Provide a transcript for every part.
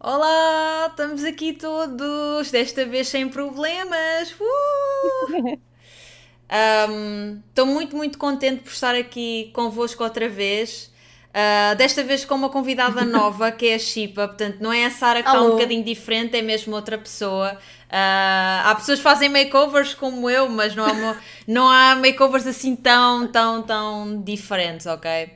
Olá, estamos aqui todos, desta vez sem problemas. Uh! Estou um, muito, muito contente por estar aqui convosco outra vez. Uh, desta vez com uma convidada nova, que é a Chipa. Portanto, não é a Sara que está um bocadinho diferente, é mesmo outra pessoa. Uh, há pessoas que fazem makeovers como eu, mas não há, não há makeovers assim tão, tão, tão diferentes, ok?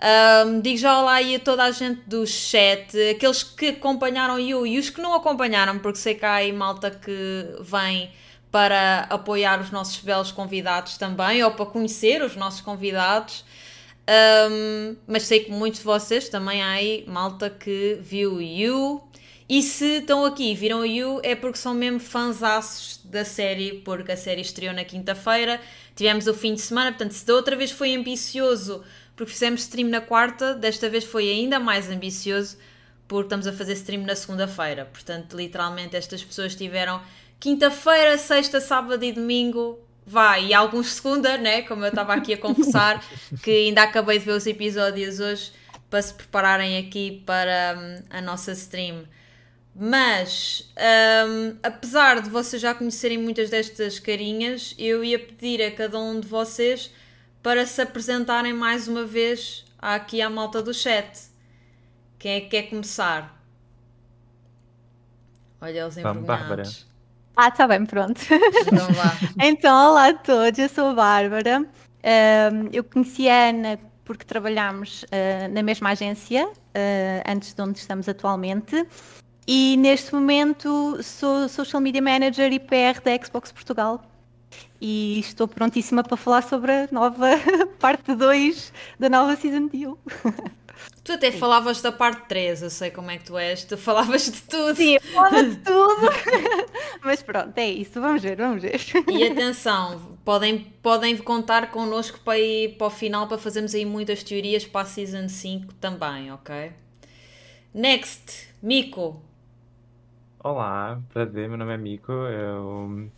Um, digo já olá aí a toda a gente do chat, aqueles que acompanharam o e os que não acompanharam, porque sei que há aí malta que vem para apoiar os nossos belos convidados também, ou para conhecer os nossos convidados. Um, mas sei que muitos de vocês também há aí malta que viu You. E se estão aqui e viram You é porque são mesmo fãs da série, porque a série estreou na quinta-feira, tivemos o fim de semana, portanto, se da outra vez foi ambicioso porque fizemos stream na quarta, desta vez foi ainda mais ambicioso porque estamos a fazer stream na segunda-feira. Portanto, literalmente estas pessoas tiveram quinta-feira, sexta, sábado e domingo. Vai, e alguns segunda, né? Como eu estava aqui a confessar, que ainda acabei de ver os episódios hoje para se prepararem aqui para um, a nossa stream. Mas, um, apesar de vocês já conhecerem muitas destas carinhas, eu ia pedir a cada um de vocês para se apresentarem mais uma vez aqui à malta do chat. Quem é que quer começar? Olha eles envergonhados. Ah, tá bem, pronto. Então vá. então, olá a todos, eu sou a Bárbara. Uh, eu conheci a Ana porque trabalhámos uh, na mesma agência, uh, antes de onde estamos atualmente. E neste momento sou Social Media Manager e PR da Xbox Portugal e estou prontíssima para falar sobre a nova parte 2 da nova Season Deal. Tu até Sim. falavas da parte 3, eu sei como é que tu és, tu falavas de tudo. Sim, eu falava de tudo. Mas pronto, é isso, vamos ver, vamos ver. E atenção, podem, podem contar connosco para, ir, para o final para fazermos aí muitas teorias para a Season 5 também, ok? Next, Mico. Olá, prazer, meu nome é Mico, eu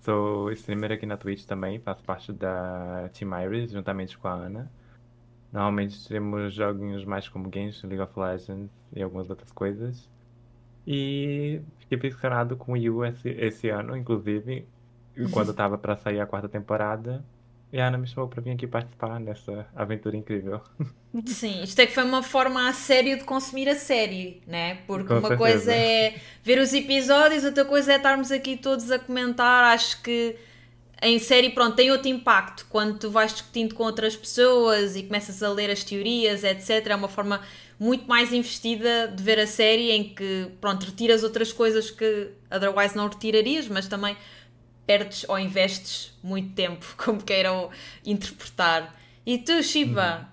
Sou streamer aqui na Twitch também, faço parte da Team Iris, juntamente com a Ana. Normalmente temos joguinhos mais como Games, League of Legends e algumas outras coisas. E fiquei impressionado com o Yu esse, esse ano, inclusive, quando estava para sair a quarta temporada. E a Ana me chamou para vir aqui participar dessa aventura incrível. Sim, isto é que foi uma forma a sério de consumir a série, né? Porque Com uma certeza. coisa é ver os episódios, outra coisa é estarmos aqui todos a comentar. Acho que em série, pronto, tem outro impacto quando tu vais discutindo com outras pessoas e começas a ler as teorias, etc. É uma forma muito mais investida de ver a série em que, pronto, retiras outras coisas que otherwise não retirarias, mas também perdes ou investes muito tempo, como queiram interpretar. E tu, Shiva?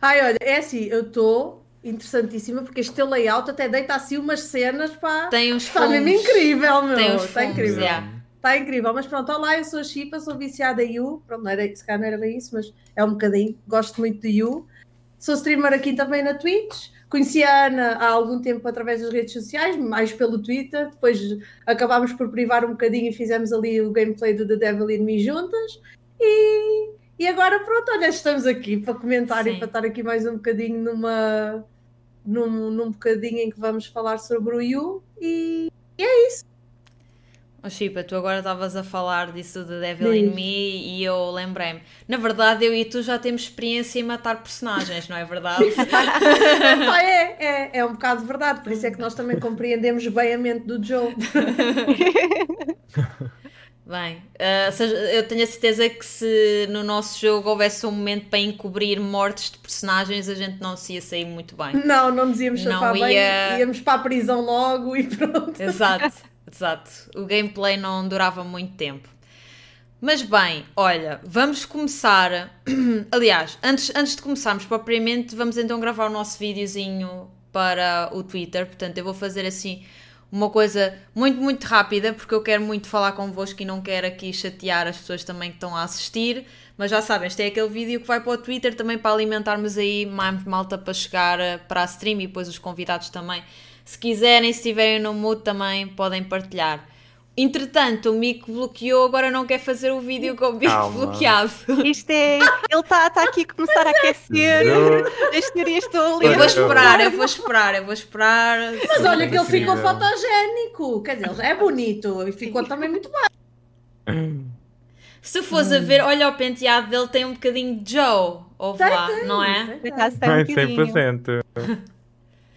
Ai, olha, é assim, eu estou interessantíssima porque este teu layout até deita assim umas cenas, pá. Tem uns Está mesmo incrível, meu. Tem uns Está incrível. Yeah. Está incrível, mas pronto, olá, eu sou a Chipa, sou viciada em You. Pronto, não era, se calhar não era bem isso, mas é um bocadinho. Gosto muito de You. Sou streamer aqui também na Twitch. Conheci a Ana há algum tempo através das redes sociais, mais pelo Twitter. Depois acabámos por privar um bocadinho e fizemos ali o gameplay do The Devil in Me juntas. E, e agora, pronto, olha, estamos aqui para comentar Sim. e para estar aqui mais um bocadinho numa. Num, num bocadinho em que vamos falar sobre o Yu. E, e é isso. Oh, Chipa, tu agora estavas a falar disso de Devil Sim. in Me e eu lembrei-me. Na verdade, eu e tu já temos experiência em matar personagens, não é verdade? é, é, é um bocado verdade, por isso é que nós também compreendemos bem a mente do Joe. Bem, uh, eu tenho a certeza que se no nosso jogo houvesse um momento para encobrir mortes de personagens, a gente não se ia sair muito bem. Não, não nos íamos não ia... bem, íamos para a prisão logo e pronto. Exato. Exato. O gameplay não durava muito tempo. Mas bem, olha, vamos começar. Aliás, antes, antes de começarmos propriamente, vamos então gravar o nosso videozinho para o Twitter. Portanto, eu vou fazer assim uma coisa muito, muito rápida, porque eu quero muito falar convosco e não quero aqui chatear as pessoas também que estão a assistir. Mas já sabem, este é aquele vídeo que vai para o Twitter também para alimentarmos aí mais malta para chegar eh, para a stream e depois os convidados também se quiserem, se estiverem no mood também podem partilhar. Entretanto, o Mico bloqueou, agora não quer fazer o vídeo com o Mico Calma. bloqueado. Isto é. Ele está tá aqui a começar a aquecer. As teorias estão ali. Eu vou esperar, eu vou esperar, eu vou esperar. Mas olha que ele ficou fotogénico. Quer dizer, é bonito e ficou também muito bem. Se fores a ver, olha o penteado dele, tem um bocadinho de Joe. Ou lá, não é? Tem, tem. 100%.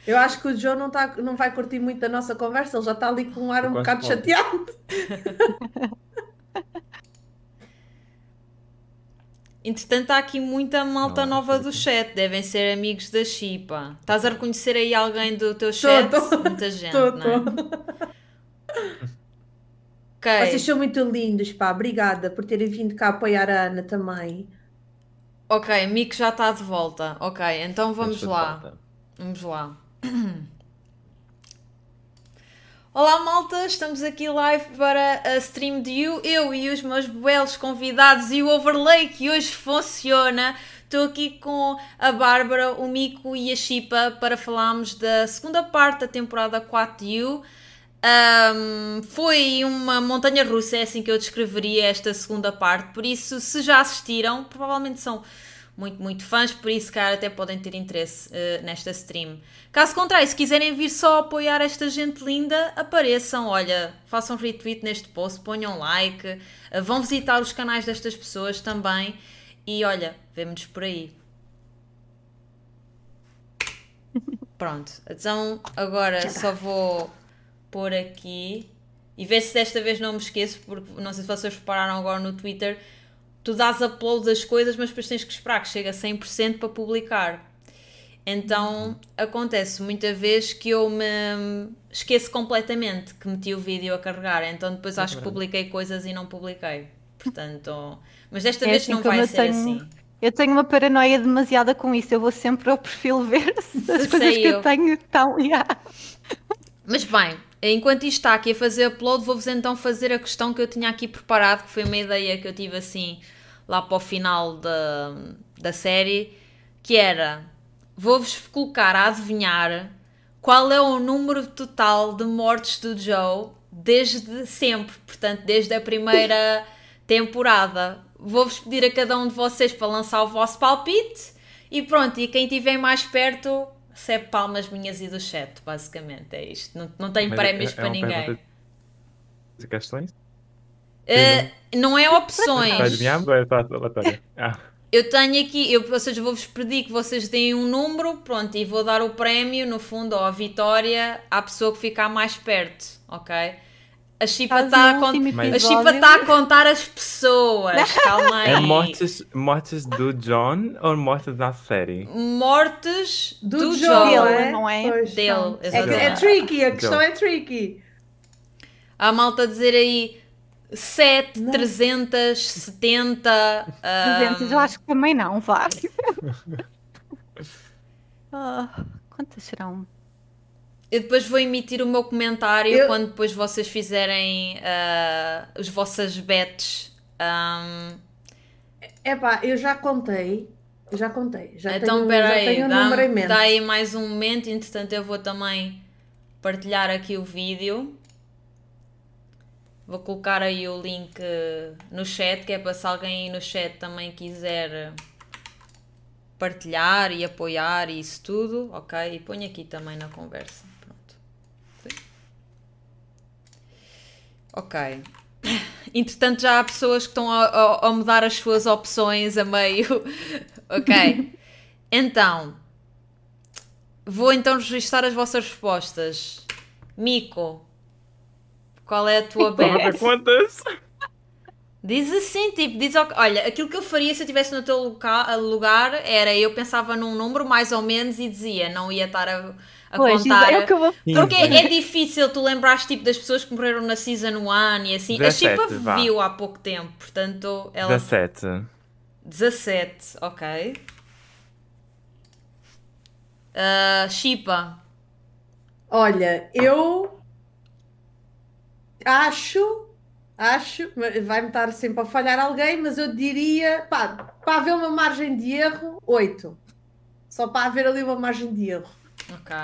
Eu acho que o Joe não, tá, não vai curtir muito da nossa conversa, ele já está ali com um ar um bocado pode. chateado. Entretanto, há aqui muita malta não, nova do chat, devem ser amigos da Chipa. Estás a reconhecer aí alguém do teu chat? Tô, tô. Muita gente, tô, não é? okay. Vocês são muito lindos, pá. Obrigada por terem vindo cá apoiar a Ana também. Ok, Mico já está de volta. Ok, então vamos lá. Vamos lá. Olá malta, estamos aqui live para a stream de You, eu e os meus belos convidados e o overlay que hoje funciona. Estou aqui com a Bárbara, o Mico e a Chipa para falarmos da segunda parte da temporada 4 de You. Um, foi uma montanha russa, é assim que eu descreveria esta segunda parte. Por isso, se já assistiram, provavelmente são muito, muito fãs, por isso, cara, até podem ter interesse uh, nesta stream. Caso contrário, se quiserem vir só apoiar esta gente linda, apareçam, olha, façam retweet neste post, ponham like, uh, vão visitar os canais destas pessoas também e olha, vemo-nos por aí. Pronto, então agora só vou pôr aqui e ver se desta vez não me esqueço, porque não sei se vocês repararam agora no Twitter tu dás upload das coisas, mas depois tens que esperar que chegue a 100% para publicar. Então acontece muita vez que eu me esqueço completamente que meti o vídeo a carregar, então depois acho que publiquei coisas e não publiquei. Portanto, mas desta é vez assim não vai ser tenho, assim. Eu tenho uma paranoia demasiada com isso, eu vou sempre ao perfil ver se as coisas que eu. eu tenho estão. Yeah. Mas bem, Enquanto isto está aqui a fazer upload, vou-vos então fazer a questão que eu tinha aqui preparado, que foi uma ideia que eu tive assim lá para o final da, da série, que era vou-vos colocar a adivinhar qual é o número total de mortes do Joe desde sempre, portanto, desde a primeira temporada. Vou-vos pedir a cada um de vocês para lançar o vosso palpite e pronto, e quem estiver mais perto recebe palmas minhas e do chat, basicamente. É isto. Não, não tenho Mas é prémios é, para é ninguém. De questões? Uh, não é opções. É ah. Eu tenho aqui, eu, ou seja, vou-vos pedir que vocês deem um número, pronto, e vou dar o prémio, no fundo, ou a vitória à pessoa que ficar mais perto, ok? A Chipa está a, con tá a contar as pessoas. Calma aí. É mortes, mortes do John ou mortes da série? Mortes do, do John. Dele, não é? Pois, Dele, é, é, tricky, a questão John. é tricky. A malta dizer aí 7, 370. 300, um... eu acho que também não, vá. uh, quantas serão? Eu depois vou emitir o meu comentário eu... quando depois vocês fizerem uh, as vossas bets. Um... Epá, eu já contei. Já contei. Já então, peraí, dá, um dá aí mais um momento. Entretanto, eu vou também partilhar aqui o vídeo. Vou colocar aí o link no chat, que é para se alguém aí no chat também quiser partilhar e apoiar isso tudo, ok? E ponho aqui também na conversa. Ok. Entretanto, já há pessoas que estão a, a, a mudar as suas opções a meio. ok. Então, vou então registrar as vossas respostas. Mico, qual é a tua bet? Quantas? Diz assim, tipo, diz olha, aquilo que eu faria se eu estivesse no teu lugar era eu pensava num número mais ou menos e dizia, não ia estar a a pois, contar. É vou... Porque é difícil tu lembrares tipo, das pessoas que morreram na Season 1 e assim. 17, a Chipa viu há pouco tempo, portanto ela. 17. 17, ok. Uh, Chipa. Olha, eu acho, acho, vai-me estar sempre a falhar alguém, mas eu diria, pá, para haver uma margem de erro, 8. Só para haver ali uma margem de erro. Ok.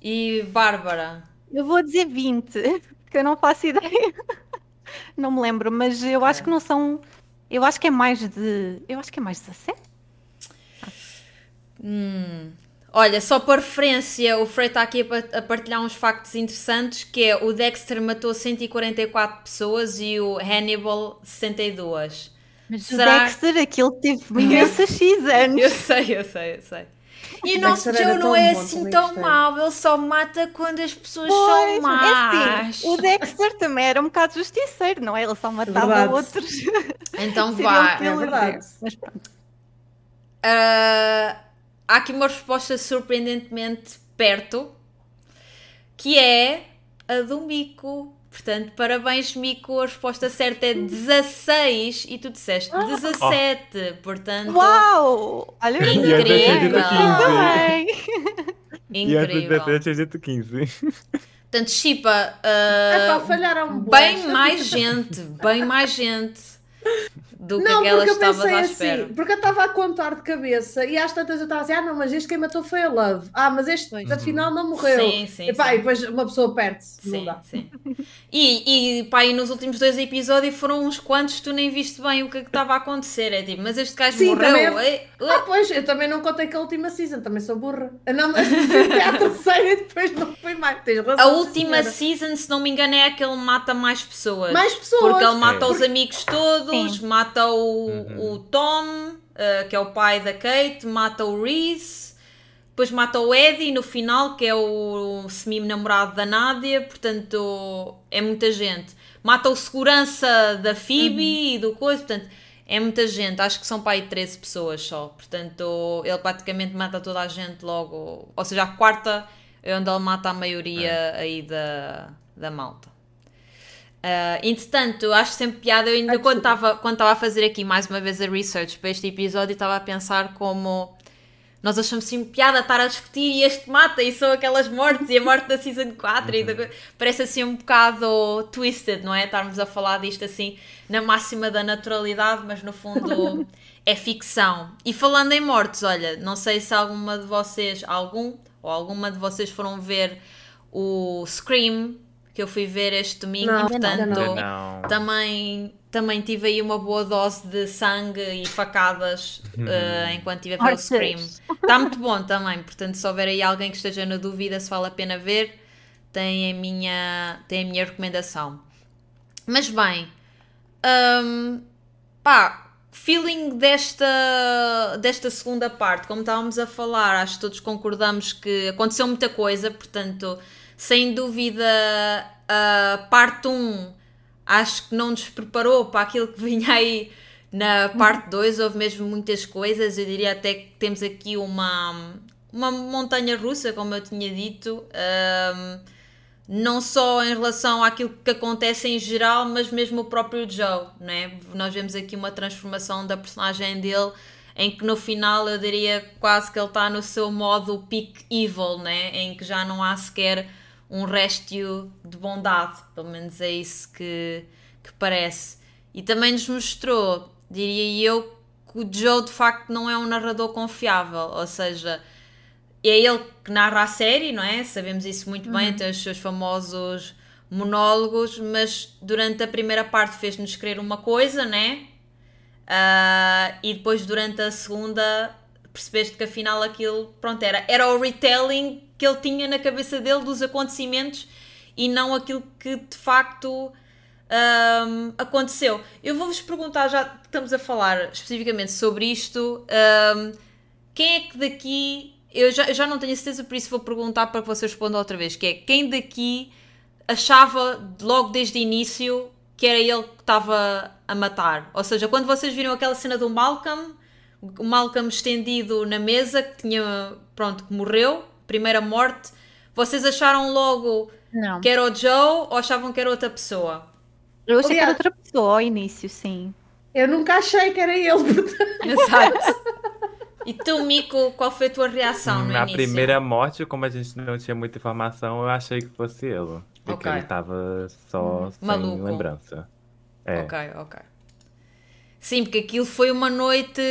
E Bárbara? Eu vou dizer 20. que eu não faço ideia. não me lembro, mas eu acho é. que não são. Eu acho que é mais de. Eu acho que é mais de 17. Hum. Olha, só por referência, o Frei está aqui a partilhar uns factos interessantes, que é o Dexter matou 144 pessoas e o Hannibal 62. Mas Será... o Dexter, aquilo teve imensas X anos. Eu sei, eu sei, eu sei. E o nosso Joe não é assim tão mau, ele só mata quando as pessoas pois, são más. É assim, o Dexter também era um bocado justiceiro, não é? Ele só matava verdade. outros. Então vá. É verdade. Mas pronto. Uh, há aqui uma resposta surpreendentemente perto, que é a do Mico. Portanto, parabéns, Mico. A resposta certa é 16 e tu disseste 17. Oh. Portanto, uau! Olha, incrível! Incrível. E 15. Portanto, Chipa, uh, um bem mais gente, bem mais gente do que não, aquelas que estavas à espera. Assim, porque eu estava a contar de cabeça e às tantas eu estava assim, ah não, mas este quem matou foi a Love. Ah, mas este uhum. afinal não morreu. Sim, sim, e, pá, sim. e depois uma pessoa perde-se. Sim, sim. E, e pá, e nos últimos dois episódios foram uns quantos tu nem viste bem o que é estava a acontecer. É tipo, mas este gajo sim, morreu. É... Ah, pois, eu também não contei que a última season, também sou burra. Não, mas até a terceira e depois não foi mais. Tens razão, a última season, se não me engano, é a que ele mata mais pessoas. Mais pessoas. Porque ele mata é. os amigos todos, mata mata o, uhum. o Tom, uh, que é o pai da Kate, mata o Reese, depois mata o Eddie no final, que é o semi-namorado da Nádia, portanto é muita gente. Mata o segurança da Phoebe uhum. e do coisa, portanto é muita gente, acho que são para aí 13 pessoas só, portanto ele praticamente mata toda a gente logo, ou seja, a quarta é onde ele mata a maioria aí da, da malta. Uh, entretanto, acho sempre piada. Eu ainda, quando estava quando a fazer aqui mais uma vez a research para este episódio, estava a pensar como nós achamos sempre piada estar a discutir e este mata e são aquelas mortes e a morte da Season 4 uhum. e parece assim um bocado twisted, não é? Estarmos a falar disto assim na máxima da naturalidade, mas no fundo é ficção. E falando em mortes, olha, não sei se alguma de vocês, algum ou alguma de vocês foram ver o Scream que eu fui ver este domingo não, e portanto não, não. também também tive aí uma boa dose de sangue e facadas uh, enquanto estive a ver o Scream. Está muito bom também, portanto, se houver aí alguém que esteja na dúvida se vale a pena ver, tem a minha, tem a minha recomendação. Mas bem, um, pá, feeling desta, desta segunda parte, como estávamos a falar, acho que todos concordamos que aconteceu muita coisa, portanto sem dúvida, a parte 1 acho que não nos preparou para aquilo que vinha aí na parte 2. Houve mesmo muitas coisas. Eu diria até que temos aqui uma, uma montanha russa, como eu tinha dito. Um, não só em relação àquilo que acontece em geral, mas mesmo o próprio Joe, né? Nós vemos aqui uma transformação da personagem dele em que no final eu diria quase que ele está no seu modo peak evil, né? Em que já não há sequer um restio de bondade, pelo menos é isso que, que parece. E também nos mostrou, diria eu, que o Joe de facto não é um narrador confiável, ou seja, é ele que narra a série, não é? Sabemos isso muito uhum. bem, tem os seus famosos monólogos, mas durante a primeira parte fez-nos crer uma coisa, né? Uh, e depois durante a segunda percebeste que afinal aquilo, pronto, era, era o retelling que ele tinha na cabeça dele dos acontecimentos e não aquilo que de facto um, aconteceu. Eu vou-vos perguntar, já que estamos a falar especificamente sobre isto, um, quem é que daqui. Eu já, eu já não tenho certeza, por isso vou perguntar para que vocês respondam outra vez: que é quem daqui achava logo desde o início que era ele que estava a matar? Ou seja, quando vocês viram aquela cena do Malcolm, o Malcolm estendido na mesa, que tinha, pronto, que morreu, primeira morte, vocês acharam logo não. que era o Joe ou achavam que era outra pessoa? Eu achei Aliás, que era outra pessoa ao início, sim. Eu nunca achei que era ele. Exato. E tu, Mico, qual foi a tua reação no Na início? primeira morte, como a gente não tinha muita informação, eu achei que fosse ele. Porque okay. ele estava só hum, sem Maluco. lembrança. É. Ok, ok. Sim, porque aquilo foi uma noite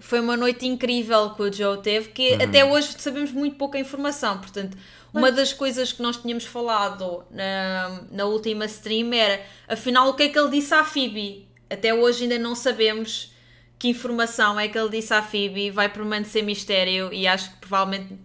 foi uma noite incrível que o Joe teve, que uhum. até hoje sabemos muito pouca informação, portanto, uma das coisas que nós tínhamos falado na, na última stream era, afinal, o que é que ele disse à Phoebe? Até hoje ainda não sabemos que informação é que ele disse à Phoebe, vai permanecer mistério e acho que provavelmente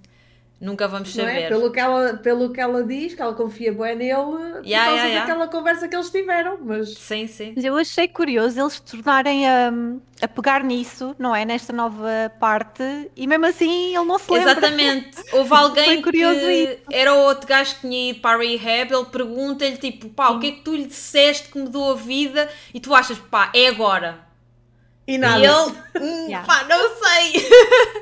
Nunca vamos é? saber. É? Pelo, que ela, pelo que ela diz, que ela confia bem nele, yeah, por causa yeah, daquela yeah. conversa que eles tiveram. Mas... Sim, sim. Mas eu achei curioso eles tornarem a, a pegar nisso, não é? Nesta nova parte, e mesmo assim ele não se lembra. Exatamente. Houve alguém que isso. era o outro gajo que tinha ido para a rehab, ele pergunta-lhe tipo, pá, o que é que tu lhe disseste que mudou a vida? E tu achas, pá, é agora. E nada. E ele, hum, pá, não sei.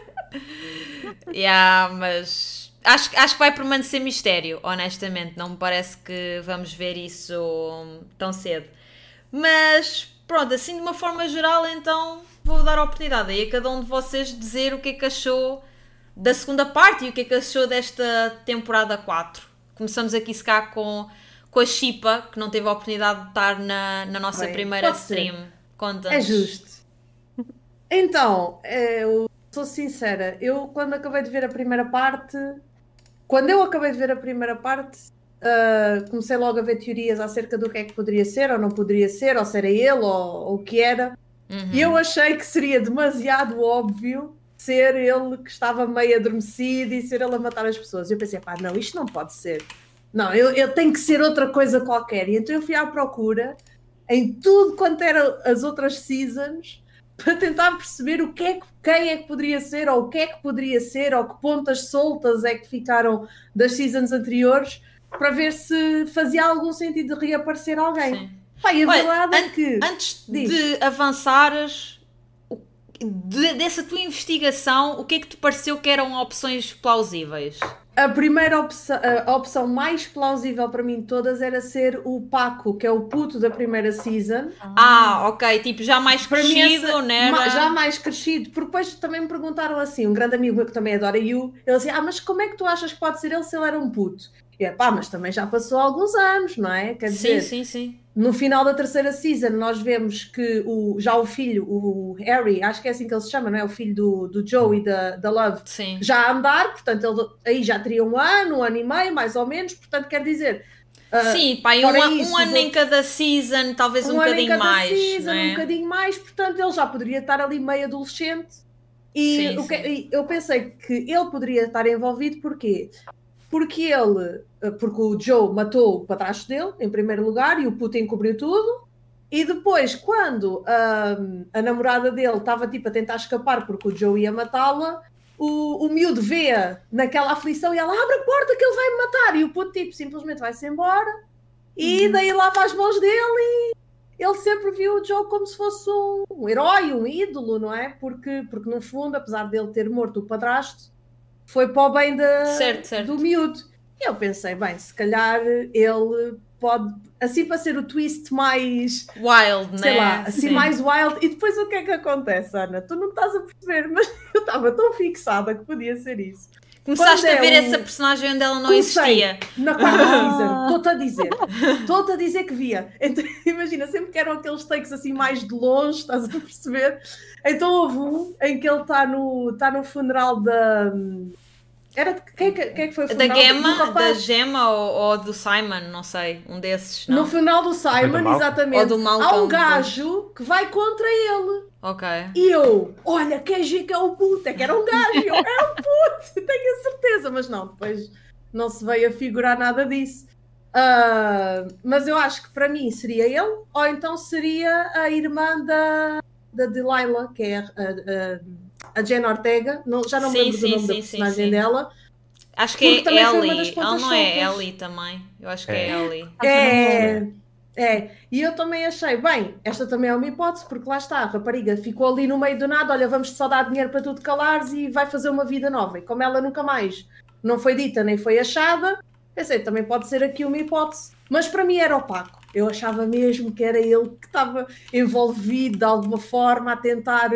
yeah, mas acho, acho que vai permanecer mistério, honestamente. Não me parece que vamos ver isso tão cedo. Mas pronto, assim de uma forma geral, então vou dar a oportunidade aí a cada um de vocês dizer o que é que achou da segunda parte e o que é que achou desta temporada 4. Começamos aqui se cá com, com a Chipa, que não teve a oportunidade de estar na, na nossa Bem, primeira stream. Conta. É justo. Então, eu sou sincera, eu quando acabei de ver a primeira parte, quando eu acabei de ver a primeira parte, uh, comecei logo a ver teorias acerca do que é que poderia ser ou não poderia ser, ou se era ele ou, o que era. Uhum. E eu achei que seria demasiado óbvio ser ele que estava meio adormecido e ser ele a matar as pessoas. Eu pensei, pá, não, isto não pode ser. Não, eu, eu tenho que ser outra coisa qualquer. E então eu fui à procura em tudo quanto eram as outras seasons para tentar perceber o que é que, quem é que poderia ser, ou o que é que poderia ser, ou que pontas soltas é que ficaram das seasons anteriores, para ver se fazia algum sentido de reaparecer alguém. Sim. Pai, a Olha, verdade é que. Antes diz. de avançares de, dessa tua investigação, o que é que te pareceu que eram opções plausíveis? A primeira opção, a opção mais plausível para mim de todas era ser o Paco, que é o puto da primeira season. Ah, ok, tipo já mais para crescido, essa, né? Já mais crescido, porque depois também me perguntaram assim, um grande amigo meu que também adora You, ele disse, ah, mas como é que tu achas que pode ser ele se ele era um puto? E é pá, mas também já passou alguns anos, não é? Quer dizer, sim, sim, sim. No final da terceira season, nós vemos que o, já o filho, o Harry, acho que é assim que ele se chama, não é? O filho do, do Joe e da, da Love, Sim. já a andar, portanto, ele aí já teria um ano, um ano e meio, mais ou menos, portanto, quer dizer. Uh, Sim, pá, um, isso, um ano em cada season, talvez um, um bocadinho mais. Season, é? Um bocadinho mais, portanto, ele já poderia estar ali meio adolescente. E sim, o que, eu pensei que ele poderia estar envolvido, porquê? Porque ele, eh, porque o Joe matou o padrasto dele, em primeiro lugar, e o Putin cobriu tudo. E depois, quando um, a namorada dele estava tipo a tentar escapar porque o Joe ia matá-la, o, o miúdo vê naquela aflição e ela abre a porta que ele vai me matar. E o puto tipo simplesmente vai-se embora. E uhum. daí lava as mãos dele e ele sempre viu o Joe como se fosse um herói, um ídolo, não é? Porque, porque no fundo, apesar dele ter morto o padrasto, foi para o bem de, certo, certo. do miúdo. E eu pensei, bem, se calhar ele pode, assim para ser o twist mais wild, sei né? lá, assim Sim. mais wild. E depois o que é que acontece, Ana? Tu não estás a perceber, mas eu estava tão fixada que podia ser isso. Começaste a ver é um... essa personagem onde ela não Comecei, existia. Na quarta ah. season, estou-te a dizer. Estou-te a dizer que via. Então, imagina, sempre que eram aqueles takes assim mais de longe, estás a perceber? Então houve um em que ele está no, tá no funeral da. Era de quem, quem é que foi o funeral? Da Gemma, da Gemma ou, ou, do Simon, não sei, um desses. Não. No funeral do Simon, exatamente. Ou do Malcolm. Há um gajo que vai contra ele. Ok. E eu, olha, quem que é o puto? É que era um gajo. Eu, é um puto, tenho a certeza. Mas não, depois não se veio a figurar nada disso. Uh, mas eu acho que para mim seria ele, ou então seria a irmã da, da Delilah, que é a, a, a Jen Ortega. Não, já não me lembro sim, do nome sim, da personagem sim, dela. Acho que é Ellie. Ela não é Ellie também. Eu acho que é, é Ellie. É. É, e eu também achei, bem, esta também é uma hipótese, porque lá está, a rapariga ficou ali no meio do nada, olha, vamos só dar dinheiro para tudo calares e vai fazer uma vida nova. E como ela nunca mais não foi dita nem foi achada, pensei, também pode ser aqui uma hipótese. Mas para mim era opaco. Eu achava mesmo que era ele que estava envolvido de alguma forma a tentar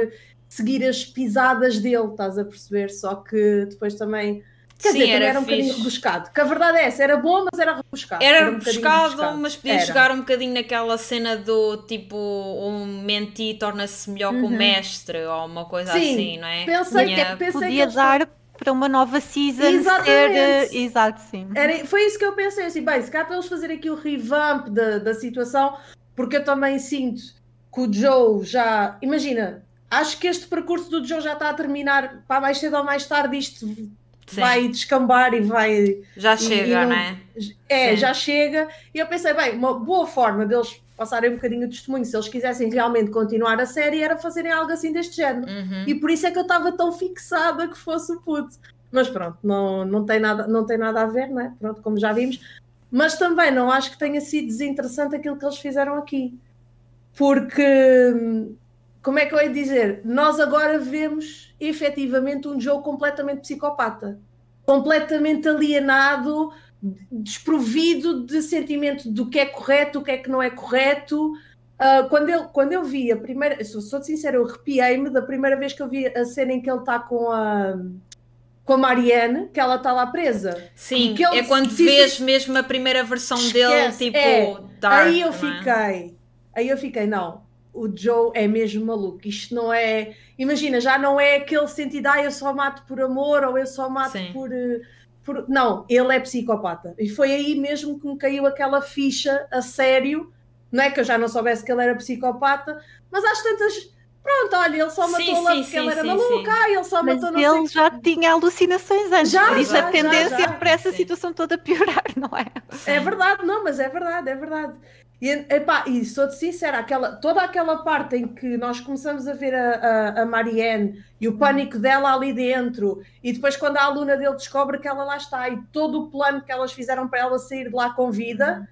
seguir as pisadas dele, estás a perceber? Só que depois também Quer Sim, dizer, era, era um bocadinho rebuscado. Que a verdade é essa, era bom, mas era rebuscado. Era, era um rebuscado, rebuscado, mas podia era. jogar um bocadinho naquela cena do tipo, um menti torna-se melhor uhum. que o mestre, ou uma coisa Sim, assim, não é? Pensei Tinha... que, pensei podia que dar para uma nova season Exatamente. ser. Exato, sim. Era, foi isso que eu pensei, assim, bem, se cá para eles fazerem aqui o revamp da, da situação, porque eu também sinto que o Joe já. Imagina, acho que este percurso do Joe já está a terminar, para mais cedo ou mais tarde isto Sim. vai descambar e vai. Já chega, e não, né? É, Sim. já chega. E eu pensei, bem, uma boa forma deles passarem um bocadinho de testemunho, se eles quisessem realmente continuar a série, era fazerem algo assim deste género. Uhum. E por isso é que eu estava tão fixada que fosse o puto. Mas pronto, não, não, tem nada, não tem nada a ver, né? Pronto, como já vimos. Mas também não acho que tenha sido desinteressante aquilo que eles fizeram aqui. Porque, como é que eu ia dizer? Nós agora vemos efetivamente um jogo completamente psicopata, completamente alienado, desprovido de sentimento do que é correto, o que é que não é correto. Uh, quando, eu, quando eu vi a primeira, sou, sou sincera, eu arrepiei-me da primeira vez que eu vi a cena em que ele está com a com a Marianne, que ela está lá presa. Sim, é quando vês mesmo a primeira versão esquece, dele, tipo, é, dark, Aí eu é? fiquei, aí eu fiquei, não, o Joe é mesmo maluco. Isto não é. Imagina, já não é aquele sentido, ah, eu só mato por amor ou eu só mato por, eh, por. Não, ele é psicopata. E foi aí mesmo que me caiu aquela ficha a sério. Não é que eu já não soubesse que ele era psicopata, mas às tantas. Pronto, olha, ele só matou sim, lá porque sim, ele era sim, maluca, ah, ele só mas matou não ele já tinha alucinações antes, já, por isso já, a tendência já, já. para essa situação toda piorar, não é? É verdade, não, mas é verdade, é verdade. E, epá, e sou-te sincera, aquela, toda aquela parte em que nós começamos a ver a, a, a, Marianne e o pânico dela ali dentro, e depois quando a aluna dele descobre que ela lá está, e todo o plano que elas fizeram para ela sair de lá com vida,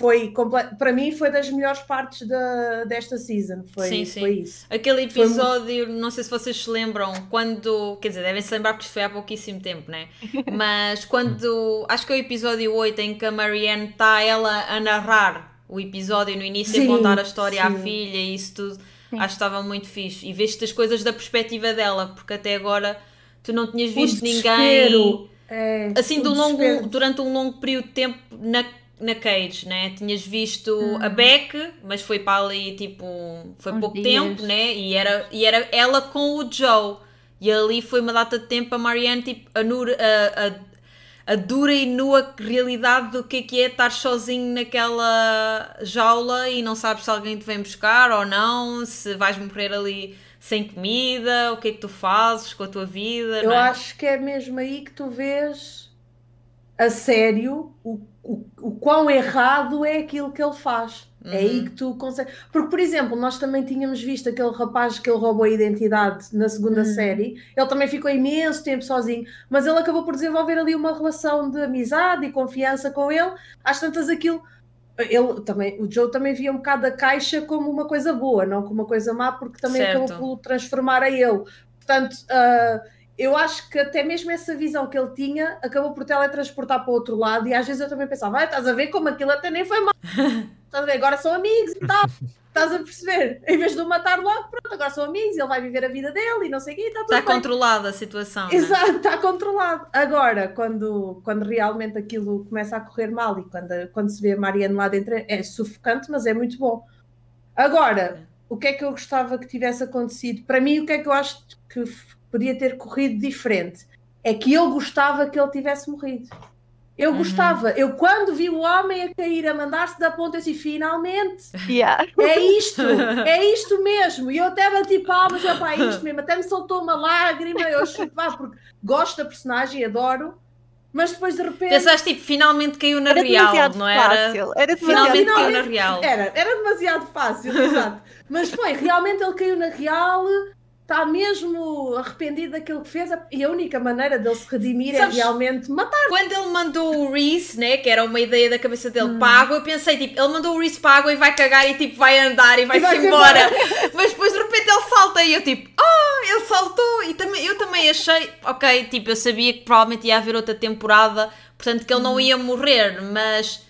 foi para mim foi das melhores partes da, desta season. Foi, sim, sim. foi isso. Aquele episódio, foi... não sei se vocês se lembram, quando. Quer dizer, devem se lembrar porque foi há pouquíssimo tempo, né? Mas quando. Acho que é o episódio 8 em que a Marianne está ela a narrar o episódio no início sim, a contar a história sim. à filha e isso tudo. Sim. Acho que estava muito fixe. E veste as coisas da perspectiva dela, porque até agora tu não tinhas visto ninguém. É, assim, do longo, durante um longo período de tempo na na Cage, né? Tinhas visto hum. a Beck, mas foi para ali tipo. Foi Uns pouco dias. tempo, né? E era, e era ela com o Joe. E ali foi uma data de tempo a Marianne, tipo, a, nur, a, a, a, dura e nua realidade do que é que é estar sozinho naquela jaula e não sabes se alguém te vem buscar ou não, se vais morrer ali sem comida, o que é que tu fazes com a tua vida. Eu é? acho que é mesmo aí que tu vês a sério o o, o quão errado é aquilo que ele faz. Uhum. É aí uhum. que tu consegues. Porque, por exemplo, nós também tínhamos visto aquele rapaz que ele roubou a identidade na segunda uhum. série. Ele também ficou imenso tempo sozinho, mas ele acabou por desenvolver ali uma relação de amizade e confiança com ele. Às tantas, aquilo. Ele também, o Joe também via um bocado a caixa como uma coisa boa, não como uma coisa má, porque também certo. acabou por transformar a ele. Portanto, uh, eu acho que até mesmo essa visão que ele tinha acabou por teletransportar para o outro lado e às vezes eu também pensava, ah, estás a ver como aquilo até nem foi mal, estás a ver, agora são amigos e tal, estás a perceber? Em vez de o matar logo, pronto, agora são amigos, ele vai viver a vida dele e não sei o quê, está tudo Está controlada a situação. É? Exato, está controlado. Agora, quando, quando realmente aquilo começa a correr mal e quando, quando se vê a Mariana lá dentro, é sufocante, mas é muito bom. Agora, o que é que eu gostava que tivesse acontecido? Para mim, o que é que eu acho que podia ter corrido diferente. É que eu gostava que ele tivesse morrido. Eu uhum. gostava. Eu, quando vi o homem a cair, a mandar-se da ponta, eu disse: finalmente, yeah. é isto, é isto mesmo. E eu até bati palmas, eu, pá, é isto mesmo. Até me soltou uma lágrima, eu chupava, porque gosto da personagem, adoro. Mas depois de repente. Pensaste tipo, finalmente caiu na era real, não era? Fácil. Era finalmente, finalmente caiu na real. Era, era demasiado fácil, exato. Mas foi, realmente ele caiu na real está mesmo arrependido daquilo que fez e a única maneira dele se redimir é Sabes, é realmente matar. Quando ele mandou o Reese, né, que era uma ideia da cabeça dele, hum. para a água, eu pensei, tipo, ele mandou o Reese para a água e vai cagar e tipo, vai andar e vai-se vai embora. Mas depois de repente ele salta e eu tipo, ah, oh, ele saltou e também, eu também achei, ok, tipo, eu sabia que provavelmente ia haver outra temporada, portanto que ele hum. não ia morrer, mas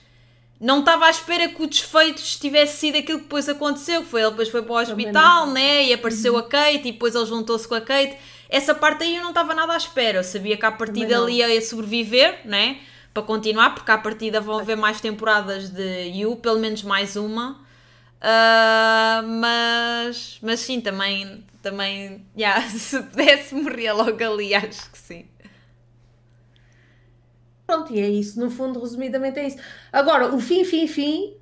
não estava à espera que o desfeito tivesse sido aquilo que depois aconteceu, que foi ele depois foi para o hospital, né? E apareceu uhum. a Kate e depois ele juntou-se com a Kate. essa parte aí eu não estava nada à espera. Eu sabia que a partida ele ia sobreviver, né? Para continuar, porque à partida vão haver mais temporadas de You, pelo menos mais uma. Uh, mas, mas sim, também, também yeah, se pudesse morrer logo ali, acho que sim. Pronto, e é isso, no fundo, resumidamente é isso. Agora, o fim, fim, fim,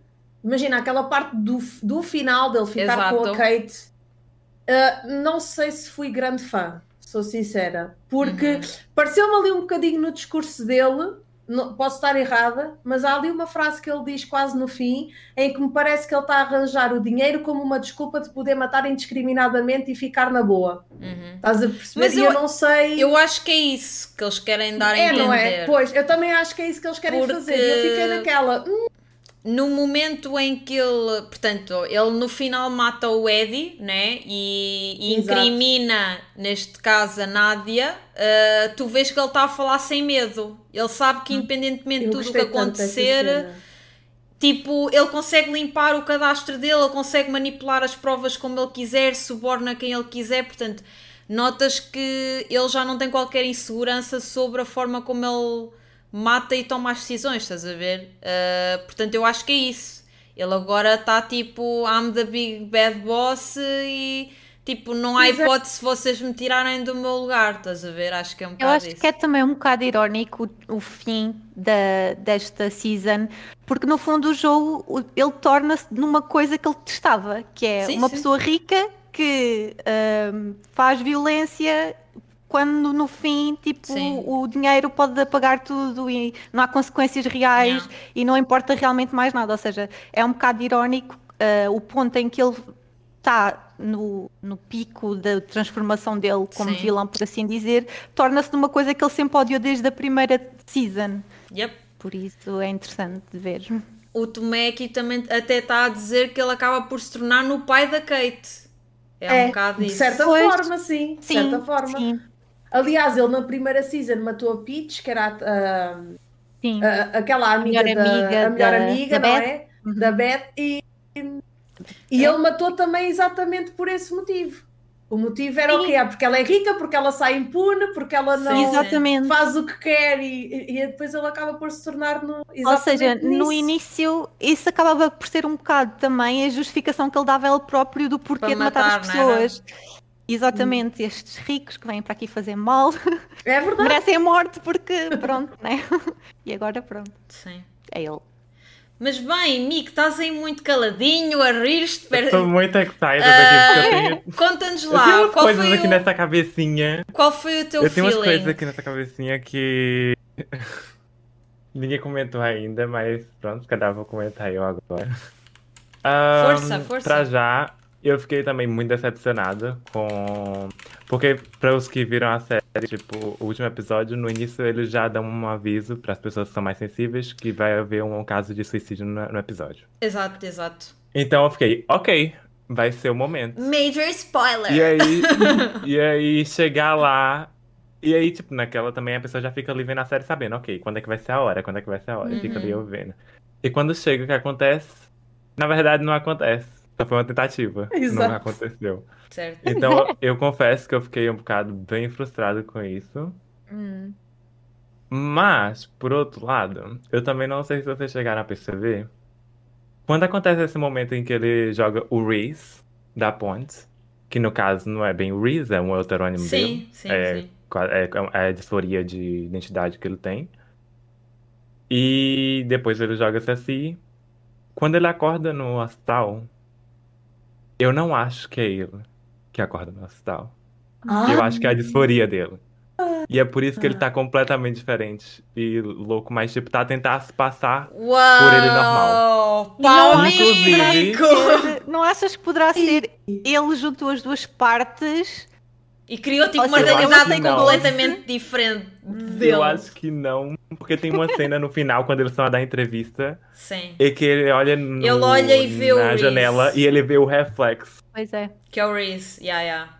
imagina aquela parte do, do final dele ficar Exato. com a Kate. Uh, não sei se fui grande fã, sou sincera, porque uhum. pareceu-me ali um bocadinho no discurso dele não, posso estar errada, mas há ali uma frase que ele diz quase no fim, em que me parece que ele está a arranjar o dinheiro como uma desculpa de poder matar indiscriminadamente e ficar na boa. Uhum. Estás a perceber? Mas eu, eu, não sei. Eu acho que é isso que eles querem dar é, a entender. Não é? Pois, eu também acho que é isso que eles querem Porque... fazer. Eu fiquei naquela. Hum, no momento em que ele, portanto, ele no final mata o Eddie, né? E, e incrimina, neste caso, a Nádia, uh, tu vês que ele está a falar sem medo. Ele sabe que, hum. independentemente de tudo o que acontecer, tipo, ele consegue limpar o cadastro dele, ele consegue manipular as provas como ele quiser, suborna quem ele quiser, portanto, notas que ele já não tem qualquer insegurança sobre a forma como ele mata e toma as decisões, estás a ver? Uh, portanto, eu acho que é isso. Ele agora está tipo, I'm the big bad boss e tipo, não há Exato. hipótese se vocês me tirarem do meu lugar, estás a ver? Acho que é um bocado Eu acho isso. que é também um bocado irónico o, o fim da, desta season, porque no fundo o jogo ele torna-se numa coisa que ele testava, que é sim, uma sim. pessoa rica que uh, faz violência quando no fim, tipo, o, o dinheiro pode apagar tudo e não há consequências reais não. e não importa realmente mais nada. Ou seja, é um bocado irónico uh, o ponto em que ele está no, no pico da transformação dele como Sim. vilão, por assim dizer, torna-se numa coisa que ele sempre odiou desde a primeira season. Yep. Por isso é interessante de ver. O Tomé aqui também até está a dizer que ele acaba por se tornar no pai da Kate. É, é um bocado isso. De certa pois. forma, sim. De sim, certa forma. Sim. Aliás, ele na primeira season matou a Peach, que era a, a, aquela amiga, melhor da, amiga a melhor da, amiga, da não Beth. é? Uhum. Da Beth, e, e é. ele matou também exatamente por esse motivo. O motivo era Sim. o quê? Ah, porque ela é rica, porque ela sai impune, porque ela não Sim, faz o que quer e, e depois ele acaba por se tornar no. Ou seja, nisso. no início isso acabava por ser um bocado também a justificação que ele dava a ele próprio do porquê de matar, as pessoas. Exatamente, estes ricos que vêm para aqui fazer mal é verdade. merecem a morte porque pronto, né? E agora pronto. Sim. É ele. Mas bem, Mico, estás aí muito caladinho, a rir-te. Estou muito excited uh, aqui porque eu tenho. Conta-nos lá. Eu tenho umas coisas aqui o... nessa cabecinha. Qual foi o teu Eu tenho feeling? umas coisas aqui nessa cabecinha que. Ninguém comentou ainda, mas pronto, cada vou comentar eu agora. Um, força, força. Pra já, eu fiquei também muito decepcionado com. Porque, para os que viram a série, tipo, o último episódio, no início eles já dão um aviso para as pessoas que são mais sensíveis que vai haver um caso de suicídio no, no episódio. Exato, exato. Então eu fiquei, ok, vai ser o momento. Major spoiler! E aí, e aí chegar lá. E aí, tipo, naquela também a pessoa já fica ali vendo a série sabendo, ok, quando é que vai ser a hora, quando é que vai ser a hora. Uhum. Fica ali ouvindo. E quando chega o que acontece, na verdade não acontece. Só foi uma tentativa. Exato. Não aconteceu. Certo. Então, eu confesso que eu fiquei um bocado bem frustrado com isso. Hum. Mas, por outro lado, eu também não sei se vocês chegaram a perceber. Quando acontece esse momento em que ele joga o Reese da ponte, que no caso não é bem o Reese, é um heterônimo sim, dele. Sim, é, sim. É, é a disforia de identidade que ele tem. E depois ele joga Saci. Quando ele acorda no astral, eu não acho que é ele que acorda no hospital. Ah. Eu acho que é a disforia dele. E é por isso que ele tá completamente diferente e louco, mas tipo, tá a tentar se passar Uau, por ele normal. Não, Inclusive. Não achas que poderá ser ele juntou as duas partes e criou tipo uma realidade completamente diferente dele. Eu acho que não, porque tem uma cena no final quando eles estão a dar entrevista. Sim. E que ele olha no, Ele olha e vê na janela Reese. e ele vê o reflexo. Pois é. Que é o Reese, yeah, yeah.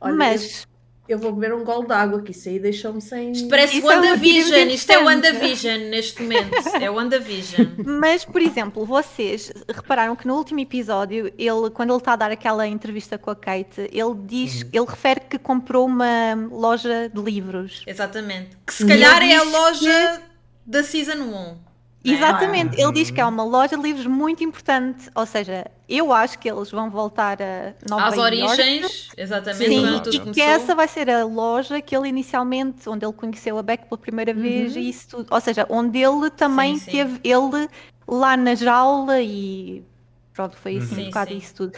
Olha, Mas eu vou beber um gol de água, que isso aí deixou-me sem. Isto parece isso WandaVision, é isto é WandaVision neste momento. É WandaVision. Mas, por exemplo, vocês repararam que no último episódio, ele, quando ele está a dar aquela entrevista com a Kate, ele diz, uhum. ele refere que comprou uma loja de livros. Exatamente. Que se calhar é a loja que... da Season 1. Exatamente, ah. ele diz que é uma loja de livros muito importante, ou seja, eu acho que eles vão voltar a Nova Às York. origens, exatamente. Sim, e que começou. essa vai ser a loja que ele inicialmente, onde ele conheceu a Beck pela primeira uhum. vez e isso tudo, ou seja, onde ele também sim, sim. teve ele lá na jaula e pronto, foi assim sim, um bocado isso tudo.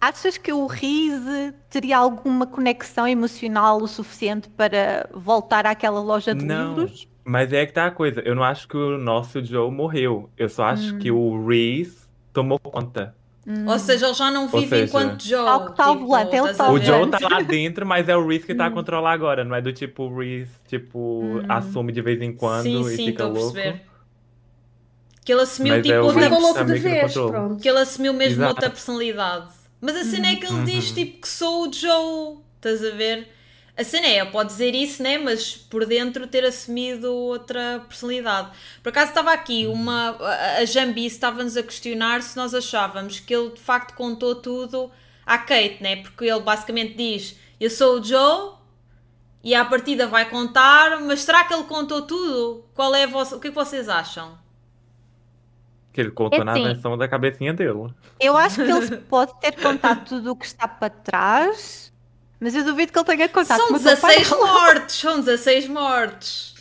Achas que o Rize teria alguma conexão emocional o suficiente para voltar àquela loja de Não. livros? Mas é que tá a coisa. Eu não acho que o nosso Joe morreu. Eu só acho hum. que o Reese tomou conta. Hum. Ou seja, ele já não vive seja, enquanto Joe. Tá, tá tipo, ele tá o Joe tá lá dentro, mas é o Reese que tá a hum. controlar agora. Não é do tipo o Reese, tipo, hum. assume de vez em quando sim, e sim, fica louco. Perceber. Que ele assumiu mas tipo é outra... louco de vez, pronto. Que ele assumiu mesmo Exato. outra personalidade. Mas a cena é que ele uhum. diz tipo que sou o Joe. Estás a ver? A cena é, pode dizer isso, né? Mas por dentro ter assumido outra personalidade. Por acaso estava aqui uma. A Jambi estava-nos a questionar se nós achávamos que ele de facto contou tudo à Kate, né? Porque ele basicamente diz: Eu sou o Joe e à partida vai contar, mas será que ele contou tudo? Qual é a vossa... O que é que vocês acham? Que ele contou é na versão da cabecinha dele. Eu acho que ele pode ter contado tudo o que está para trás mas eu duvido que ele tenha contado São 16 mortes, são 16 mortes.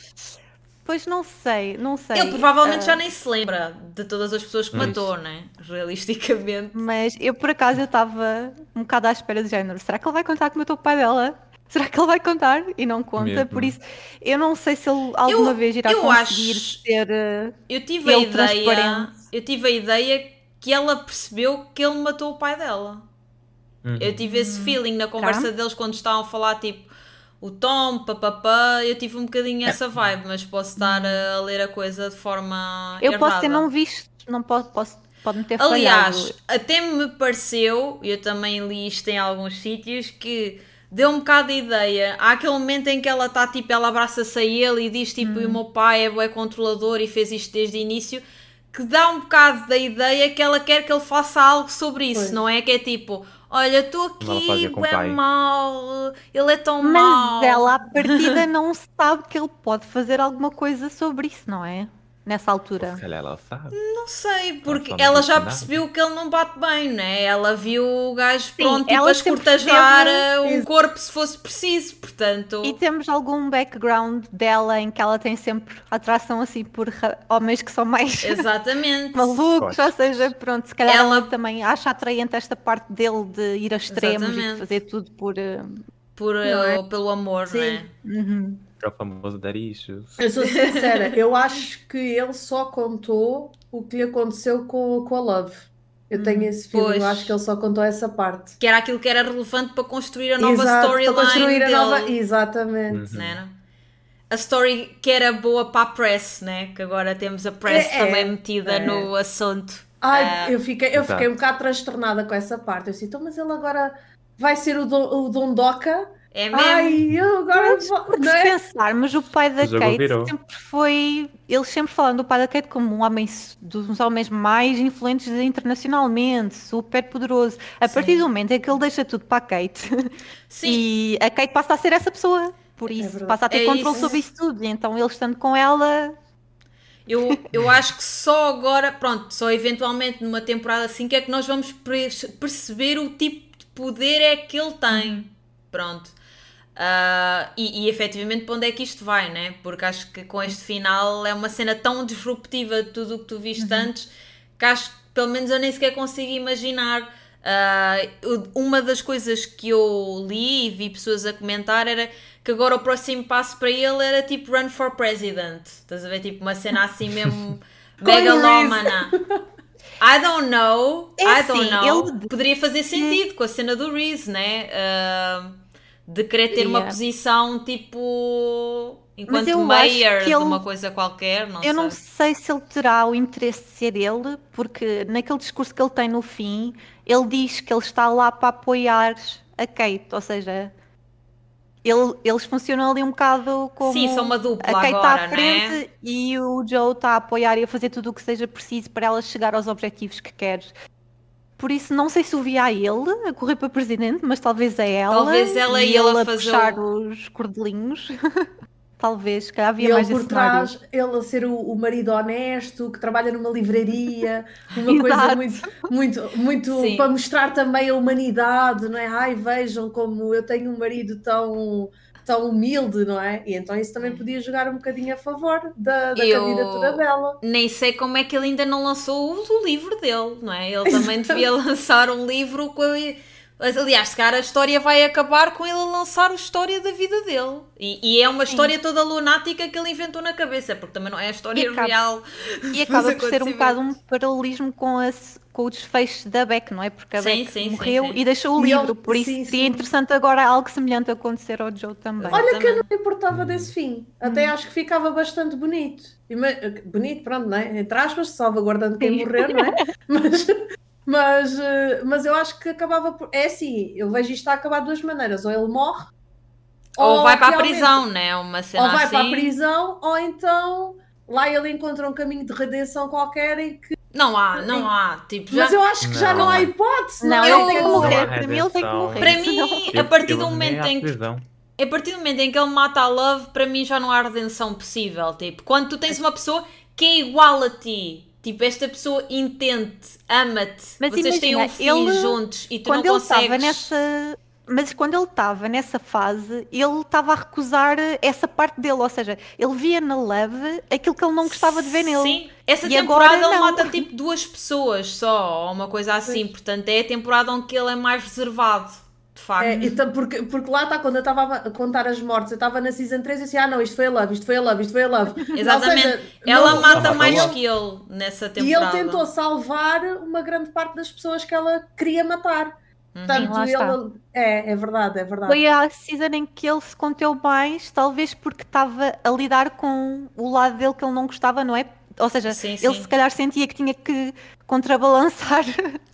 Pois não sei, não sei. Ele provavelmente uh... já nem se lembra de todas as pessoas que matou, né? Realisticamente. Mas eu por acaso eu estava um bocado à espera de género. Será que ele vai contar que matou o pai dela? Será que ele vai contar? E não conta, Mesmo. por isso eu não sei se ele alguma eu, vez irá eu conseguir acho, ter. Uh, eu tive a ideia. Eu tive a ideia que ela percebeu que ele matou o pai dela. Uhum. Eu tive esse feeling na conversa tá. deles quando estavam a falar tipo o Tom, papapá, eu tive um bocadinho essa vibe, mas posso estar a, ler a coisa de forma. Eu errada. posso ter não visto, não posso, posso pode-me ter Aliás, falhado. até me pareceu, eu também li isto em alguns sítios, que deu um bocado de ideia. Há aquele momento em que ela está tipo, ela abraça-se a ele e diz tipo, hum. o meu pai é bué controlador e fez isto desde o início. Que dá um bocado da ideia que ela quer que ele faça algo sobre isso, pois. não é? Que é tipo, Olha, estou aqui, é mal, ele é tão Mas mau. Mas ela, à partida, não sabe que ele pode fazer alguma coisa sobre isso, não é? Nessa altura? Se calhar ela sabe. Não sei, porque ela, ela já percebeu que ele não bate bem, né? Ela viu o gajo pronto tipo, a escortejar teve... um corpo se fosse preciso, portanto. E temos algum background dela em que ela tem sempre atração assim por homens que são mais Exatamente. malucos, ou seja, pronto, se calhar ela... ela... também acha atraente esta parte dele de ir a extremos Exatamente. e de fazer tudo por. Por, é? pelo amor, Sim. né? Uhum é o famoso Darichos. Eu sou sincera, eu acho que ele só contou o que lhe aconteceu com, com a Love. Eu tenho hum, esse filme, eu acho que ele só contou essa parte. Que era aquilo que era relevante para construir a nova storyline dele. Nova... Exatamente. Uhum. Né? A story que era boa para a press, né? Que agora temos a press é, também é, metida é. no assunto. Ai, uh, eu fiquei, eu fiquei um bocado transtornada com essa parte. Eu disse, então, mas ele agora vai ser o, do, o Dondoka é mesmo? Ai, eu agora vou. Porque se é? pensarmos, o pai da Kate virou. sempre foi. Eles sempre falam do pai da Kate como um homem dos homens mais influentes internacionalmente, super poderoso. A Sim. partir do momento em que ele deixa tudo para a Kate Sim. e a Kate passa a ser essa pessoa. Por é isso, é passa a ter é controle sobre isso tudo. E então ele estando com ela. Eu, eu acho que só agora, pronto, só eventualmente numa temporada assim que é que nós vamos perceber o tipo poder é que ele tem. Pronto. Uh, e, e efetivamente para onde é que isto vai, né? Porque acho que com este final é uma cena tão disruptiva de tudo o que tu viste uhum. antes que acho que pelo menos eu nem sequer consigo imaginar. Uh, uma das coisas que eu li e vi pessoas a comentar era que agora o próximo passo para ele era tipo run for president. Estás a ver? Tipo uma cena assim mesmo megalómana. I don't know. É I don't assim, know. Ele... Poderia fazer sentido com a cena do Reese, né? Uh, de querer ter yeah. uma posição tipo enquanto mayor de uma coisa qualquer. Não eu sei. não sei se ele terá o interesse de ser ele, porque naquele discurso que ele tem no fim, ele diz que ele está lá para apoiar a Kate, ou seja, ele, eles funcionam ali um bocado como Sim, são uma dupla a quem está à frente né? e o Joe está a apoiar e a fazer tudo o que seja preciso para ela chegar aos objetivos que quer. Por isso, não sei se o via a ele a correr para presidente, mas talvez a ela. Talvez ela e, e ele a puxar o... os cordelinhos. talvez, que havia ele mais por trás, ele a ser o, o, marido honesto, que trabalha numa livraria, uma coisa muito, muito, muito para mostrar também a humanidade, não é? Ai, vejam como eu tenho um marido tão tão humilde, não é? E então isso também podia jogar um bocadinho a favor da, da eu candidatura dela. Nem sei como é que ele ainda não lançou o, livro dele, não é? Ele também devia lançar um livro com Aliás, se calhar a história vai acabar com ele a lançar a história da vida dele. E, e é uma história Sim. toda lunática que ele inventou na cabeça, porque também não é a história e acaba, real. E acaba por ser um bocado um paralelismo com, a, com o desfecho da Beck, não é? Porque a sim, Beck sim, morreu sim, e deixou o livro, por isso seria interessante agora algo semelhante acontecer ao Joe também. Olha que eu não me importava desse fim, até hum. acho que ficava bastante bonito. Bonito, pronto, não é? Entre aspas, salvaguardando quem morreu, não é? Mas mas, eh, mas eu acho que acabava por. É assim, eu vejo isto a acabar de duas maneiras. Ou ele morre. Ou, ou vai para a prisão, né? Uma cena ou vai assim. para a prisão, ou então lá ele encontra um caminho de redenção qualquer em que. Não há, não há. Tipo, já... Mas eu acho que não. já não há hipótese. Não, não ele tem que morrer. Para mim, ele tem que morrer. Para mim, a partir do momento em que. A partir do momento em que ele mata a Love, para mim já não há redenção possível. Tipo, quando tu tens uma pessoa que é igual a ti, Tipo, esta pessoa entende, ama-te, vocês imagina, têm um filho ele, juntos e tu quando não ele consegues... nessa mas quando ele estava nessa fase, ele estava a recusar essa parte dele, ou seja, ele via na Love aquilo que ele não gostava de ver nele. Sim, essa e temporada ele mata tipo duas pessoas só, ou uma coisa assim, portanto é a temporada onde ele é mais reservado de facto. É, então, porque, porque lá está, quando eu estava a contar as mortes, eu estava na Season 3 e disse, ah não, isto foi a Love, isto foi a Love, isto foi a Love. Exatamente. Seja, ela não, mata mais que ele nessa temporada. E ele tentou salvar uma grande parte das pessoas que ela queria matar. Uhum. Portanto, ele, é, é verdade, é verdade. Foi a season em que ele se conteu mais, talvez porque estava a lidar com o lado dele que ele não gostava, não é? Ou seja, sim, sim. ele se calhar sentia que tinha que contrabalançar.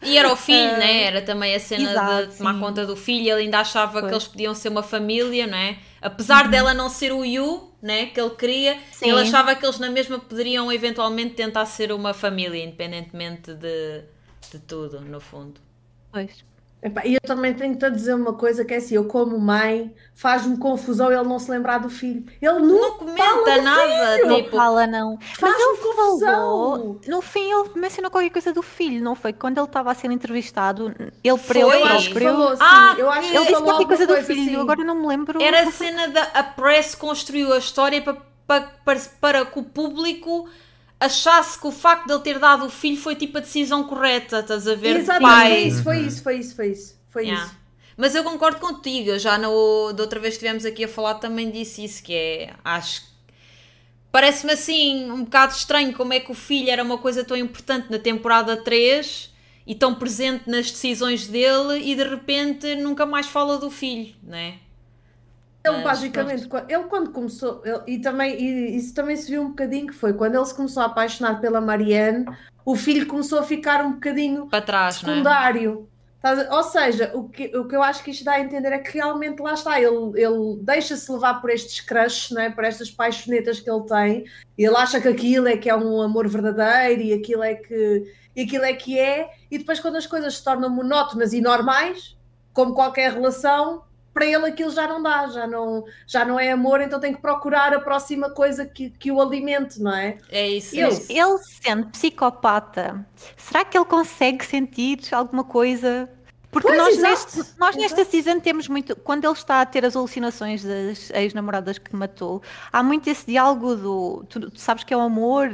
E era o filho, uh, né? Era também a cena exato, de tomar sim. conta do filho. Ele ainda achava Foi. que eles podiam ser uma família, não é? Apesar uhum. dela não ser o Yu, né? Que ele queria, sim. ele achava que eles na mesma poderiam eventualmente tentar ser uma família, independentemente de, de tudo, no fundo. Pois. E eu também tenho-te a dizer uma coisa que é assim, eu como mãe, faz-me confusão ele não se lembrar do filho. Ele não comenta nada, filho. tipo, não fala não. Faz-me confusão. Falou, no fim ele mencionou qualquer coisa do filho, não foi? Quando ele estava a ser entrevistado, ele para ele próprio. Falou, assim, ah, eu acho que ele disse qualquer coisa, coisa do filho, assim. agora não me lembro. Era a cena da a press construiu a história para, para, para, para que o público achasse que o facto de ele ter dado o filho foi tipo a decisão correta, estás a ver? Exatamente, foi isso, foi isso, foi isso, foi isso. Foi yeah. isso. Mas eu concordo contigo, já no, da outra vez que estivemos aqui a falar também disse isso, que é, acho Parece-me assim um bocado estranho como é que o filho era uma coisa tão importante na temporada 3 e tão presente nas decisões dele e de repente nunca mais fala do filho, não é? Ele Mas, basicamente, ele quando começou, ele, e também e isso também se viu um bocadinho que foi quando ele se começou a apaixonar pela Marianne, o filho começou a ficar um bocadinho para trás, é? secundário. É? Ou seja, o que, o que eu acho que isto dá a entender é que realmente lá está, ele, ele deixa-se levar por estes crushes, né? por estas paixonetas que ele tem, e ele acha que aquilo é que é um amor verdadeiro e aquilo é que, e aquilo é, que é, e depois quando as coisas se tornam monótonas e normais, como qualquer relação, para ele aquilo já não dá, já não, já não é amor, então tem que procurar a próxima coisa que, que o alimente, não é? É isso. Ele, ele sendo psicopata, será que ele consegue sentir alguma coisa? Porque pois, nós, neste, nós nesta season temos muito. Quando ele está a ter as alucinações das ex-namoradas que matou, há muito esse diálogo do. Tu, tu, sabes que é o amor,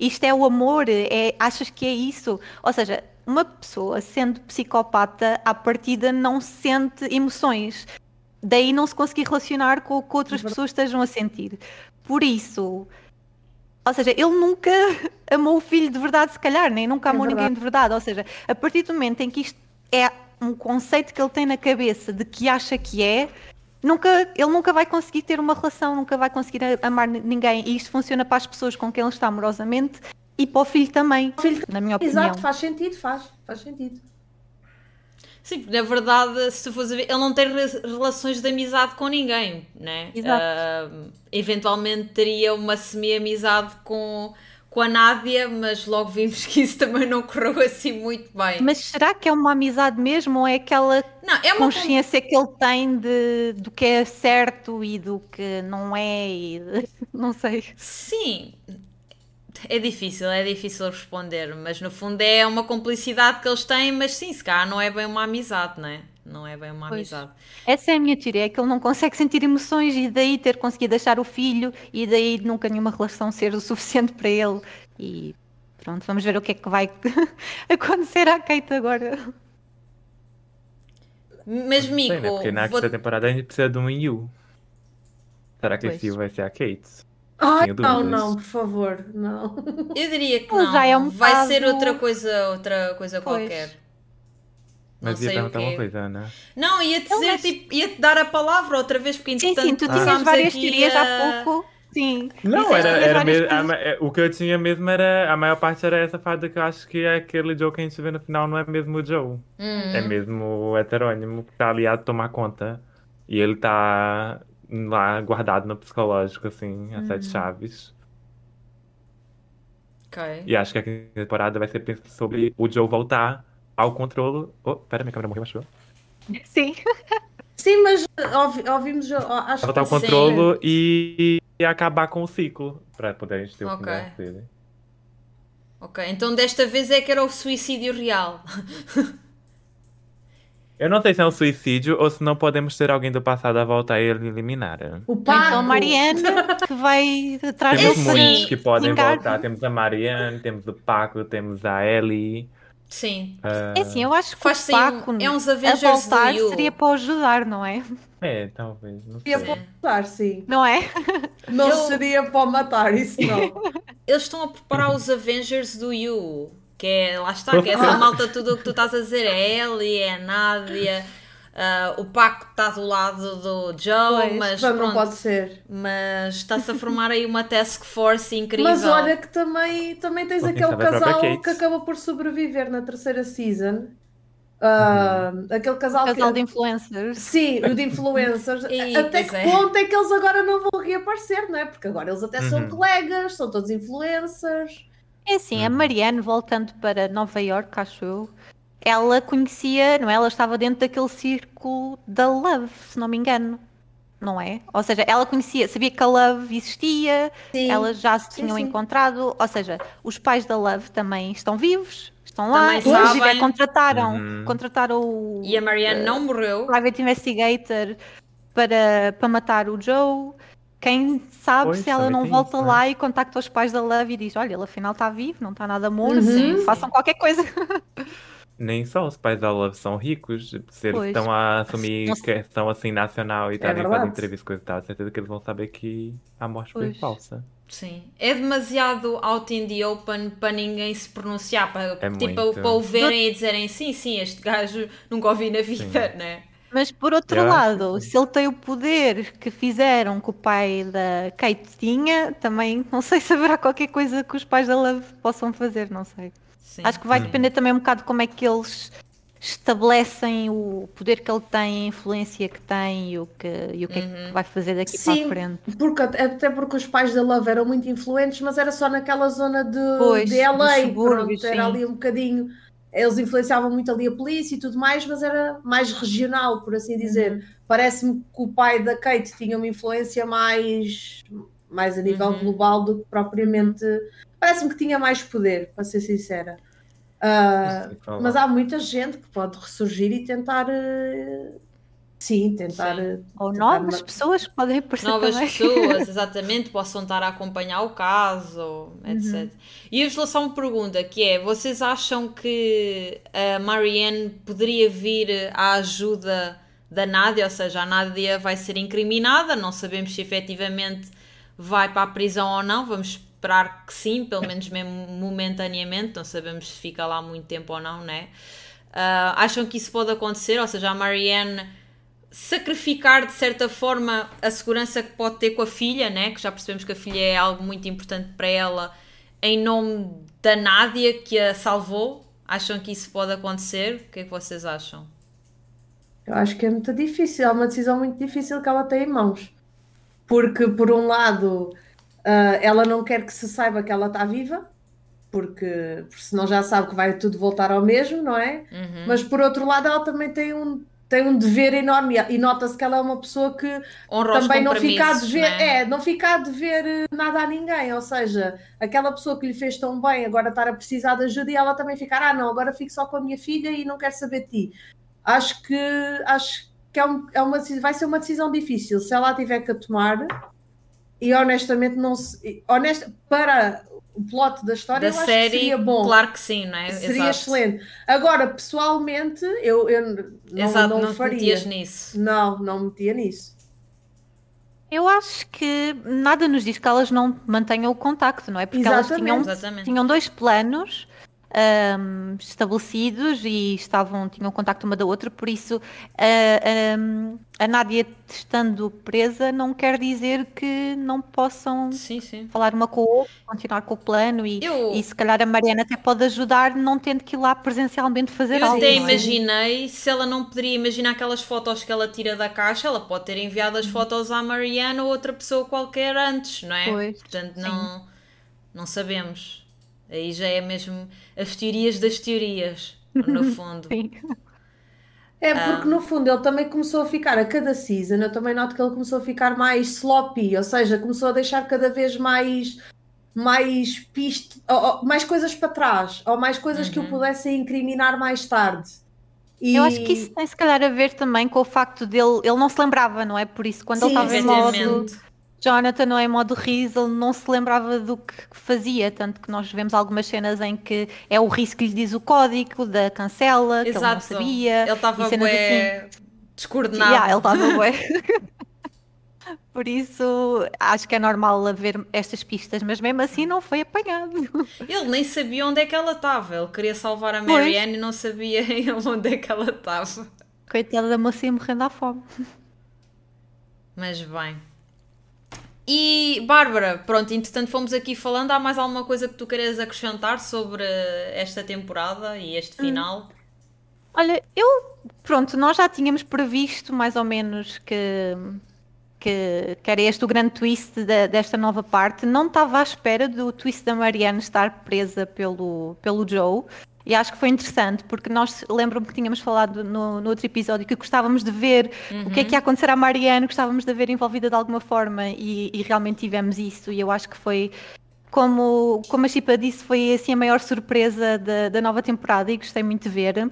isto é o amor, é, achas que é isso? Ou seja, uma pessoa sendo psicopata, à partida não sente emoções. Daí não se conseguir relacionar com o que outras pessoas estejam a sentir. Por isso, ou seja, ele nunca amou o filho de verdade, se calhar, nem nunca amou é ninguém de verdade. Ou seja, a partir do momento em que isto é um conceito que ele tem na cabeça de que acha que é, nunca, ele nunca vai conseguir ter uma relação, nunca vai conseguir amar ninguém. E isto funciona para as pessoas com quem ele está amorosamente e para o filho também, filho, na minha opinião. Exato, faz sentido, faz, faz sentido. Sim, na verdade, se tu fores ver, ele não tem relações de amizade com ninguém, né? Exato. Uh, eventualmente teria uma semi-amizade com, com a Nádia, mas logo vimos que isso também não correu assim muito bem. Mas será que é uma amizade mesmo ou é aquela não, é uma consciência que ele tem de, do que é certo e do que não é? E de... Não sei. Sim, é difícil, é difícil responder, mas no fundo é uma complicidade que eles têm, mas sim, se cá não é bem uma amizade, não é? Não é bem uma pois. amizade. Essa é a minha teoria, é que ele não consegue sentir emoções e daí ter conseguido deixar o filho e daí nunca nenhuma relação ser o suficiente para ele. E pronto, vamos ver o que é que vai acontecer à Kate agora. Mas Mico. Sei, né? Porque na vou... temporada a gente precisa de um Yu. Será que pois. esse vai ser a Kate? Ai, não, não, por favor, não. Eu diria que não. Já é um Vai ser outra coisa, outra coisa qualquer. Mas não ia perguntar uma coisa, Ana. Não, ia-te dizer, mas... tipo, ia-te dar a palavra outra vez, porque entretanto sim, sim, tu tinhas várias teorias a... há pouco. Sim. Não, era, era mesmo, a, o que eu tinha mesmo era, a maior parte era essa fada que eu acho que é aquele Joe que a gente vê no final não é mesmo o Joe. Hum. É mesmo o heterônimo que está ali a tomar conta. E ele está lá guardado no psicológico, assim, as sete hum. chaves. Ok. E acho que a temporada vai ser sobre o Joe voltar ao controle. Oh, pera, minha câmera morreu, achou? Sim. Sim, mas ouvi, ouvimos. Acho voltar ao controle e, e, acabar com o ciclo para poderem ter o okay. final dele. Ok, então desta vez é que era o suicídio real. Eu não sei se é um suicídio ou se não podemos ter alguém do passado a voltar e ele eliminar. O Paco. Então Marianne que vai atrás Temos muitos que podem voltar. Temos a Marianne, temos o Paco, temos a Ellie. Sim. Uh... É assim, eu acho que Faz o Paco é uns Avengers a voltar seria para ajudar, não é? É, talvez. Não seria para ajudar, sim. Não é? Não eu... seria para matar, isso não. Eles estão a preparar os Avengers do You. Que é, lá está, que é essa malta, tudo o que tu estás a dizer, é Ellie, é a Nádia, uh, o Paco está do lado do Joe, pois, mas pronto, não pode ser. Mas está-se a formar aí uma task force incrível. Mas olha que também, também tens aquele casal que acaba por sobreviver na terceira season. Uh, uhum. Aquele casal, casal que... de influencers. Sim, o de influencers. e, até que é. ponto é que eles agora não vão reaparecer, não é? Porque agora eles até uhum. são colegas, são todos influencers. É assim, a uhum. Marianne, voltando para Nova York, acho eu, ela conhecia, não é? Ela estava dentro daquele círculo da Love, se não me engano. Não é? Ou seja, ela conhecia, sabia que a Love existia, sim. elas já se tinham sim, sim. encontrado, ou seja, os pais da Love também estão vivos, estão lá, inclusive contrataram, uhum. contrataram o. E a Marianne uh, não morreu. Private Investigator para, para matar o Joe. Quem sabe pois, se ela não volta isso, lá é? e contacta os pais da Love e diz: Olha, ele afinal está vivo, não está nada morto, uhum. façam qualquer coisa. Nem só os pais da Love são ricos, se eles pois. estão a assumir Nossa. questão assim nacional e estarem é fazendo entrevistas coisas e tal, certeza que eles vão saber que a morte pois. foi falsa. Sim, é demasiado out in the open para ninguém se pronunciar, para, é tipo, para o verem e dizerem sim, sim, este gajo nunca ouvi na vida, sim. né? Mas por outro Eu lado, se ele tem o poder que fizeram que o pai da Kate tinha, também não sei se haverá qualquer coisa que os pais da Love possam fazer, não sei. Sim. Acho que vai hum. depender também um bocado de como é que eles estabelecem o poder que ele tem, a influência que tem e o que, e o que uhum. é que uhum. vai fazer daqui Sim, para a frente. Porque, até porque os pais da Love eram muito influentes, mas era só naquela zona de, pois, de LA, pronto, era ali um bocadinho eles influenciavam muito ali a polícia e tudo mais, mas era mais regional, por assim dizer. Uhum. Parece-me que o pai da Kate tinha uma influência mais, mais a nível uhum. global do que propriamente. Parece-me que tinha mais poder, para ser sincera. Uh, mas há muita gente que pode ressurgir e tentar. Uh, Sim, tentar. Sim. Ou tentar novas uma... pessoas que podem aparecer Novas também. pessoas, exatamente, possam estar a acompanhar o caso, etc. Uhum. E lançar uma pergunta que é: vocês acham que a Marianne poderia vir à ajuda da Nádia? Ou seja, a Nádia vai ser incriminada, não sabemos se efetivamente vai para a prisão ou não, vamos esperar que sim, pelo menos mesmo momentaneamente, não sabemos se fica lá muito tempo ou não, né? Uh, acham que isso pode acontecer? Ou seja, a Marianne sacrificar de certa forma a segurança que pode ter com a filha, né? que já percebemos que a filha é algo muito importante para ela, em nome da Nádia que a salvou. Acham que isso pode acontecer? O que é que vocês acham? Eu acho que é muito difícil, é uma decisão muito difícil que ela tem em mãos. Porque, por um lado, uh, ela não quer que se saiba que ela está viva, porque, porque senão já sabe que vai tudo voltar ao mesmo, não é? Uhum. Mas, por outro lado, ela também tem um, tem um dever enorme e nota-se que ela é uma pessoa que Honra também não fica a dever, né? é, não fica a dever eh, nada a ninguém, ou seja, aquela pessoa que lhe fez tão bem agora estar a precisar de ajuda e ela também ficar, ah não, agora fico só com a minha filha e não quero saber de ti. Acho que acho que é, um, é uma, vai ser uma decisão difícil se ela tiver que a tomar e honestamente não se, honesta, para o plot da história, da eu série, acho que seria bom. Claro que sim, não é? Seria Exato. excelente. Agora, pessoalmente, eu, eu não, Exato, não, não faria. metias nisso. Não, não metia nisso. Eu acho que nada nos diz que elas não mantenham o contacto, não é? Porque Exatamente. elas tinham, tinham dois planos um, estabelecidos e estavam, tinham contacto uma da outra, por isso a, a, a Nádia estando presa não quer dizer que não possam sim, sim. falar uma com a outra, continuar com o plano e, Eu... e se calhar a Mariana até pode ajudar não tendo que ir lá presencialmente fazer Eu algo. Eu até é? imaginei se ela não poderia imaginar aquelas fotos que ela tira da caixa, ela pode ter enviado as uhum. fotos à Mariana ou outra pessoa qualquer antes, não é? Pois, Portanto, não, não sabemos. Aí já é mesmo as teorias das teorias, no fundo. Sim. É, porque no fundo ele também começou a ficar, a cada season, eu também noto que ele começou a ficar mais sloppy, ou seja, começou a deixar cada vez mais mais piste, ou, ou, mais coisas para trás, ou mais coisas uhum. que o uhum. pudessem incriminar mais tarde. E... Eu acho que isso tem se calhar a ver também com o facto dele, ele não se lembrava, não é? Por isso, quando Sim, ele estava em modo Jonathan não é modo riso, ele não se lembrava do que fazia, tanto que nós vemos algumas cenas em que é o riso que lhe diz o código da cancela, Exato. que ele não sabia. Ele estava bué assim. descoordenado. Yeah, ele estava bué. Por isso, acho que é normal haver estas pistas, mas mesmo assim não foi apanhado. Ele nem sabia onde é que ela estava. Ele queria salvar a Marianne e não sabia onde é que ela estava. Coitada da mocinha morrendo à fome. Mas bem, e Bárbara, pronto, entretanto fomos aqui falando. Há mais alguma coisa que tu queres acrescentar sobre esta temporada e este hum. final? Hum. Olha, eu, pronto, nós já tínhamos previsto mais ou menos que, que, que era este o grande twist de, desta nova parte. Não estava à espera do twist da Marianne estar presa pelo, pelo Joe. E acho que foi interessante, porque nós lembro-me que tínhamos falado no, no, outro episódio que gostávamos de ver uhum. o que é que ia acontecer à Mariana, gostávamos de ver envolvida de alguma forma e, e, realmente tivemos isso. E eu acho que foi, como, como a Chipa disse, foi assim a maior surpresa da, da nova temporada e gostei muito de ver.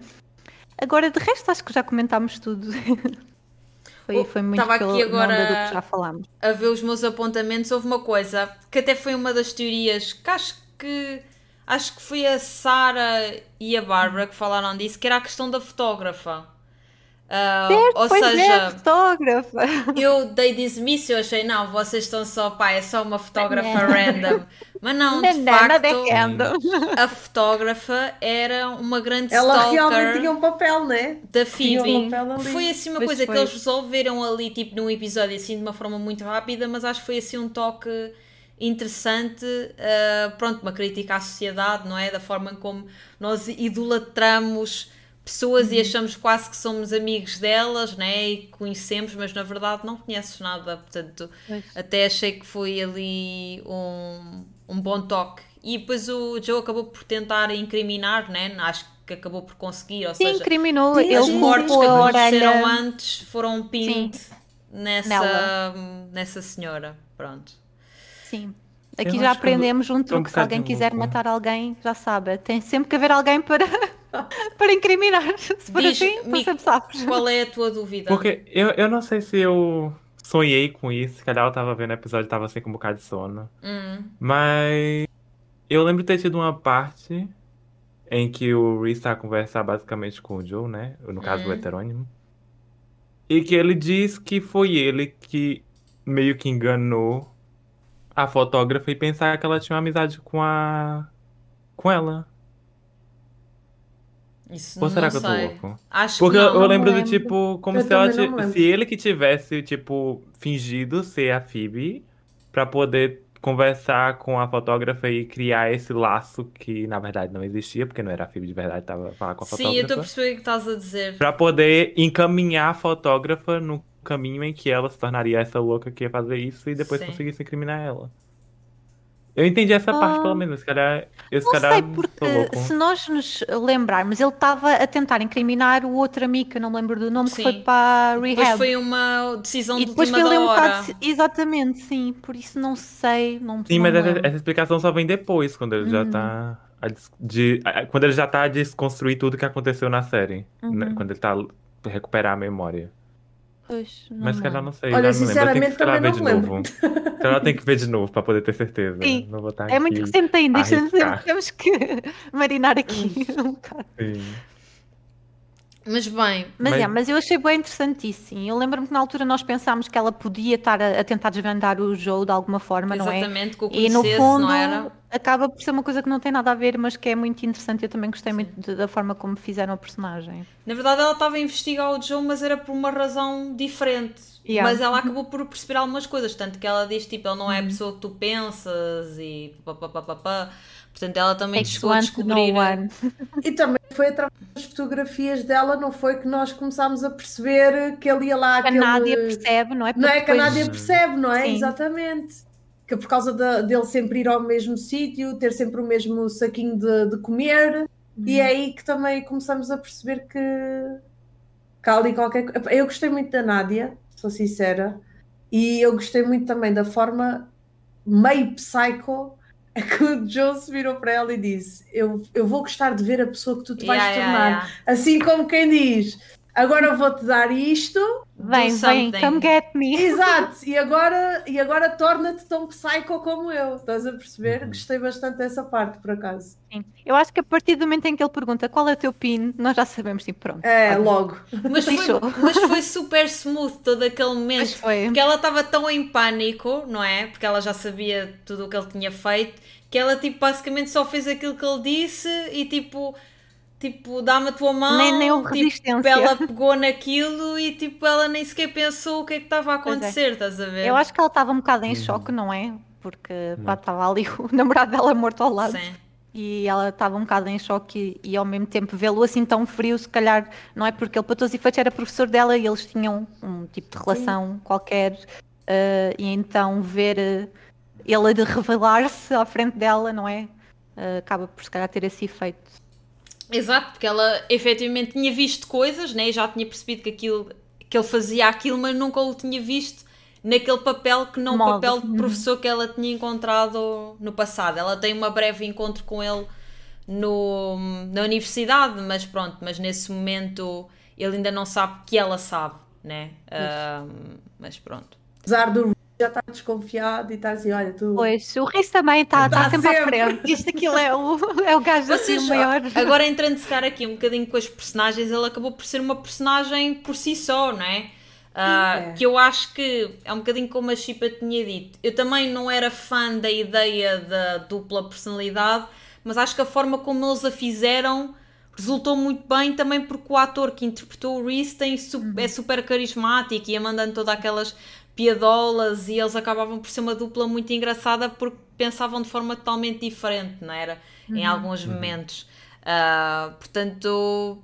Agora, de resto, acho que já comentámos tudo. foi, foi muito Estava aqui agora do que já falámos. A ver os meus apontamentos, houve uma coisa que até foi uma das teorias que acho que acho que foi a Sara e a Bárbara que falaram disso, que era a questão da fotógrafa. Uh, certo, ou seja, é, fotógrafa. eu dei dismisso, eu achei, não, vocês estão só, pá, é só uma fotógrafa random. Mas não, de não, facto, a fotógrafa era uma grande Ela stalker. Ela realmente tinha um papel, né? Da Phoebe. Um foi assim uma pois coisa foi. que eles resolveram ali, tipo, num episódio assim, de uma forma muito rápida, mas acho que foi assim um toque interessante, uh, pronto, uma crítica à sociedade, não é? Da forma como nós idolatramos pessoas uhum. e achamos quase que somos amigos delas, né? E conhecemos, mas na verdade não conheces nada, portanto, pois. até achei que foi ali um, um bom toque. E depois o Joe acabou por tentar incriminar, né? Acho que acabou por conseguir, ou sim, seja, incriminou. Sim, os mortos que aconteceram antes foram pinned nessa, nessa senhora, pronto. Sim. Aqui já aprendemos um truque. Um se alguém quiser louco. matar alguém, já sabe. Tem sempre que haver alguém para, para incriminar. Se for Diz, assim, tu sempre sabes. Qual é a tua dúvida? Porque eu, eu não sei se eu sonhei com isso. Se calhar eu tava vendo o episódio e tava assim com um bocado de sono. Hum. Mas eu lembro de ter tido uma parte em que o Reese tá a conversar basicamente com o Joe, né? No caso hum. do heterônimo. E que ele diz que foi ele que meio que enganou a fotógrafa e pensar que ela tinha uma amizade com a. com ela. Isso Ou será que eu tô louco? Acho Porque que não, eu, lembro do tipo, como eu se ela se ele que tivesse, tipo, fingido ser a Phoebe pra poder conversar com a fotógrafa e criar esse laço que na verdade não existia, porque não era a Phoebe de verdade, estava falando com a Sim, fotógrafa. Sim, eu a perceber o que estás a dizer. Pra poder encaminhar a fotógrafa no caminho em que ela se tornaria essa louca que ia fazer isso e depois Sim. conseguisse incriminar ela. Eu entendi essa parte, pelo ah, menos. Esse cara, esse não cara sei, porque se nós nos lembrarmos, ele estava a tentar incriminar o outro amigo, que eu não me lembro do nome, sim. que foi para a rehab. Depois foi uma decisão e de depois foi ali um bocado, Exatamente, sim. Por isso não sei. Não, sim, não mas essa, essa, explicação só vem depois, quando ele uhum. já está a, de, a, quando ele já tá a desconstruir tudo que aconteceu na série. Né? Uhum. Né? Quando ele está a recuperar a memória. Pois, não Mas que ela não sei. Olha, sinceramente também não lembro. Então ela tem que ver de novo para poder ter certeza. Sim. Não vou estar é muito recente ainda, temos que marinar aqui um bocado. Sim. Mas bem. Mas, mas... É, mas eu achei bem interessantíssimo. Eu lembro-me que na altura nós pensámos que ela podia estar a, a tentar desvendar o jogo de alguma forma, Exatamente, não é? Exatamente, que o e no fundo não era? acaba por ser uma coisa que não tem nada a ver, mas que é muito interessante. Eu também gostei Sim. muito da forma como fizeram a personagem. Na verdade, ela estava a investigar o Joe, mas era por uma razão diferente. Yeah. Mas ela acabou por perceber algumas coisas, tanto que ela diz tipo, ele não é a uhum. pessoa que tu pensas e papapá. Portanto, ela também chegou a descobrir. E também foi através das fotografias dela, não foi que nós começámos a perceber que ele ia lá. Que a Nádia percebe, não é? Porque não é que a Nádia percebe, não é? Sim. Exatamente. Que por causa de, dele sempre ir ao mesmo sítio, ter sempre o mesmo saquinho de, de comer, uhum. e é aí que também começamos a perceber que, que há ali qualquer coisa. Eu gostei muito da Nádia, sou sincera, e eu gostei muito também da forma meio psycho que o Joe se virou para ela e disse: eu, eu vou gostar de ver a pessoa que tu te vais yeah, tornar. Yeah, yeah. Assim como quem diz: agora vou-te dar isto. Vem, vem, come get me. Exato, e agora, e agora torna-te tão psycho como eu. Estás a perceber? Uhum. Gostei bastante dessa parte, por acaso. Sim. Eu acho que a partir do momento em que ele pergunta qual é o teu PIN, nós já sabemos, tipo, pronto. É, logo. Mas foi, mas foi super smooth todo aquele momento. Porque ela estava tão em pânico, não é? Porque ela já sabia tudo o que ele tinha feito, que ela, tipo, basicamente só fez aquilo que ele disse e, tipo tipo, dá-me a tua mão. Nem, nem tipo, resistência. ela pegou naquilo e tipo, ela nem sequer pensou o que é que estava a é. acontecer, é. estás a ver? Eu acho que ela estava um bocado em choque, não é? Porque estava ali o namorado dela morto ao lado. Sim. E ela estava um bocado em choque e, e ao mesmo tempo vê-lo assim tão frio, se calhar, não é? Porque ele, para todos os efeitos, era professor dela e eles tinham um tipo de relação Sim. qualquer. Uh, e então ver uh, ele de revelar-se à frente dela, não é? Uh, acaba por se calhar ter esse efeito. Exato, porque ela efetivamente tinha visto coisas, né? E já tinha percebido que, aquilo, que ele fazia aquilo, mas nunca o tinha visto naquele papel que não o papel de uhum. professor que ela tinha encontrado no passado. Ela tem uma breve encontro com ele no, na universidade, mas pronto, mas nesse momento ele ainda não sabe que ela sabe, né? Uh, mas pronto. Apesar do já está desconfiado e está assim, olha, tu... Pois, o Riz também está tá, tá sempre, sempre, à frente. Isto aquilo é o, é o gajo assim Vocês, assim maior. Agora entrando se aqui um bocadinho com as personagens, ele acabou por ser uma personagem por si só, não é? Uh, é. Que eu acho que é um bocadinho como a Chipa tinha dito. Eu também não era fã da ideia da dupla personalidade, mas acho que a forma como eles a fizeram resultou muito bem também porque o ator que interpretou o Reese tem, uhum. é super carismático e ia mandando todas aquelas piadolas e eles acabavam por ser uma dupla muito engraçada porque pensavam de forma totalmente diferente, não era? Uhum. Em alguns uhum. momentos. Uh, portanto,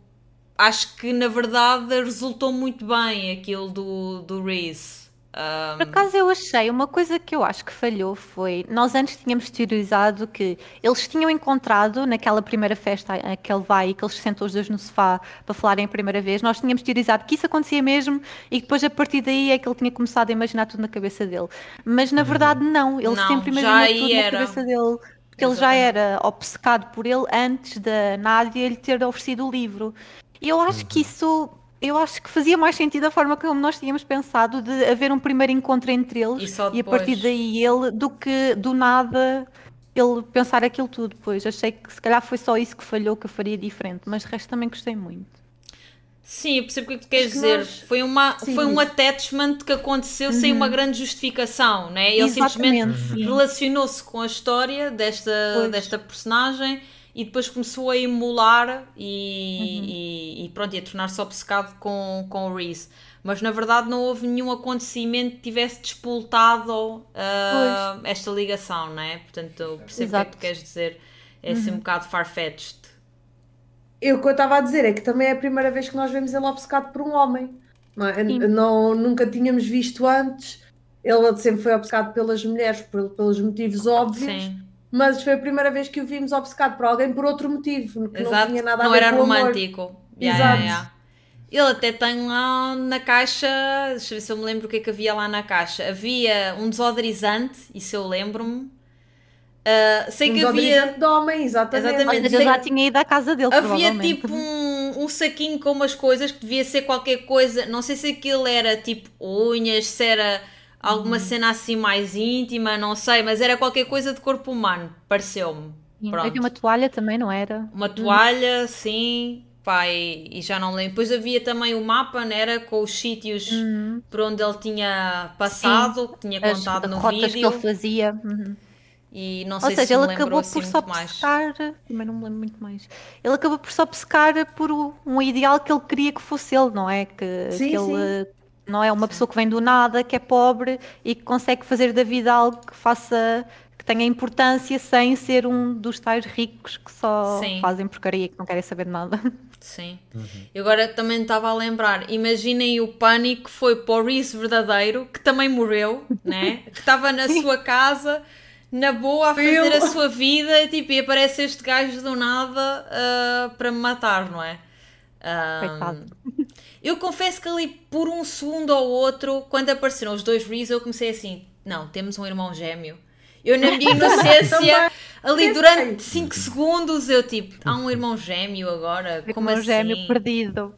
acho que na verdade resultou muito bem aquilo do, do Reese. Um... Por acaso eu achei, uma coisa que eu acho que falhou foi, nós antes tínhamos teorizado que eles tinham encontrado naquela primeira festa a que ele vai e que eles se sentam os dois no sofá para falarem a primeira vez, nós tínhamos teorizado que isso acontecia mesmo e que depois a partir daí é que ele tinha começado a imaginar tudo na cabeça dele. Mas na uhum. verdade não, ele não, sempre imaginou tudo era. na cabeça dele. Porque ele já era obcecado por ele antes da Nádia lhe ter oferecido o livro. Eu acho que uhum. isso eu acho que fazia mais sentido a forma como nós tínhamos pensado de haver um primeiro encontro entre eles e, e a partir daí ele, do que do nada ele pensar aquilo tudo. Pois achei que se calhar foi só isso que falhou que eu faria diferente, mas o resto também gostei muito. Sim, eu percebo o que é tu queres dizer. Nós... Foi, uma, foi um attachment que aconteceu uhum. sem uma grande justificação, né? Ele Exatamente. simplesmente relacionou-se com a história desta, desta personagem e depois começou a emular e, uhum. e, e pronto, ia tornar-se obcecado com, com o Reese. Mas na verdade não houve nenhum acontecimento que tivesse despoltado uh, esta ligação, não é? Portanto, percebo o que é que tu queres dizer. É assim uhum. um bocado far-fetched. Eu, o que eu estava a dizer é que também é a primeira vez que nós vemos ele obcecado por um homem. Não, é? não nunca tínhamos visto antes. Ele sempre foi obcecado pelas mulheres por, pelos motivos óbvios. Sim mas foi a primeira vez que o vimos obcecado por alguém por outro motivo, que Exato. não tinha nada a não ver com Não era romântico. Yeah, Exato. Yeah, Ele até tem lá na caixa, deixa eu ver se eu me lembro o que é que havia lá na caixa. Havia um desodorizante, isso eu lembro-me. Uh, sei um que havia. de homem, exatamente. exatamente. Sei... Eu já tinha ido à casa dele. Havia tipo um, um saquinho com umas coisas que devia ser qualquer coisa. Não sei se aquilo era tipo unhas, se era alguma uhum. cena assim mais íntima, não sei, mas era qualquer coisa de corpo humano, pareceu-me. Havia uma toalha também, não era? Uma toalha, uhum. sim. Pai, e já não lembro. Depois havia também o mapa, não era? Com os sítios uhum. por onde ele tinha passado, que tinha contado As no rotas vídeo. que ele fazia. Uhum. E não Ou sei seja, se ele acabou assim por só pescar, também não me lembro muito mais. Ele acabou por só pescar por um ideal que ele queria que fosse ele, não é? Que, sim, que ele não é uma pessoa que vem do nada, que é pobre e que consegue fazer da vida algo que faça que tenha importância sem ser um dos tais ricos que só Sim. fazem porcaria e que não querem saber de nada. Sim. Uhum. E agora também estava a lembrar, imaginem o pânico que foi para o Reese verdadeiro, que também morreu, né? que estava na sua casa, na boa, a fazer a sua vida, tipo, e aparece este gajo do nada uh, para me matar, não é? Um, eu confesso que ali por um segundo ou outro, quando apareceram os dois Reese, eu comecei assim: não, temos um irmão gêmeo. Eu, na minha inocência, ali durante 5 segundos, eu tipo: há um irmão gêmeo agora? Como irmão assim? gêmeo perdido.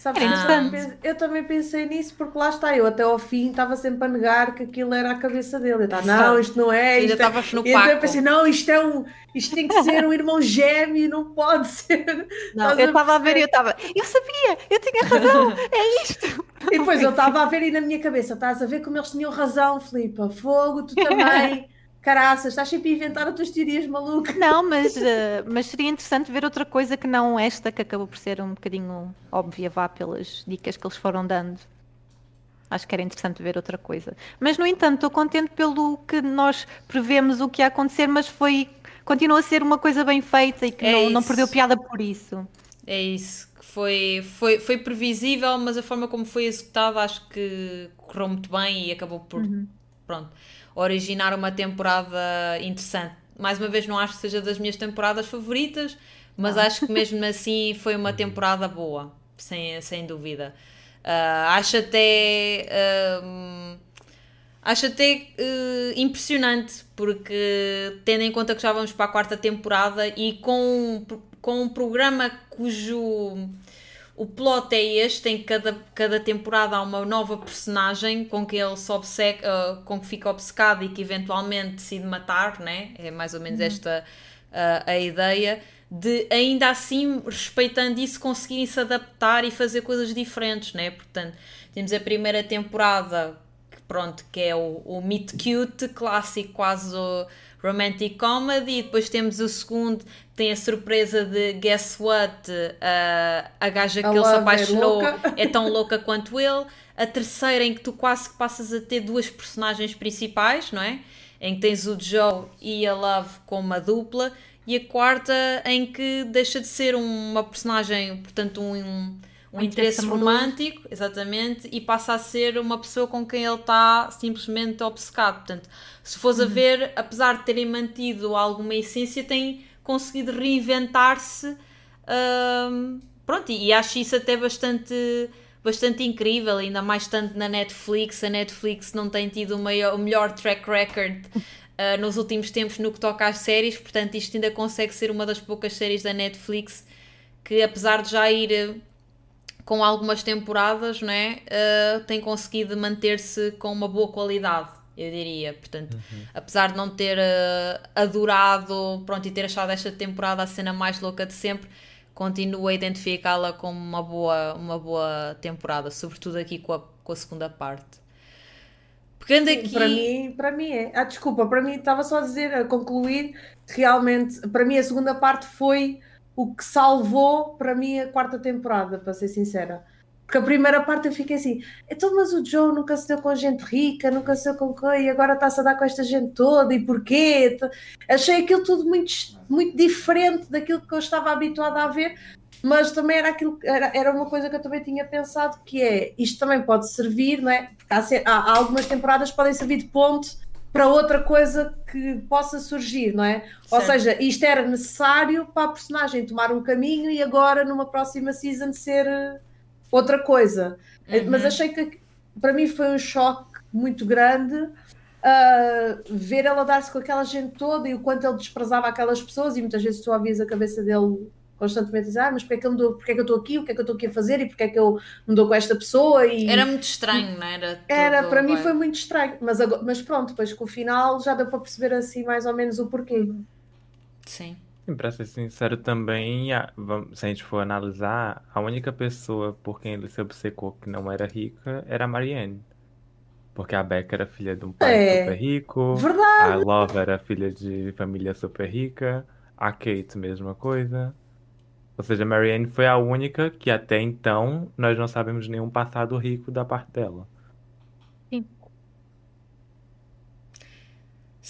Sabe, ah. eu também pensei nisso porque lá está, eu até ao fim estava sempre a negar que aquilo era a cabeça dele. Eu estava, não, isto não é. Isto Ainda é... no e então eu pensei, não, isto é um, isto tem que ser um irmão gêmeo, não pode ser. Não, eu estava a ver e eu estava, eu sabia, eu tinha razão, é isto. E depois eu estava a ver e na minha cabeça, estás a ver como eles tinham razão, Filipa, fogo, tu também. Caraças, estás sempre a inventar outras teorias malucas. Não, mas, uh, mas seria interessante ver outra coisa que não esta, que acabou por ser um bocadinho óbvia, vá pelas dicas que eles foram dando. Acho que era interessante ver outra coisa. Mas, no entanto, estou contente pelo que nós prevemos o que ia acontecer, mas foi. Continua a ser uma coisa bem feita e que é não, não, perdeu piada por isso. É isso. Foi, foi, foi previsível, mas a forma como foi executada acho que correu muito bem e acabou por. Uhum. Pronto originar uma temporada interessante. Mais uma vez, não acho que seja das minhas temporadas favoritas, mas ah. acho que mesmo assim foi uma temporada boa, sem, sem dúvida. Uh, acho até. Uh, acho até uh, impressionante, porque tendo em conta que já vamos para a quarta temporada e com, com um programa cujo o plot é este, em que cada, cada temporada há uma nova personagem com que ele se obceca, uh, com que fica obcecado e que eventualmente decide matar, né? É mais ou menos uhum. esta uh, a ideia de ainda assim, respeitando isso, conseguirem se adaptar e fazer coisas diferentes, né? Portanto, temos a primeira temporada, que pronto, que é o, o Meet Cute, clássico quase o romantic comedy, e depois temos o segundo, tem a surpresa de Guess What? Uh, a gaja que a ele se apaixonou é, é, tão louca quanto ele. A terceira, em que tu quase que passas a ter duas personagens principais, não é? Em que tens o Joe e a Love como uma dupla. E a quarta, em que deixa de ser uma personagem, portanto, um, um, um interesse romântico, exatamente, e passa a ser uma pessoa com quem ele está simplesmente obcecado. Portanto, se fores uhum. a ver, apesar de terem mantido alguma essência, tem conseguido reinventar-se. Um, pronto, e acho isso até bastante, bastante incrível, ainda mais tanto na Netflix. A Netflix não tem tido o, maior, o melhor track record uh, nos últimos tempos no que toca às séries, portanto, isto ainda consegue ser uma das poucas séries da Netflix que, apesar de já ir com algumas temporadas, não é? Uh, tem conseguido manter-se com uma boa qualidade eu diria. Portanto, uhum. apesar de não ter uh, adorado pronto, e ter achado esta temporada a cena mais louca de sempre, continuo a identificá-la como uma boa, uma boa temporada, sobretudo aqui com a, com a segunda parte. Pegando aqui. Para mim, para mim é. Ah, desculpa, para mim estava só a dizer, a concluir, que realmente, para mim, a segunda parte foi o que salvou para mim a quarta temporada, para ser sincera. Porque a primeira parte eu fiquei assim, então, mas o Joe nunca se deu com gente rica, nunca se deu com quem, e agora está-se a dar com esta gente toda, e porquê? Achei aquilo tudo muito, muito diferente daquilo que eu estava habituada a ver, mas também era aquilo era, era uma coisa que eu também tinha pensado que é isto também pode servir, não é? Há, há, algumas temporadas podem servir de ponte para outra coisa que possa surgir, não é? Certo. Ou seja, isto era necessário para a personagem tomar um caminho e agora numa próxima season ser eh, outra coisa. Uhum. Mas achei que para mim foi um choque muito grande uh, ver ela dar-se com aquela gente toda e o quanto ele desprezava aquelas pessoas e muitas vezes tu ouvias a cabeça dele constantemente dizer, ah, mas porque é que eu, dou, porque é que eu estou aqui, o que é que eu estou aqui a fazer e porque é que eu me dou com esta pessoa e... Era muito estranho, não era? Era, para mim foi muito estranho, mas, mas pronto, depois com o final já deu para perceber assim mais ou menos o porquê. Sim. Para ser sincero também, se a gente for analisar, a única pessoa por quem ele se obcecou que não era rica era a Marianne. Porque a Becca era filha de um pai é, super rico. Verdade. A Love era filha de família super rica. A Kate, mesma coisa. Ou seja, Marianne foi a única que até então nós não sabemos nenhum passado rico da parte dela. Sim.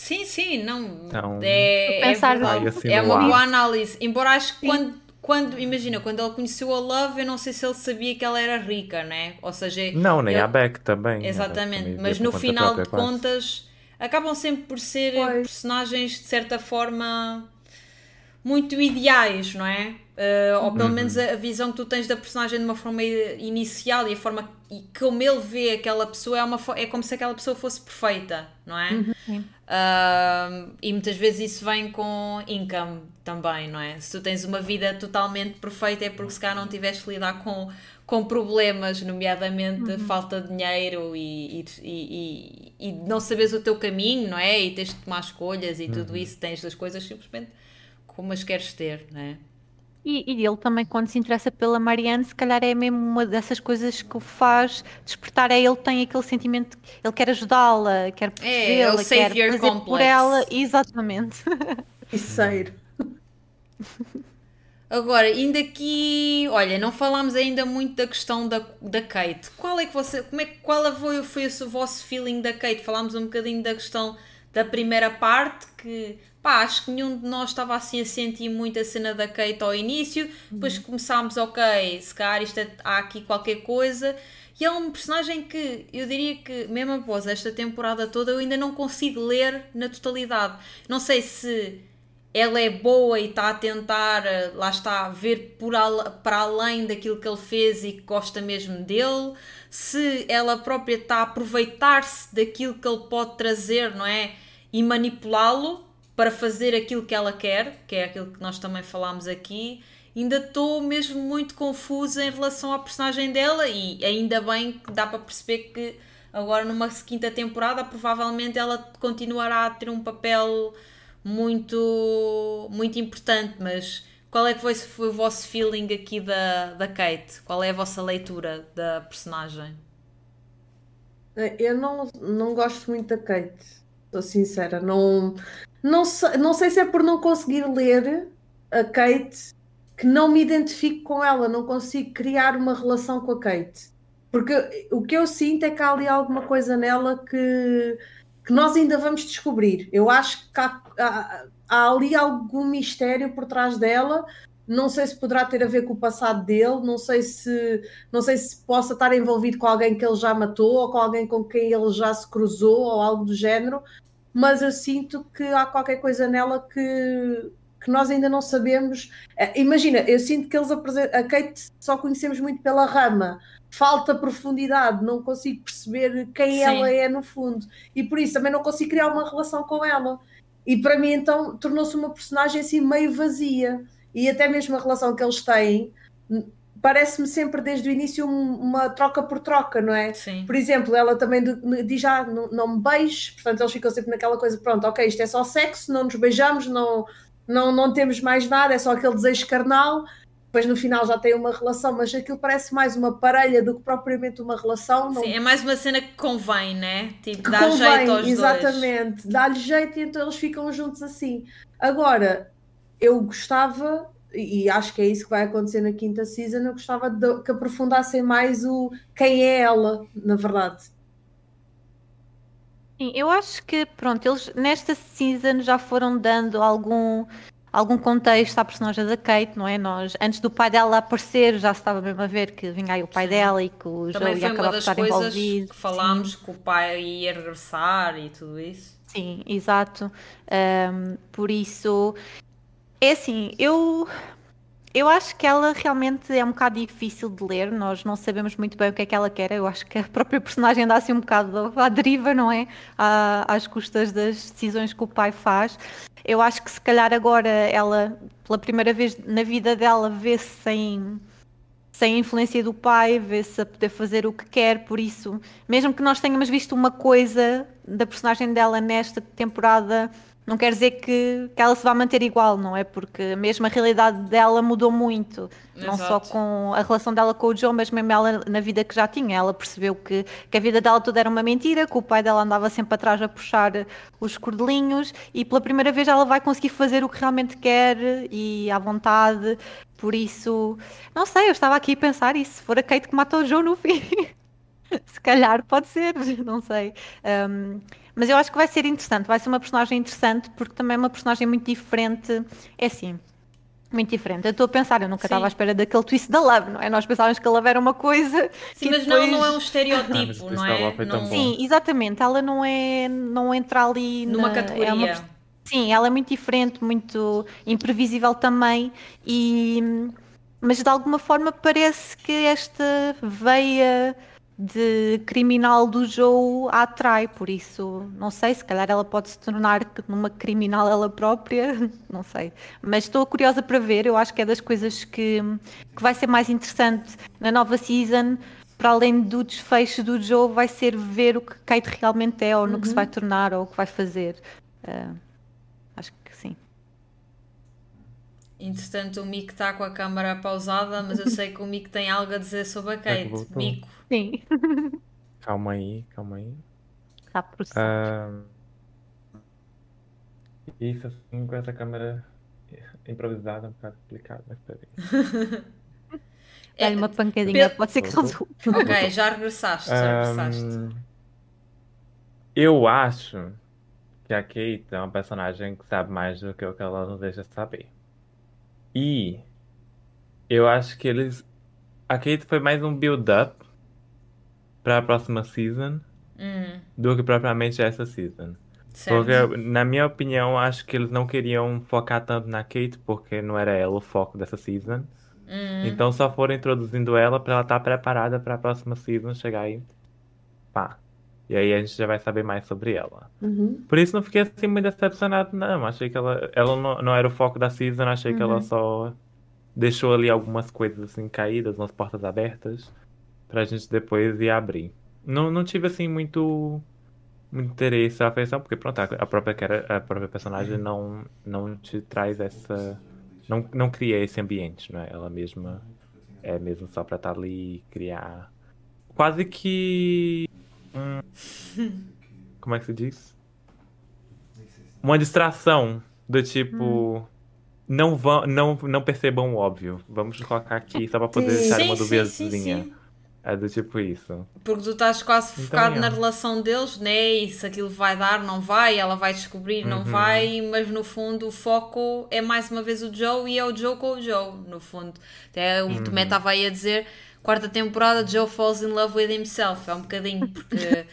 Sim, sim, não. Então, é, pensar é, assim é uma boa análise. Embora acho que quando, quando, imagina, quando ele conheceu a Love, eu não sei se ele sabia que ela era rica, né? Ou seja, não, nem ele... a Beck também. Exatamente, mas no final própria, de contas acabam sempre por ser pois. personagens de certa forma muito ideais, não é? Uh, ou pelo uhum. menos a, a, visão que tu tens da personagem de uma forma inicial e a forma e como ele vê aquela pessoa é, uma, é como se aquela pessoa fosse perfeita, não é? Uhum. Uh, e muitas vezes isso vem com income também, não é? Se tu tens uma vida totalmente perfeita é porque se calhar não tiveste lidar com, com problemas, nomeadamente uhum. falta de dinheiro e, e, e, e, não sabes o teu caminho, não é? E tens de tomar escolhas e tudo uhum. isso, tens as coisas simplesmente como as queres ter, não é? E, e ele também, quando se interessa pela Marianne, se calhar é mesmo uma dessas coisas que o faz despertar. É ele tem aquele sentimento, ele quer ajudá-la, quer protegê-la, é, quer fazer complex. por ela. Exatamente. Terceiro. Agora, ainda aqui, olha, não falámos ainda muito da questão da, da Kate. Qual é que você, como é, qual foi, foi o vosso feeling da Kate? Falámos um bocadinho da questão da primeira parte, que pá, acho que nenhum de nós estava assim a sentir muito a cena da Kate ao início, depois uhum. começámos, ok, se calhar isto é, há aqui qualquer coisa, e é um personagem que eu diria que, mesmo após esta temporada toda, eu ainda não consigo ler na totalidade. Não sei se ela é boa e está a tentar, eh, lá está, ver por al para além daquilo que ele fez e que gosta mesmo dele, se ela própria está a aproveitar-se daquilo que ele pode trazer, não é? E manipulá-lo para fazer aquilo que ela quer, que é aquilo que nós também falámos aqui. Ainda estou mesmo muito confusa em relação à personagem dela e ainda bem que dá para perceber que agora numa quinta temporada provavelmente ela continuará a ter um papel muito, muito importante, mas qual é que foi, foi o vosso feeling aqui da, da Kate? Qual é a vossa leitura da personagem? Eu não, não gosto muito da Kate, estou sincera. Não, não, sei, não sei se é por não conseguir ler a Kate que não me identifico com ela, não consigo criar uma relação com a Kate. Porque o que eu sinto é que há ali alguma coisa nela que que nós ainda vamos descobrir. Eu acho que há, há, há, ali algum mistério por trás dela. Não sei se poderá ter a ver com o passado dele, não sei se não sei se possa estar envolvido com alguém que ele já matou ou com alguém com quem ele já se cruzou ou algo do género, mas eu sinto que há qualquer coisa nela que, que nós ainda não sabemos. Eh, imagina, eu sinto que eles apresentam. A Kate só conhecemos muito pela rama, falta profundidade, não consigo perceber quem Sim. ela é no fundo e por isso também não consigo criar uma relação com ela. E para mim, então, tornou-se uma personagem assim meio vazia. E até mesmo a relação que eles têm parece-me sempre desde o início uma troca por troca, não é? Sim. Por exemplo, ela também diz já, ah, não, não me beijes, portanto eles ficam sempre naquela coisa, pronto, ok, isto é só sexo, não nos beijamos, não, não, não temos mais nada, é só aquele desejo carnal, depois no final já tem uma relação, mas aquilo parece mais uma parelha do que propriamente uma relação. Não... Sim, é mais uma cena que convém, né? Tipo, que dá convém, jeito aos exatamente, dá-lhe jeito e então eles ficam juntos assim. Agora, eu gostava, e acho que é isso que vai acontecer na quinta season, eu gostava de, que aprofundassem mais o quem é ela, na verdade. Sim, eu acho que, pronto, eles nesta season já foram dando algum algum contexto à personagem da Kate, não é? Nós, antes do pai dela aparecer, já se estava mesmo a ver que vinha aí o pai dela e que o Também Joe ia acabar por estar envolvido. que falámos Sim. que o pai ia regressar e tudo isso. Sim, exato. Um, por isso, é assim, eu eu acho que ela realmente é um bocado difícil de ler, nós não sabemos muito bem o que é que ela quer. Eu acho que a própria personagem anda assim um bocado à deriva, não é? À, às custas das decisões que o pai faz. Eu acho que se calhar agora ela, pela primeira vez na vida dela, vê-se sem, sem a influência do pai, vê-se a poder fazer o que quer, por isso, mesmo que nós tenhamos visto uma coisa da personagem dela nesta temporada não quer dizer que, que ela se vá manter igual, não é? Porque mesmo a realidade dela mudou muito, Exato. não só com a relação dela com o Joe, mas mesmo ela na vida que já tinha. Ela percebeu que, que a vida dela toda era uma mentira, que o pai dela andava sempre atrás a puxar os cordelinhos e pela primeira vez ela vai conseguir fazer o que realmente quer e à vontade. Por isso, não sei, eu estava aqui a pensar isso. Se for a Kate que mata o Joe no fim. se calhar pode ser, não sei. Um, mas eu acho que vai ser interessante, vai ser uma personagem interessante, porque também é uma personagem muito diferente. É assim, muito diferente. Eu estou a pensar, eu nunca estava à espera daquele twist da Love, não é? Nós pensávamos que a Love era uma coisa. Sim, mas depois... não, não é um estereotipo, não, é? Não... Sim, exatamente. Ela não é. não entra ali numa na... categoria. É uma... Sim, ela é muito diferente, muito imprevisível também. E mas de alguma forma parece que esta veia de criminal do Joe a atrai, por isso não sei, se calhar ela pode se tornar numa criminal ela própria, não sei. Mas estou curiosa para ver, eu acho que é das coisas que, que vai ser mais interessante na nova season, para além do desfecho do Joe, vai ser ver o que Kate realmente é, ou no uhum. que se vai uhum. tornar, ou o que vai fazer. Uh, acho que sim. Entretanto, o Mick está com a câmara pausada, mas eu sei que o Mick tem algo a dizer sobre a Kate. Mico. Sim. Calma aí, calma aí. Está processando. Uh, isso assim, com essa câmera improvisada, é um bocado complicado, mas peraí. É, uma pancadinha, pode ser que resulte. Ok, já regressaste, já regressaste. Um, eu acho que a Kate é uma personagem que sabe mais do que o que ela não deixa saber. E eu acho que eles. A Kate foi mais um build-up para a próxima season hum. do que propriamente essa season. Certo. Porque, na minha opinião, acho que eles não queriam focar tanto na Kate, porque não era ela o foco dessa season. Hum. Então só foram introduzindo ela para ela estar tá preparada para a próxima season chegar aí. Pá. E aí a gente já vai saber mais sobre ela. Uhum. Por isso não fiquei assim muito decepcionado, não. Achei que ela, ela não, não era o foco da season, achei uhum. que ela uhum. só deixou ali algumas coisas assim caídas, umas portas abertas, pra gente depois ir abrir. Não, não tive assim muito, muito interesse, afeição, porque pronto, a própria, a própria personagem não, não te traz essa. Não, não cria esse ambiente, não é? Ela mesma é mesmo só pra estar tá ali e criar. Quase que Como é que se diz? Uma distração do tipo. Hum. Não, vão, não, não percebam o óbvio. Vamos colocar aqui só pra poder sim. deixar uma duvidazinha. É do tipo isso. Porque tu estás quase então, focado então, na relação deles, né? E se aquilo vai dar, não vai, ela vai descobrir, não uhum. vai, mas no fundo o foco é mais uma vez o Joe e é o Joe com o Joe, no fundo. Até o uhum. Tomé estava aí a dizer quarta temporada Joe falls in love with himself. É um bocadinho porque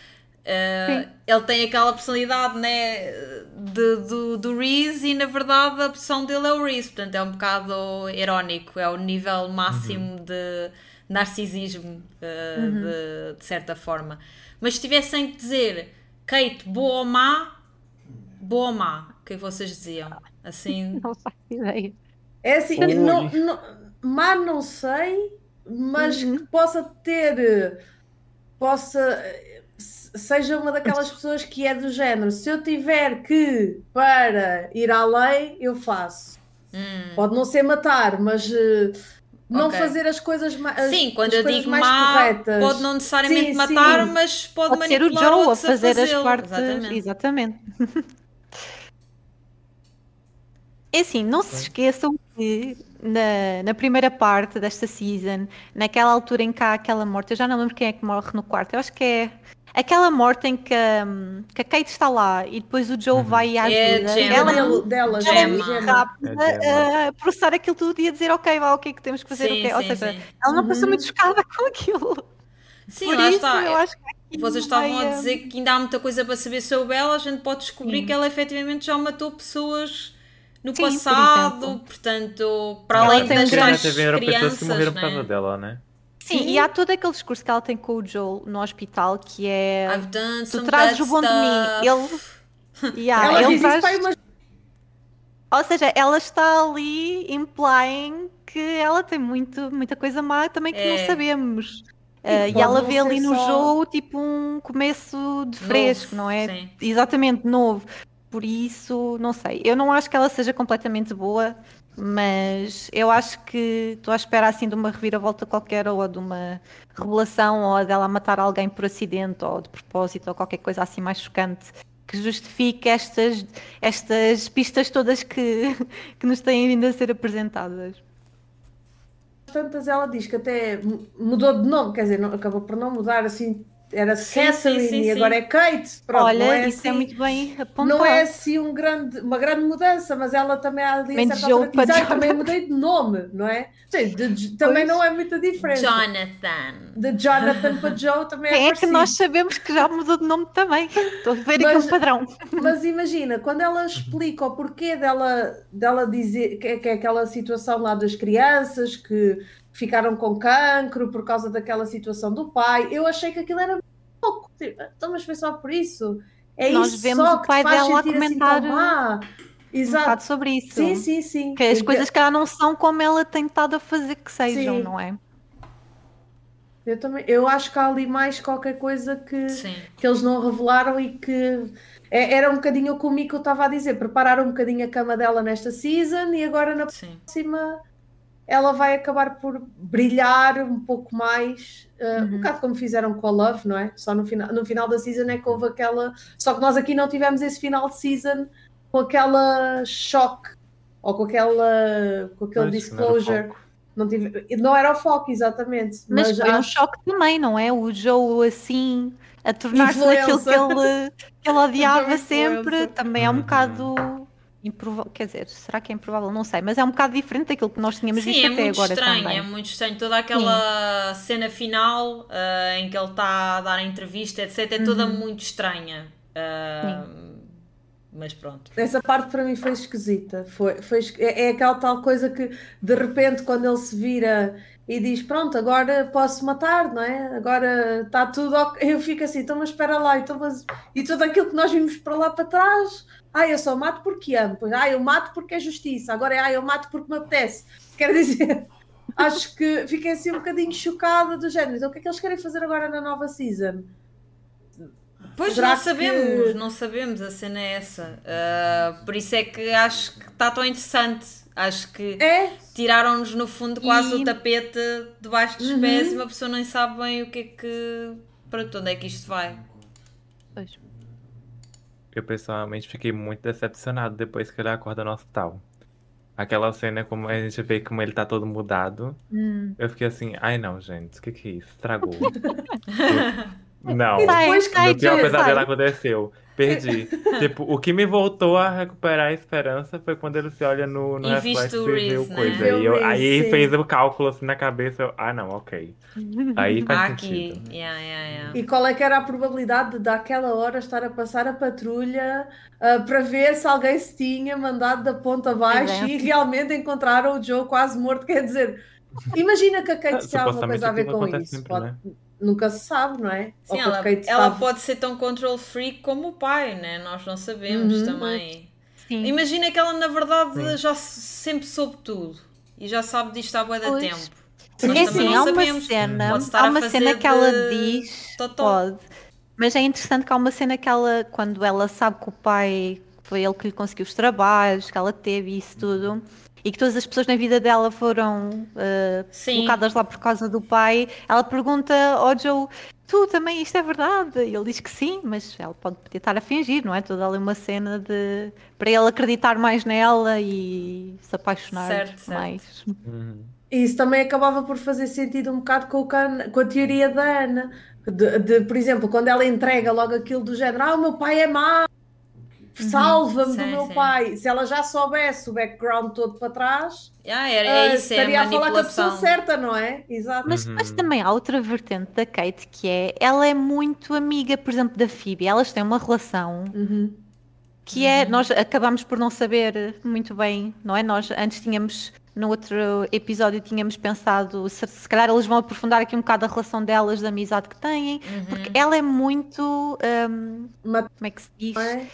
uh, ele tem aquela personalidade né, de, do, do Reese e na verdade a opção dele é o Reese. Portanto é um bocado irónico. É o nível máximo uhum. de narcisismo uh, uhum. de, de, certa forma. Mas se tivessem que dizer Kate, boa ou má, boa ou má, o que é que vocês diziam? Assim... Não faço ideia. É assim, não, não, má não sei, mas uhum. que possa ter, possa, seja uma daquelas pessoas que é do género, se eu tiver que para ir além, eu faço. Hum. Pode não ser matar, mas, não okay. fazer as coisas mais Sim, quando eu digo mais má, corretas. pode não necessariamente sim, matar, sim. mas pode, pode manipular ser o Joe a fazer a as partes. Exatamente. Exatamente. é assim, não se esqueçam que na, na primeira parte desta season, naquela altura em que há aquela morte, eu já não lembro quem é que morre no quarto, eu acho que é aquela morte em que, um, que a Kate está lá e depois o Joe uhum. vai e ajuda. É ela, ela, dela, ela é muito rápida é a processar aquilo tudo e a dizer ok, vá, o que é que temos que fazer? Sim, okay. Ou seja, sim. ela não uhum. passou muito chocada com aquilo. Sim, Por lá isso, está. Eu acho que Vocês estavam a dizer que ainda há muita coisa para saber sobre ela, a gente pode descobrir sim. que ela efetivamente já matou pessoas no Sim, passado, por portanto, para além das tais crianças, que morreram por causa né? dela, né? Sim, Sim, e há todo aquele discurso que ela tem com o Joel no hospital que é tu trazes o bom stuff. de mim. Ele, yeah, ela ele traz... Ou seja, ela está ali implying que ela tem muito, muita coisa má também que é. não sabemos. Uh, e ela vê ali no só... jogo tipo um começo de fresco, novo, não é? Sim. Exatamente, novo. Por isso, não sei. Eu não acho que ela seja completamente boa, mas eu acho que estou à espera assim de uma reviravolta qualquer ou de uma revelação ou dela matar alguém por acidente ou de propósito ou qualquer coisa assim mais chocante que justifique estas, estas pistas todas que, que nos têm vindo a ser apresentadas. Tantas ela diz que até mudou de nome, quer dizer, não, acabou por não mudar assim era Catherine e agora é Kate. Pronto, Olha, é isso é assim, é muito bem apontado. Não é assim um grande, uma grande mudança, mas ela também há ali a certa altura também mudei de nome, não é? Sim, de, de, também não é muita diferença. Jonathan. De Jonathan para Joe também é Quem é, que nós sabemos que já mudou de nome também? Estou a ver mas, aqui um padrão. Mas imagina, quando ela explica o porquê dela, dela dizer que, que é aquela situação lá das crianças que ficaram com cancro por causa daquela situação do pai. Eu achei que aquilo era pouco. Tipo, então, mas foi só por isso. É Nós isso vemos só o pai dela a assim comentar assim Exato. um sobre isso. Sim, sim, sim. Que as coisas que ela não são como ela tem estado a fazer que sejam, sim. não é? Eu também, eu acho que há ali mais qualquer coisa que, que eles não revelaram e que é, era um bocadinho o que o Mico estava a dizer, prepararam um bocadinho a cama dela nesta season e agora na Sim. próxima ela vai acabar por brilhar um pouco mais, uh, uhum. um bocado como fizeram com a Love, não é? Só no final, no final da season é que houve aquela. Só que nós aqui não tivemos esse final de season com aquela choque ou com aquela com aquele mas, disclosure. Não, não, tive, não era o foco, exatamente. Mas, mas foi acho... um choque também, não é? O Joe assim a tornar-se aquilo que ele, que ele odiava sempre, também é um bocado improvável, quer dizer, será que é improvável? Não sei, mas é um bocado diferente daquilo que nós tínhamos Sim, visto é até agora estranho, também. É muito estranho, toda aquela Sim. cena final uh, em que ele está a dar a entrevista, etc, é toda uhum. muito estranha. Uh, mas pronto. Essa parte para mim foi esquisita. Foi, foi, é, é aquela tal coisa que de repente quando ele se vira e diz pronto, agora posso matar, não é? Agora está tudo ok. Eu fico assim, então mas espera lá, então, mas... e tudo aquilo que nós vimos para lá para trás ah, eu só mato porque amo. Ah, eu mato porque é justiça. Agora é, ah, eu mato porque me apetece. Quer dizer, acho que fiquei assim um bocadinho chocada do género. Então, o que é que eles querem fazer agora na nova season? Pois Será não sabemos, que... não sabemos, a cena é essa. Uh, por isso é que acho que está tão interessante. Acho que é? tiraram-nos no fundo quase e... o tapete debaixo dos uhum. pés e uma pessoa nem sabe bem o que é que. para onde é que isto vai. Pois eu pessoalmente fiquei muito decepcionado depois que ele acorda no hospital. Aquela cena, como a gente vê como ele tá todo mudado. Hum. Eu fiquei assim, ai não, gente, o que que é isso? Estragou. não, o pior pesadelo aconteceu. Perdi. tipo, o que me voltou a recuperar a esperança foi quando ele se olha no, no reflexo e vê o coisa. Né? E eu, aí fez o cálculo assim na cabeça. Eu, ah, não, ok. Aí faz Aqui. sentido. Yeah, yeah, yeah. E qual é que era a probabilidade de daquela hora estar a passar a patrulha uh, para ver se alguém se tinha mandado da ponta abaixo é. e realmente encontraram o Joe quase morto? Quer dizer, imagina que a Kate tinha alguma coisa a ver com isso. Sempre, Pode... né? Nunca se sabe, não é? Sim, ela, ela pode ser tão control freak como o pai, né? Nós não sabemos uhum. também. Sim. Imagina que ela, na verdade, Sim. já sempre soube tudo e já sabe disto há bué de tempo. Nós é assim, há uma cena, há uma cena que ela diz, pode, mas é interessante que há uma cena que ela, quando ela sabe que o pai foi ele que lhe conseguiu os trabalhos, que ela teve isso tudo, e que todas as pessoas na vida dela foram uh, colocadas lá por causa do pai, ela pergunta ao Joe: Tu também, isto é verdade? E ele diz que sim, mas ela pode estar a fingir, não é? Toda ali uma cena de para ele acreditar mais nela e se apaixonar certo, mais. Certo. Uhum. Isso também acabava por fazer sentido um bocado com, o can... com a teoria da Ana. De, de, por exemplo, quando ela entrega logo aquilo do género, ah, o meu pai é mau. Salva-me do meu sim. pai. Se ela já soubesse o background todo para trás, ah, era, é, uh, isso, é estaria a, a falar com a pessoa certa, não é? Exato. Mas, uhum. mas também há outra vertente da Kate que é, ela é muito amiga, por exemplo, da Phoebe. Elas têm uma relação uhum. que é, uhum. nós acabamos por não saber muito bem, não é? Nós antes tínhamos no outro episódio tínhamos pensado se, se calhar eles vão aprofundar aqui um bocado a relação delas, da amizade que têm, uhum. porque ela é muito um, como é que se diz? É?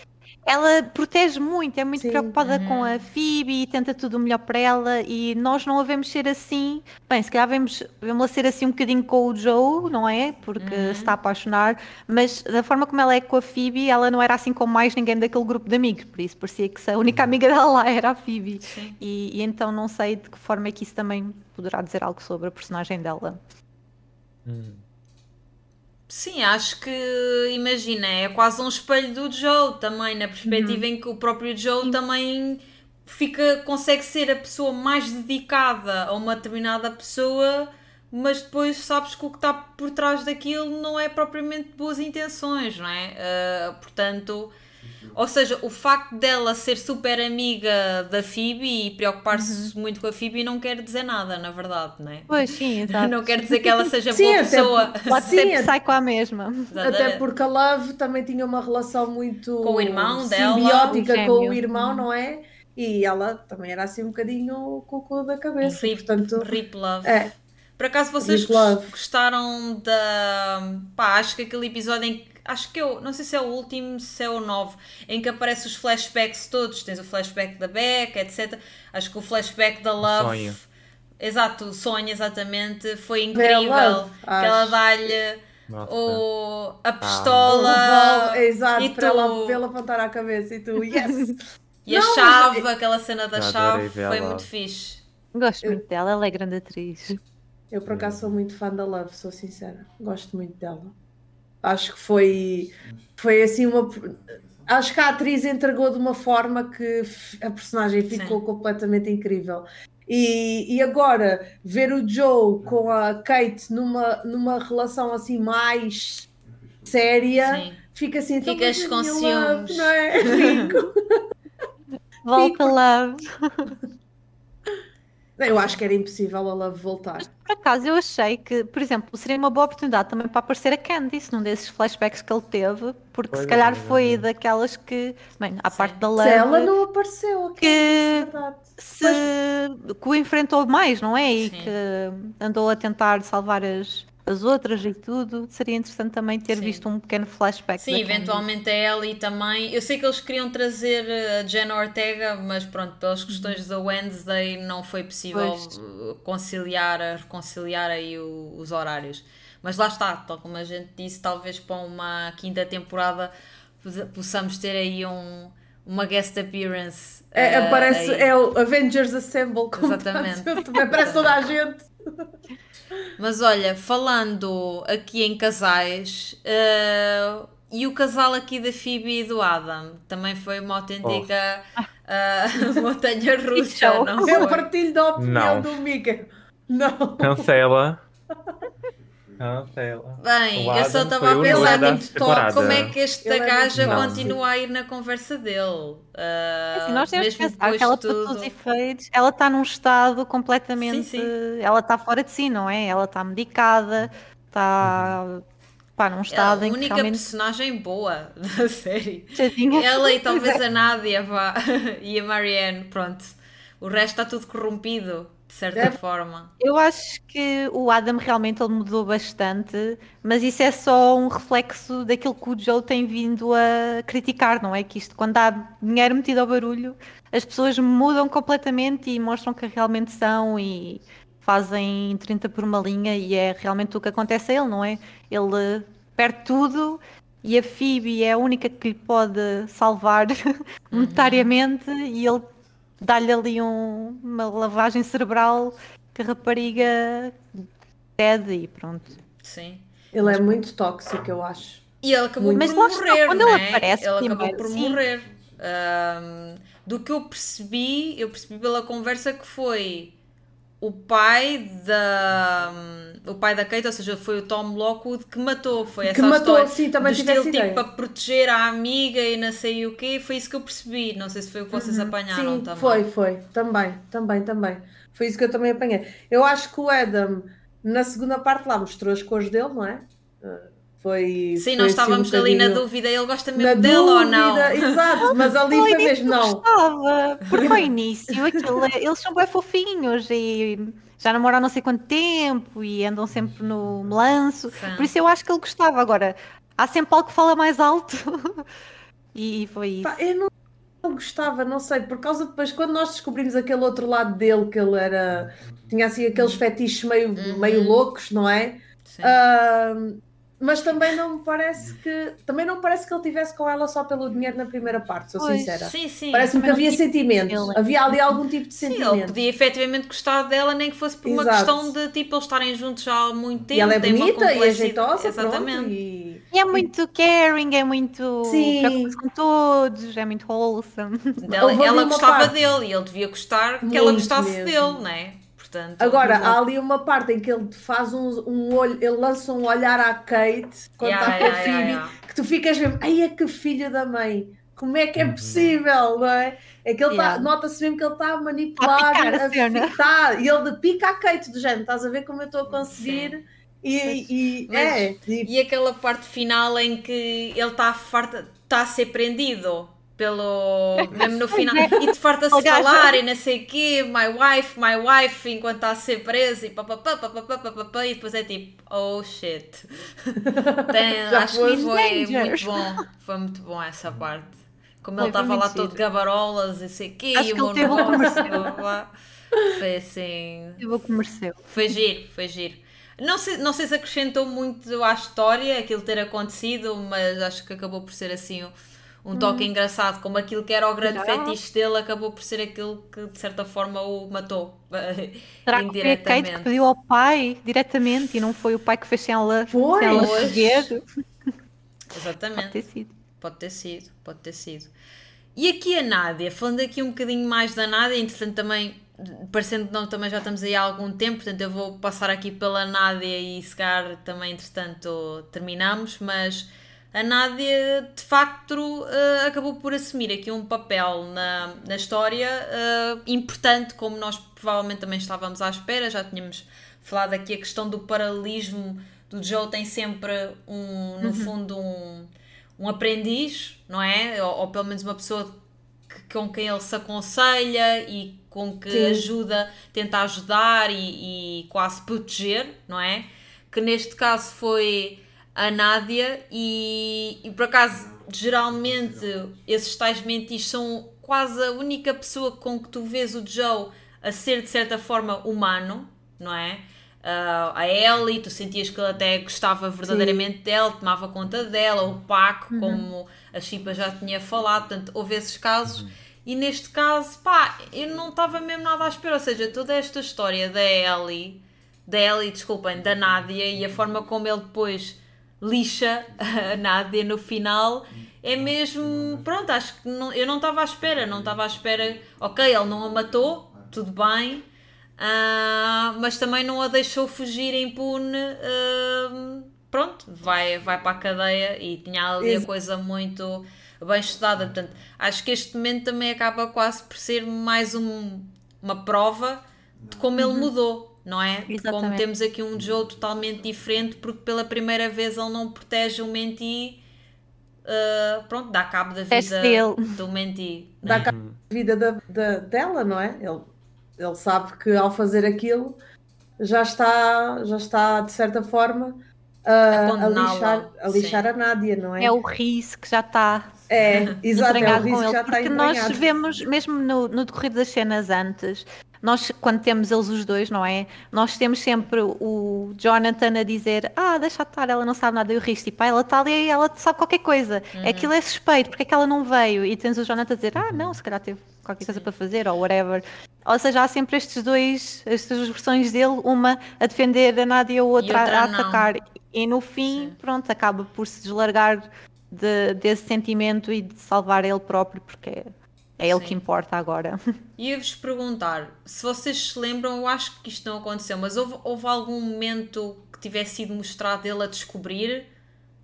Ela protege muito, é muito Sim. preocupada uhum. com a Phoebe e tenta tudo o melhor para ela e nós não a vemos ser assim. Bem, se calhar vemos, vemos ser assim um bocadinho com o Joe, não é? Porque uhum. se está a apaixonar, mas da forma como ela é com a Phoebe, ela não era assim com mais ninguém daquele grupo de amigos, por isso parecia que a única amiga dela lá era a Phoebe. E, e, então não sei de que forma é que isso também poderá dizer algo sobre a personagem dela. Uhum. Sim, acho que, imagina, é quase um espelho do Joe também, na perspectiva uhum. em que o próprio Joe também fica, consegue ser a pessoa mais dedicada a uma determinada pessoa, mas depois sabes que o que está por trás daquilo não é propriamente boas intenções, não é? Uh, portanto, ou seja, o facto dela ser super amiga da Phoebe e preocupar-se uhum. muito com a Phoebe não quer dizer nada, na verdade, não é? Pois sim, exato. Não quer dizer que ela seja sim, boa pessoa. Pode sim, ser sai com a mesma. Até porque a Love também tinha uma relação muito com o irmão dela, simbiótica com o irmão, não é? E ela também era assim um bocadinho cocô da cabeça. Rip, portanto, rip Love. É. Por acaso vocês gostaram da. Pá, acho que aquele episódio em que acho que eu, não sei se é o último, se é o 9, em que aparecem os flashbacks todos. Tens o flashback da Beck, etc. Acho que o flashback da Love. Sonho. Exato, o sonho, exatamente. Foi incrível. Love, que ela dá-lhe o, a ah. pistola. Ah. exato, e para tu... ela, ela apontar a cabeça e tu, yes! E não, a chave, mas... aquela cena da chave, foi muito fixe. Gosto muito dela, ela é grande atriz. Eu por acaso sou muito fã da Love, sou sincera. Gosto muito dela. Acho que foi, foi assim uma. Acho que a atriz entregou de uma forma que a personagem ficou Sim. completamente incrível. E, e agora ver o Joe com a Kate numa, numa relação assim mais séria, Sim. fica assim Ficas com ciúmes. Não é? Fico. Volta, love. Eu acho que era impossível ela voltar. Mas, por acaso, eu achei que, por exemplo, seria uma boa oportunidade também para aparecer a Candice num desses flashbacks que ele teve, porque pois se calhar é, foi é. daquelas que, bem, à Sim. parte da. Se ela não apareceu, que, é se, que o enfrentou mais, não é? E Sim. que andou a tentar salvar as, as outras e tudo, seria interessante também ter Sim. visto um pequeno flashback. Sim, eventualmente a Ellie também. Eu sei que eles queriam trazer a Jenna Ortega, mas pronto, pelas uhum. questões da Wednesday não foi possível pois. conciliar, reconciliar aí o, os horários. Mas lá está, tal como a gente disse, talvez para uma quinta temporada possamos ter aí um, uma guest appearance. É, uh, aparece, é o Avengers Assemble, como Exatamente. Aparece toda a gente. Mas olha, falando aqui em casais, uh, e o casal aqui da Phoebe e do Adam também foi uma autêntica oh. uh, montanha russa, não Eu partilho da opinião não. do Mika. Não. Cancela. Bem, eu só estava a pensar muito top como é que esta gaja não, continua a ir na conversa dele. Uh, assim, nós temos que pensar que ela, tudo... para todos os efeitos, ela está num estado completamente. Sim, sim. Ela está fora de si, não é? Ela está medicada, está. Uhum. Pá, num estado é a única realmente... personagem boa da série. Ela e talvez a Nádia vá, e a Marianne, pronto. O resto está tudo corrompido de certa é. forma. Eu acho que o Adam realmente ele mudou bastante, mas isso é só um reflexo daquilo que o Joe tem vindo a criticar, não é? Que isto, quando há dinheiro metido ao barulho, as pessoas mudam completamente e mostram que realmente são e fazem 30 por uma linha e é realmente o que acontece a ele, não é? Ele perde tudo e a Phoebe é a única que lhe pode salvar uhum. monetariamente e ele dá-lhe ali um, uma lavagem cerebral que a rapariga pede e pronto. Sim. Ele é muito tóxico, eu acho. E ele acabou muito. por Mas morrer, quando né? ele aparece, ele acabou por sim. morrer. Um, do que eu percebi, eu percebi pela conversa que foi o pai da o pai da Kate, ou seja, foi o Tom Lockwood que matou, foi essa que matou, história sim, também tive estilo, tipo para proteger a amiga e não sei o quê, foi isso que eu percebi, não sei se foi o que vocês uhum. apanharam sim, também. Foi, foi, também, também, também. Foi isso que eu também apanhei. Eu acho que o Adam na segunda parte lá mostrou as cores dele, não é? Foi, Sim, foi nós assim estávamos um ali na dúvida, ele gosta mesmo dele ou não? Exato, mas ali foi mesmo não. Gostava, porque no início aquilo, eles são bem fofinhos e já namoram não sei quanto tempo e andam sempre no melanço, Sim. por isso eu acho que ele gostava. Agora, há sempre algo que fala mais alto e foi isso. Pá, eu não, não gostava, não sei, por causa depois, quando nós descobrimos aquele outro lado dele, que ele era, tinha assim aqueles fetiches meio, uhum. meio loucos, não é? Sim. Uh, mas também não me parece que também não parece que ele tivesse com ela só pelo dinheiro na primeira parte, sou pois, sincera. Sim, sim. Parece-me que havia sentimento. Ele... Havia ali algum tipo de sentimento. Sim, ele podia efetivamente gostar dela, nem que fosse por Exato. uma questão de tipo eles estarem juntos já há muito tempo. E ela é bonita e ajeitosa, exatamente. Pronto, e... e... é muito caring, é muito sim. com todos, é muito wholesome. Ela, ela gostava parte. dele e ele devia gostar que muito ela gostasse mesmo. dele, não é? Portanto, Agora, há ali uma parte em que ele faz um, um olho, ele lança um olhar à Kate quando yeah, está com yeah, a Phoebe, yeah, que tu ficas mesmo, ai é que filho da mãe, como é que é uhum. possível, não é? É que ele está, nota-se mesmo que ele está a manipular, a picar, a, tá, e ele pica a Kate do género, estás a ver como eu estou a conseguir. E, e, Mas, é, e, e aquela parte final em que ele está farta, está a ser prendido pelo mesmo no final e te farta-se falar e não sei o quê, my wife, my wife, enquanto está a ser preso e papapá, papapá, papapá, e depois é tipo, oh shit. Tem, acho que foi muito bom, foi muito bom essa parte. Como ele estava lá todo gabarolas e sei o quê, acho e o meu negócio, foi assim. Eu vou comercial. Foi giro, foi giro. Não sei, não sei se acrescentou muito à história aquilo ter acontecido, mas acho que acabou por ser assim um toque hum. engraçado, como aquilo que era o grande fetiche dele acabou por ser aquilo que de certa forma o matou. Será que foi a Kate que pediu ao pai diretamente e não foi o pai que fez sem ela, foi. sem ela? Exatamente. Pode ter sido. Pode ter sido, pode ter sido. E aqui a Nádia, falando aqui um bocadinho mais da Nádia, entretanto também, parecendo que não, também já estamos aí há algum tempo, portanto eu vou passar aqui pela Nádia e se calhar também entretanto terminamos, mas a Nádia de facto uh, acabou por assumir aqui um papel na, na história uh, importante, como nós provavelmente também estávamos à espera, já tínhamos falado aqui a questão do paralelismo do Joe tem sempre um, no uhum. fundo um, um aprendiz, não é? Ou, ou pelo menos uma pessoa que, com quem ele se aconselha e com que Sim. ajuda, tenta ajudar e, e quase proteger, não é? Que neste caso foi a Nádia e, e por acaso geralmente esses tais mentis são quase a única pessoa com que tu vês o Joe a ser de certa forma humano, não é? Uh, a Ellie, tu sentias que ele até gostava verdadeiramente Sim. dela, tomava conta dela, o Paco, uhum. como a Chipa já tinha falado, portanto, houve esses casos. Uhum. E neste caso, pá, eu não estava mesmo nada à espera, ou seja, toda esta história da Ellie, da Ellie, desculpem, da Nádia e a forma como ele depois lixa a Nádia no final é mesmo. Pronto, acho que não, eu não estava à espera, não estava à espera. Ok, ele não a matou, tudo bem, uh, mas também não a deixou fugir impune. Uh, pronto, vai, vai para a cadeia e tinha ali a coisa muito bem estudada. Portanto, acho que este momento também acaba quase por ser mais um, uma prova de como ele uhum. mudou não é? Exatamente. Como temos aqui um Joe totalmente diferente, porque pela primeira vez ele não protege o Menti, uh, pronto, dá cabo da vida do Menti. Dá cabo da vida da, da, dela, não é? Ele, ele sabe que ao fazer aquilo já está, já está de certa forma a, a lixar, a, lixar a Nádia, não é? É o risco que já está. É, exato, é o risco ele, já porque está nós vemos, mesmo no, no decorrer das cenas antes, nós, quando temos eles os dois, não é? Nós temos sempre o Jonathan a dizer: Ah, deixa estar, ela não sabe nada. E o Rhys, tipo, ah, ela está ali e ela sabe qualquer coisa. Uhum. Aquilo é suspeito, porque é que ela não veio? E tens o Jonathan a dizer: Ah, não, se calhar teve qualquer coisa para fazer, ou whatever. Ou seja, há sempre estes dois, estas duas versões dele, uma a defender a Nádia e a outra, outra a atacar. Não. E no fim, Sim. pronto, acaba por se deslargar de, desse sentimento e de salvar ele próprio, porque é ele Sim. que importa agora. E ia-vos perguntar, se vocês se lembram, eu acho que isto não aconteceu, mas houve, houve algum momento que tivesse sido mostrado ele a descobrir?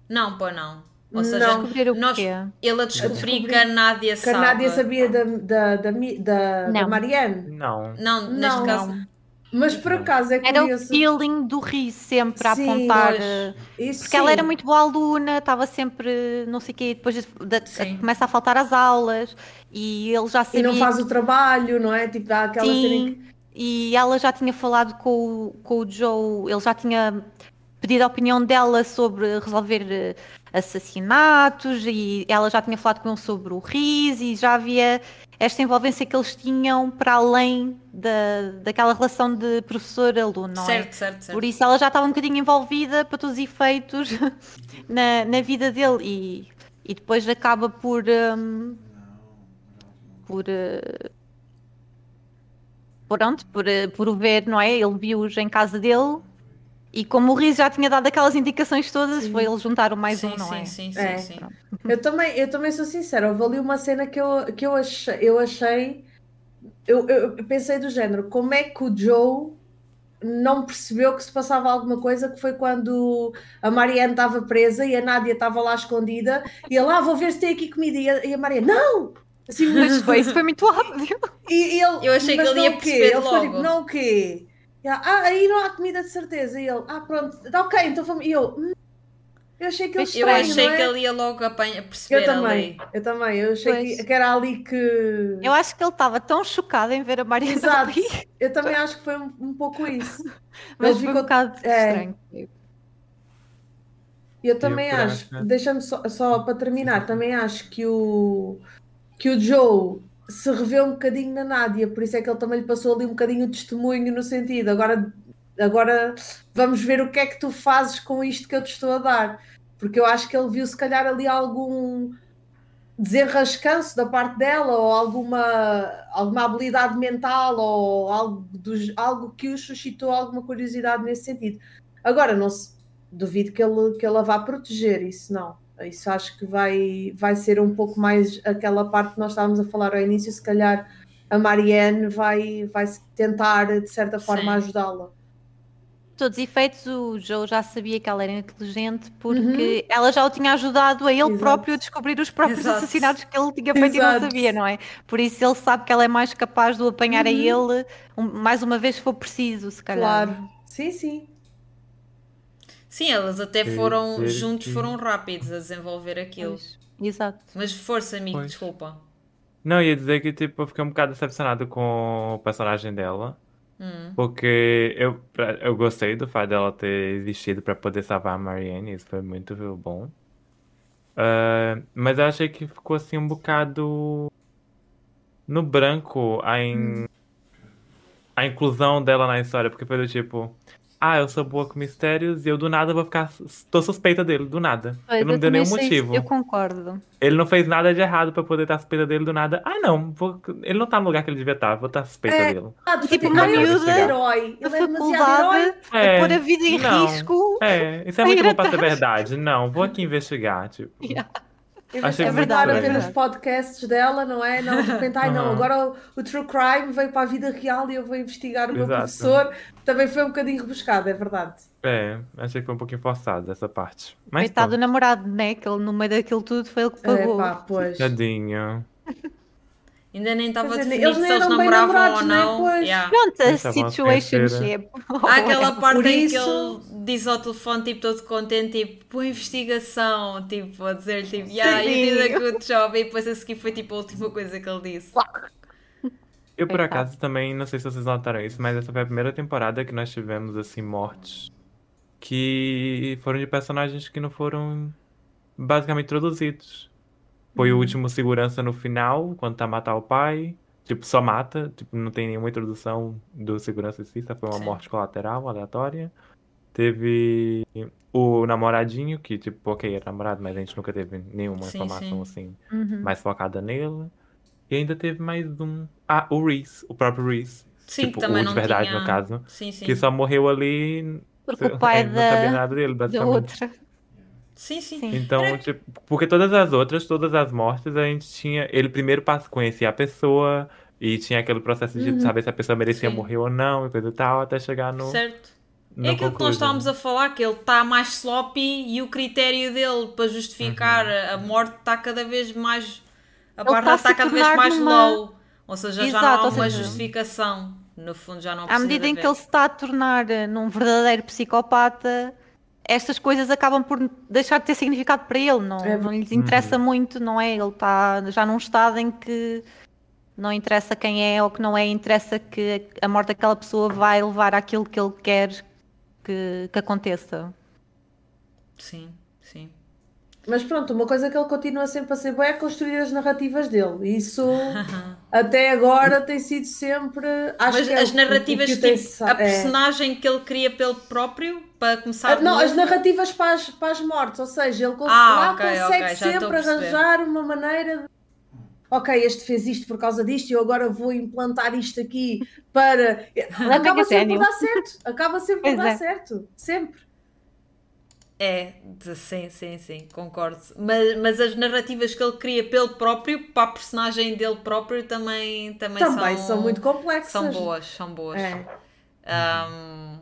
Não, pô, não. Ou seja, não, nós, ele a descobrir que a Nádia sabe. Que a Nádia sabia da, da, da, da, da Marianne? Não. Não, neste não, caso. Não. Mas por acaso é curioso. Era o feeling do Riz sempre a Sim, apontar. Eh, porque sim. ela era muito boa aluna, estava sempre, não sei o quê, depois de, de, começa a faltar as aulas e ele já sabia. E não faz o trabalho, não é? Tipo, dá aquela Sim, que... e ela já tinha falado com o, com o Joe, ele já tinha pedido a opinião dela sobre resolver eh, assassinatos e ela já tinha falado com ele sobre o Riz e já havia esta envolvência que eles tinham para além da, daquela relação de professor-aluno, não certo, é? Certo, certo. Por isso ela já estava um bocadinho envolvida para todos os efeitos na, na vida dele e, e depois acaba por. Um, por. Uh, pronto, por, uh, por o ver, não é? Ele viu-os em casa dele e como o Riz já tinha dado aquelas indicações todas, sim. foi eles juntaram mais sim, um, não sim, é? Sim, sim, é. sim. Eu também, eu também sou sincera, houve ali uma cena que eu, que eu achei, eu achei, eu, eu pensei do género, como é que o Joe não percebeu que se passava alguma coisa, que foi quando a Marianne estava presa e a Nádia estava lá escondida, e ele, ah, vou ver se tem aqui comida, e a, e a Marianne, não! Assim, mas foi, isso foi muito óbvio. E, ele, eu achei que ele ia perceber ele logo. Foi, tipo, não o quê? Ah, aí não há comida de certeza. E ele, ah, pronto, tá ok, então vamos. E eu, hum, eu achei que ele estranho, Eu achei é? que ele ia logo apanha, perceber eu também, ali. Eu também, eu achei que, que, era ali que. Eu acho que ele estava tão chocado em ver a Maria Exato. Ali. Eu também acho que foi um, um pouco isso. Mas ele foi ficou... um bocado é... estranho. Eu também eu acho, deixa-me só, só para terminar, também acho que o, que o Joe se revê um bocadinho na Nádia, por isso é que ele também lhe passou ali um bocadinho o testemunho no sentido, agora, agora vamos ver o que é que tu fazes com isto que eu te estou a dar, porque eu acho que ele viu se calhar ali algum desenrascanço da parte dela ou alguma, alguma habilidade mental ou algo, do, algo que o suscitou alguma curiosidade nesse sentido. Agora, não se, duvido que ele, que ele a vá proteger, isso não. Isso acho que vai, vai ser um pouco mais aquela parte que nós estávamos a falar ao início, se calhar a Marianne vai, vai tentar de certa forma ajudá-la. Todos os efeitos, o Joe já sabia que ela era inteligente porque uhum. ela já o tinha ajudado a ele Exato. próprio a descobrir os próprios Exato. assassinatos que ele tinha feito Exato. e não sabia, não é? Por isso ele sabe que ela é mais capaz de o apanhar uhum. a ele um, mais uma vez se for preciso, se calhar. Claro, sim, sim. Sim, elas até foram juntos, foram rápidos a desenvolver aquilo. Pois. Exato. Mas força, amigo, pois. desculpa. Não, ia dizer que tipo, eu fiquei um bocado decepcionado com o personagem dela. Hum. Porque eu, eu gostei do fato dela ter existido para poder salvar a Marianne, isso foi muito bom. Uh, mas eu achei que ficou assim um bocado no branco a, in... hum. a inclusão dela na história, porque foi do tipo, ah, eu sou boa com mistérios e eu do nada vou ficar. tô suspeita dele, do nada. Pois, ele não deu nenhum motivo. Eu concordo. Ele não fez nada de errado pra poder estar suspeita dele do nada. Ah, não, vou... ele não tá no lugar que ele devia estar, vou estar suspeita é, dele. Ah, tipo, uma miúda herói. Ele é demasiado herói. É, pôr a vida em não, risco. É, isso é muito bom pra ser verdade. Não, vou aqui investigar, tipo. Yeah. Achei é verdade, a ver nos podcasts dela, não é? Não, de repente, ai não, agora o, o, True Crime veio para a vida real e eu vou investigar o meu Exato. professor. Também foi um bocadinho rebuscado, é verdade. É, achei que foi um pouquinho forçado essa parte. Mas Coitado do namorado, né? Que ele no meio daquilo tudo foi ele que pagou. É, pá, pois. Tadinho. Ainda nem estava definido se eles namoravam ou não. Né? Yeah. Pronto, a situationship. Há aquela parte em que ele diz ao telefone, tipo, todo contente, tipo, por investigação, tipo, a dizer tipo, yeah, you did a good job. E depois a seguir foi, tipo, a última coisa que ele disse. Eu, por acaso, também, não sei se vocês notaram isso, mas essa foi a primeira temporada que nós tivemos, assim, mortes que foram de personagens que não foram basicamente introduzidos. Foi o uhum. último segurança no final, quando tá a matar o pai. tipo, só mata, tipo, não tem nenhuma introdução do segurança em si, só foi uma Sim. morte colateral, aleatória. Teve o namoradinho, que, tipo, ok, era namorado, mas a gente nunca teve nenhuma Sim, informação sim. assim, Uhum. mais focada nele. E ainda teve mais um. Ah, o Reese, o próprio Reese. Sim, tipo, que também o não de verdade, tinha... no caso. Sim, sim. Que só morreu ali. Porque o pai não sabia da, nada dele, da basicamente. outra. Sim, sim. Sim. Então, tipo, porque todas as outras, todas as mortes, a gente tinha. Ele primeiro passa conhecer a pessoa e tinha aquele processo de Uhum. saber se a pessoa merecia Sim. morrer ou não e coisa e tal, até chegar no. Certo. no É aquilo que nós estávamos a falar, que ele está mais sloppy e o critério dele para justificar Uhum. a morte está cada vez mais. A Ele barra está a cada vez mais numa- low. Ou seja, já Exato, não há uma seja- justificação. No fundo, já não À medida em que ele se está a tornar eh, num verdadeiro psicopata, estas coisas acabam por deixar de ter significado para ele. Não, É não lhes interessa Uhum. muito, não é? Ele está já num estado em que não interessa quem é ou que não é, interessa que a morte daquela pessoa vai levar àquilo que ele quer que, que aconteça. Sim, sim. Mas pronto, uma coisa que ele continua sempre a ser bom é construir as narrativas dele. Isso até agora tem sido sempre. Acho Mas que é as o- o narrativas, que o tipo, a é. personagem que ele cria pelo próprio, para começar Ah, Não, as narrativas para as, para as mortes, ou seja, ele cons- Ah, lá ok, consegue ok, já estou a sempre arranjar uma maneira de. Ok, este fez isto por causa disto e eu agora vou implantar isto aqui para. Acaba sempre por dar certo. Acaba sempre por dar é. certo. Sempre. É, de- sim, sim, sim, concordo. Mas, mas as narrativas que ele cria pelo próprio, para a personagem dele próprio, também, também, Também são, muito complexas. São boas, são boas. É. Ahm,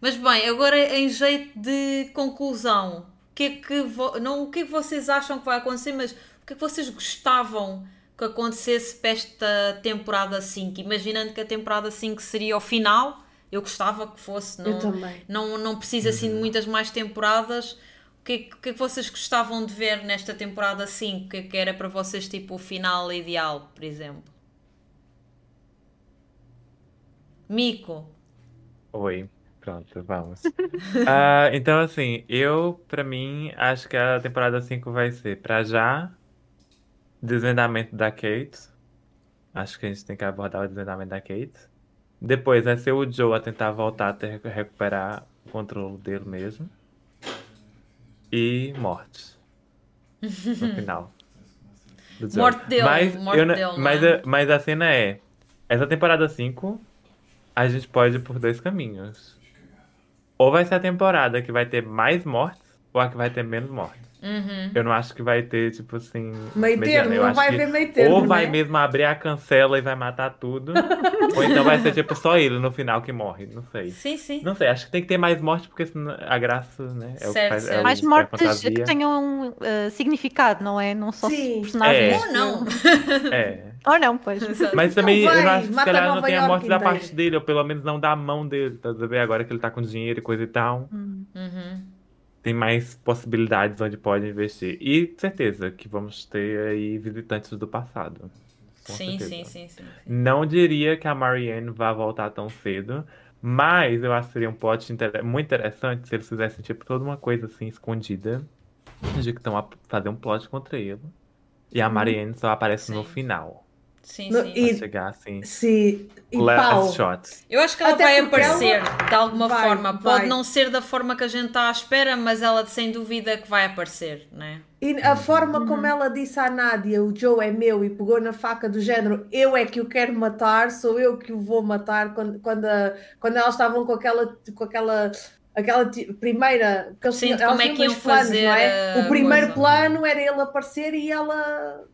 mas bem, agora em jeito de conclusão, o que, é que não o que é que vocês acham que vai acontecer, mas o que é que vocês gostavam que acontecesse para esta temporada 5? Imaginando que a temporada 5 seria o final, eu gostava que fosse, Eu não, também. não, não precisa assim de muitas mais temporadas. O que, é que- é que vocês gostavam de ver nesta temporada 5? O que é que era para vocês tipo o final ideal, por exemplo? Mico. Oi, pronto, vamos. Ah, então, assim, eu, pra mim, acho que a temporada 5 vai ser, pra já, desvendamento da Kate. Acho que a gente tem que abordar o desvendamento da Kate. Depois vai ser o Joe a tentar voltar a ter, recuperar o controle dele mesmo. E morte. No final. Morte dele, Mas, morte eu dele, não mas, é? a, mas a cena é: essa temporada 5 a gente pode ir por dois caminhos. Ou vai ser a temporada que vai ter mais mortes, ou a que vai ter menos mortes. Uhum. Eu não acho que vai ter, tipo assim. Meio mediano. termo, Eu não vai meio termo. Ou vai né? mesmo abrir a cancela e vai matar tudo. ou então vai ser, tipo, só ele no final que morre. Não sei. Sim, sim. Não sei, acho que tem que ter mais morte, porque senão a graça, né? É o que Certo, faz. certo. É Mais que é mortes que tenham eh, significado, não é? Não só Sim. personagens. É. Ou não. É. Ou não, pois. Mas também vai, eu acho que se calhar não tem a morte da inteira. parte dele, ou pelo menos não da mão dele, tá a ver? Agora que ele tá com dinheiro e coisa e tal. Uhum. Tem mais possibilidades onde pode investir. E certeza que vamos ter aí visitantes do passado. Sim, sim, sim, sim, sim. Não diria que a Marianne vá voltar tão cedo, mas eu acho que seria um plot muito interessante se eles fizessem tipo toda uma coisa assim escondida de que estão a fazer um plot contra ele. E a Marianne só aparece no Sim. final. Sim, No- sim. E- chegar assim. Sim. E pau. Shot. Eu acho que ela Até vai aparecer de alguma vai, forma. vai. Pode não ser da forma que a gente está à espera, mas ela sem dúvida que vai aparecer, né? E a forma como ela disse à Nádia, o Joe é meu, e pegou na faca do género, eu é que o quero matar, sou eu que o vou matar, quando, quando, a- quando elas estavam com aquela, com aquela, aquela primeira. eles Sim, como é que iam planos, fazer não é? O primeiro coisa. plano era ele aparecer e ela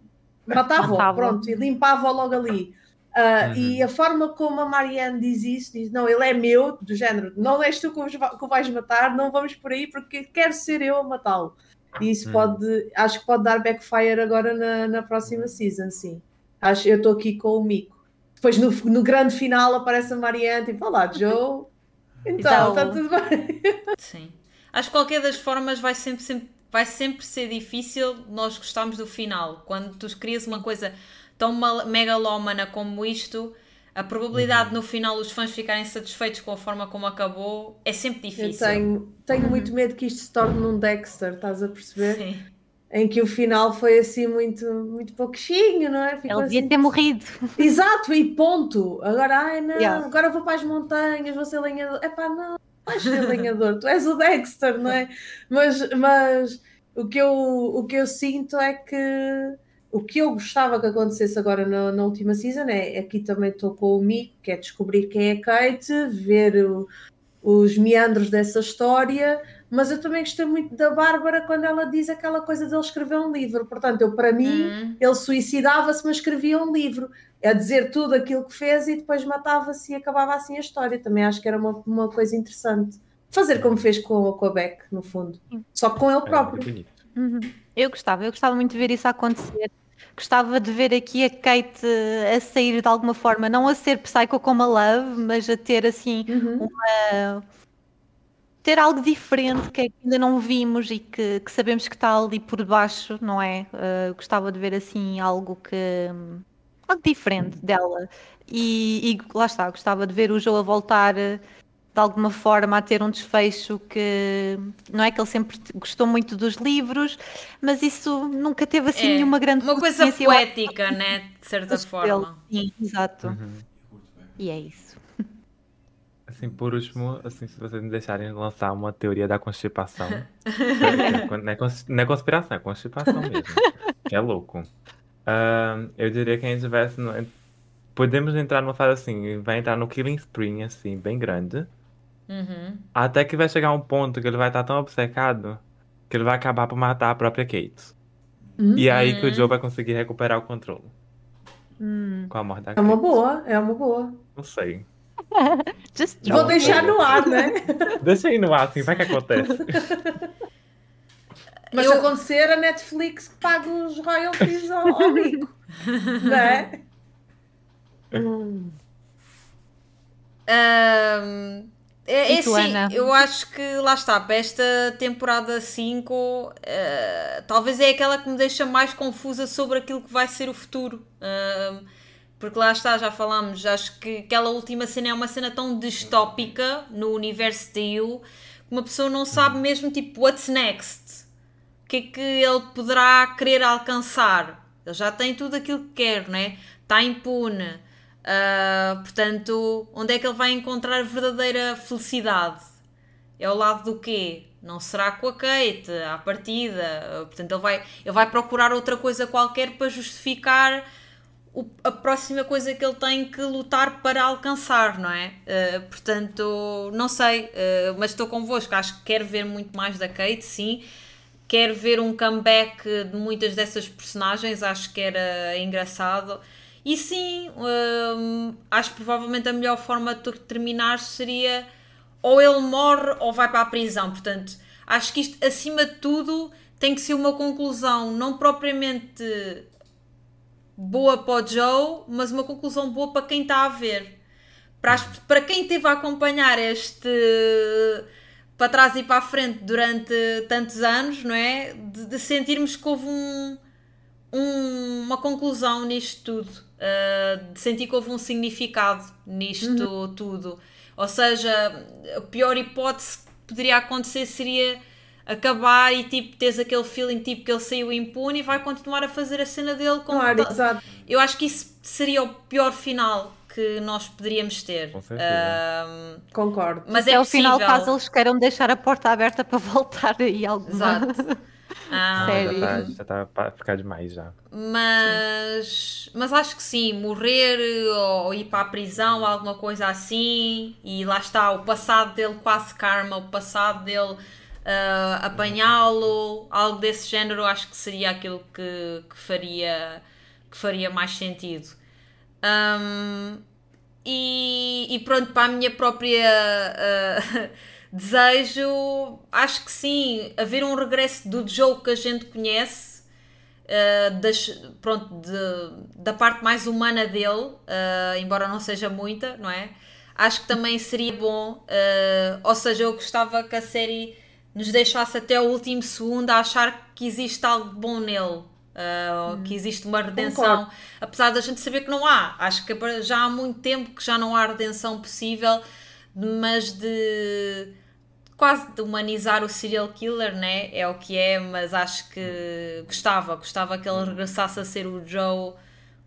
matava-o, Matava-o. pronto, e limpava-o logo ali. Ah, Uhum. E a forma como a Marianne diz isso, diz: Não, ele é meu, do género, não és tu que o vais- matar, não vamos por aí porque quero ser eu a matá-lo. E isso Hum. pode, acho que pode dar backfire agora na, na próxima season, sim. Acho, eu estou aqui com o Mico. Depois no, no grande final aparece a Marianne, tipo, olá, Joe. Então, Então- está tudo bem. Sim. Acho que qualquer das formas vai sempre, sempre, vai sempre ser difícil nós gostarmos do final. Quando tu crias uma coisa tão megalómana como isto, a probabilidade no final os fãs ficarem satisfeitos com a forma como acabou é sempre Eu difícil. tenho, tenho muito medo que isto se torne num Dexter, estás a perceber? Sim. em que o final foi assim muito, muito pouquinho, não é? Ficou Ele devia assim... ter morrido. Exato, e ponto. Agora, ai não, yeah. agora vou para as montanhas, vou ser lenhador. Epá, não vais ser lenhador, tu és o Dexter, não é? Mas, mas o, que eu, o que eu sinto é que o que eu gostava que acontecesse agora na, na última season é aqui também estou com o Mico, que é descobrir quem é Kate, ver o, os meandros dessa história, mas eu também gostei muito da Bárbara quando ela diz aquela coisa de ele escrever um livro. Portanto, eu para mim, uhum. ele suicidava-se, mas escrevia um livro. É dizer tudo aquilo que fez e depois matava-se e acabava assim a história. Também acho que era uma, uma coisa interessante. Fazer como fez com, com a Beck, no fundo. Só com ele próprio. É uhum. Eu gostava, eu gostava muito de ver isso acontecer. Gostava de ver aqui a Kate a sair de alguma forma, não a ser psycho como a Love, mas a ter assim uhum. uma ter algo diferente que ainda não vimos e que, que sabemos que está ali por baixo, não é? Uh, gostava de ver assim algo que algo diferente dela. E, e, lá está, gostava de ver o Joe a voltar de alguma forma a ter um desfecho que não é que ele sempre gostou muito dos livros, mas isso nunca teve assim é, nenhuma grande uma coisa poética, né? De certa forma. Sim, exato. Uhum. E é isso. Assim, por último, assim, se vocês me deixarem lançar uma teoria da constipação. não, é cons não é conspiração, é constipação mesmo. é louco. Uh, eu diria que a gente vai. No, podemos entrar numa fase assim, vai entrar no Killing Spring, assim, bem grande. Uhum. Até que vai chegar um ponto que ele vai estar tão obcecado que ele vai acabar por matar a própria Kate. Uhum. E é aí que o Joe vai conseguir recuperar o controle. Uhum. Com a morte da Kate. É uma boa, é uma boa. Não sei. Vou deixar no ar, né? Deixa aí no ar, assim, vai que acontece. Mas eu... se acontecer, a Netflix paga os royalties ao, ao amigo. não é? Um, é, é assim, eu acho que lá está, para esta temporada 5, uh, talvez é aquela que me deixa mais confusa sobre aquilo que vai ser o futuro. Uh, porque lá está, já falámos, acho que aquela última cena é uma cena tão distópica no universo de You que uma pessoa não sabe mesmo, tipo, what's next? O que é que ele poderá querer alcançar? Ele já tem tudo aquilo que quer, né? Está impune. Uh, portanto, onde é que ele vai encontrar verdadeira felicidade? É ao lado do quê? Não será com a Kate, à partida. Portanto, ele vai, ele vai procurar outra coisa qualquer para justificar o, a próxima coisa que ele tem que lutar para alcançar, não é? Uh, portanto, não sei, uh, mas estou convosco. Acho que quero ver muito mais da Kate, sim. Quero ver um comeback de muitas dessas personagens, acho que era engraçado. E sim, uh, acho provavelmente a melhor forma de terminar seria ou ele morre ou vai para a prisão. Portanto, acho que isto, acima de tudo, tem que ser uma conclusão não propriamente boa para o Joe, mas uma conclusão boa para quem está a ver. Para, as, para quem esteve a acompanhar este para trás e para a frente durante tantos anos, não é? De, de sentirmos que houve um, um, uma conclusão nisto tudo, uh, de sentir que houve um significado nisto uhum. tudo. Ou seja, a pior hipótese que poderia acontecer seria acabar e tipo teres aquele feeling tipo que ele saiu impune e vai continuar a fazer a cena dele com claro, exato. eu acho que isso seria o pior final que nós poderíamos ter um, concordo mas é, é o final caso eles queiram deixar a porta aberta para voltar aí alguma exato ah, Sério? Já está tá a ficar demais já. Mas, mas acho que sim, morrer ou ir para a prisão, alguma coisa assim, e lá está o passado dele quase karma, o passado dele uh, apanhá-lo, algo desse género, acho que seria aquilo que, que, faria, que faria mais sentido. Um, e, e, pronto, para a minha própria uh, desejo, acho que sim, haver um regresso do jogo que a gente conhece. Uh, das, pronto, de, da parte mais humana dele, uh, embora não seja muita, não é? Acho que também seria bom, ou seja, eu gostava que a série nos deixasse até o último segundo a achar que existe algo bom nele. Uh, que existe uma redenção, Concordo. apesar da gente saber que não há. Acho que já há muito tempo que já não há redenção possível, mas de quase de humanizar o serial killer, né? É o que é, mas acho que gostava, gostava que ele regressasse a ser o Joe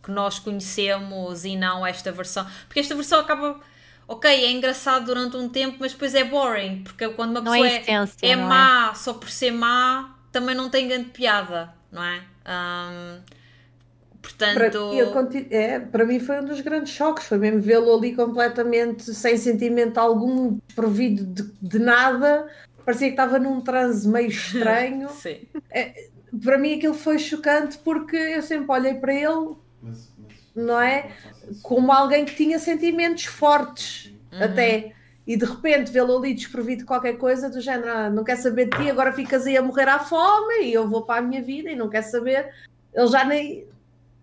que nós conhecemos e não esta versão. Porque esta versão acaba. Ok, é engraçado durante um tempo, mas depois é boring, porque quando uma pessoa é, é, é má é? só por ser má, também não tem grande piada, não é? Um, portanto. Para, é, para mim foi um dos grandes choques, foi mesmo vê-lo ali completamente sem sentimento algum, provido de, de nada, parecia que estava num transe meio estranho. Sim. É, para mim aquilo foi chocante porque eu sempre olhei para ele, mas, mas, não é? Como alguém que tinha sentimentos fortes, uhum. até e de repente vê-lo ali desprovido de qualquer coisa do género, ah, não quer saber de ti, agora ficas aí a morrer à fome e eu vou para a minha vida e não quer saber. Ele já nem.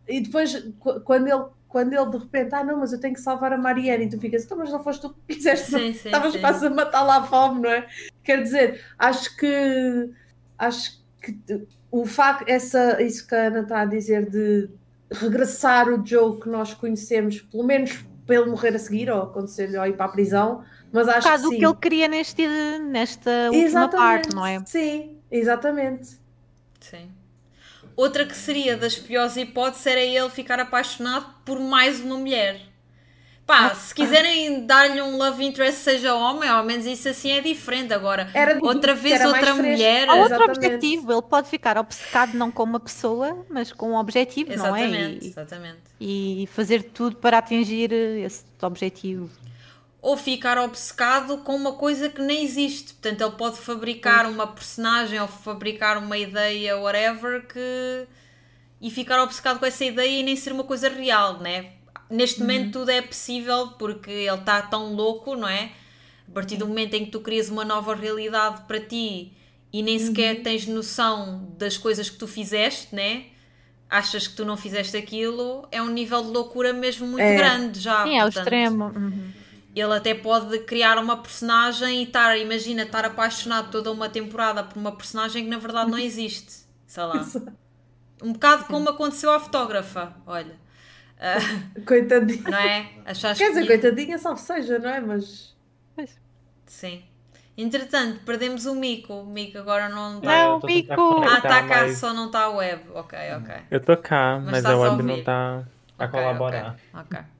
E depois, quando ele, quando ele de repente, ah, não, mas eu tenho que salvar a Mariana, e tu ficas, então, mas não foste tu que quiseste, estavas quase a matar lá a fome, não é? Quer dizer, acho que. Acho que o facto, essa, isso que a Ana está a dizer de regressar o Joe que nós conhecemos, pelo menos para ele morrer a seguir ou acontecer-lhe ou ir para a prisão, mas acho que sim. o que ele queria neste, nesta última exatamente, parte, não é? Sim, exatamente. Sim. Outra que seria das piores hipóteses era ele ficar apaixonado por mais uma mulher. Pá, ah, se quiserem dar-lhe um love interest seja homem, ao menos isso assim é diferente. Agora, era, outra vez outra mulher. Há outro objetivo, ele pode ficar obcecado não com uma pessoa, mas com um objetivo, exatamente, não é? E, exatamente. E fazer tudo para atingir esse objetivo ou ficar obcecado com uma coisa que nem existe. Portanto, ele pode fabricar uma personagem ou fabricar uma ideia, whatever, que. e ficar obcecado com essa ideia e nem ser uma coisa real, né? Neste uhum. momento tudo é possível porque ele está tão louco, não é? A partir do momento em que tu crias uma nova realidade para ti e nem sequer uhum. tens noção das coisas que tu fizeste, né? Achas que tu não fizeste aquilo, é um nível de loucura mesmo muito é. grande já. Sim, é o extremo. Uhum. Ele até pode criar uma personagem e estar, imagina, estar apaixonado toda uma temporada por uma personagem que na verdade não existe. Sei lá. Um bocado como aconteceu à fotógrafa, olha. Uh, coitadinha. Não é? Achaste Quer dizer, que... coitadinha, salve seja, não é? Mas. Sim. Entretanto, perdemos o Mico. O Mico agora não está. Não, o Mico! Ah, está cá, mas... só não está a web. Ok, ok. Eu estou cá, mas, mas a web não está a okay, colaborar. Ok. okay.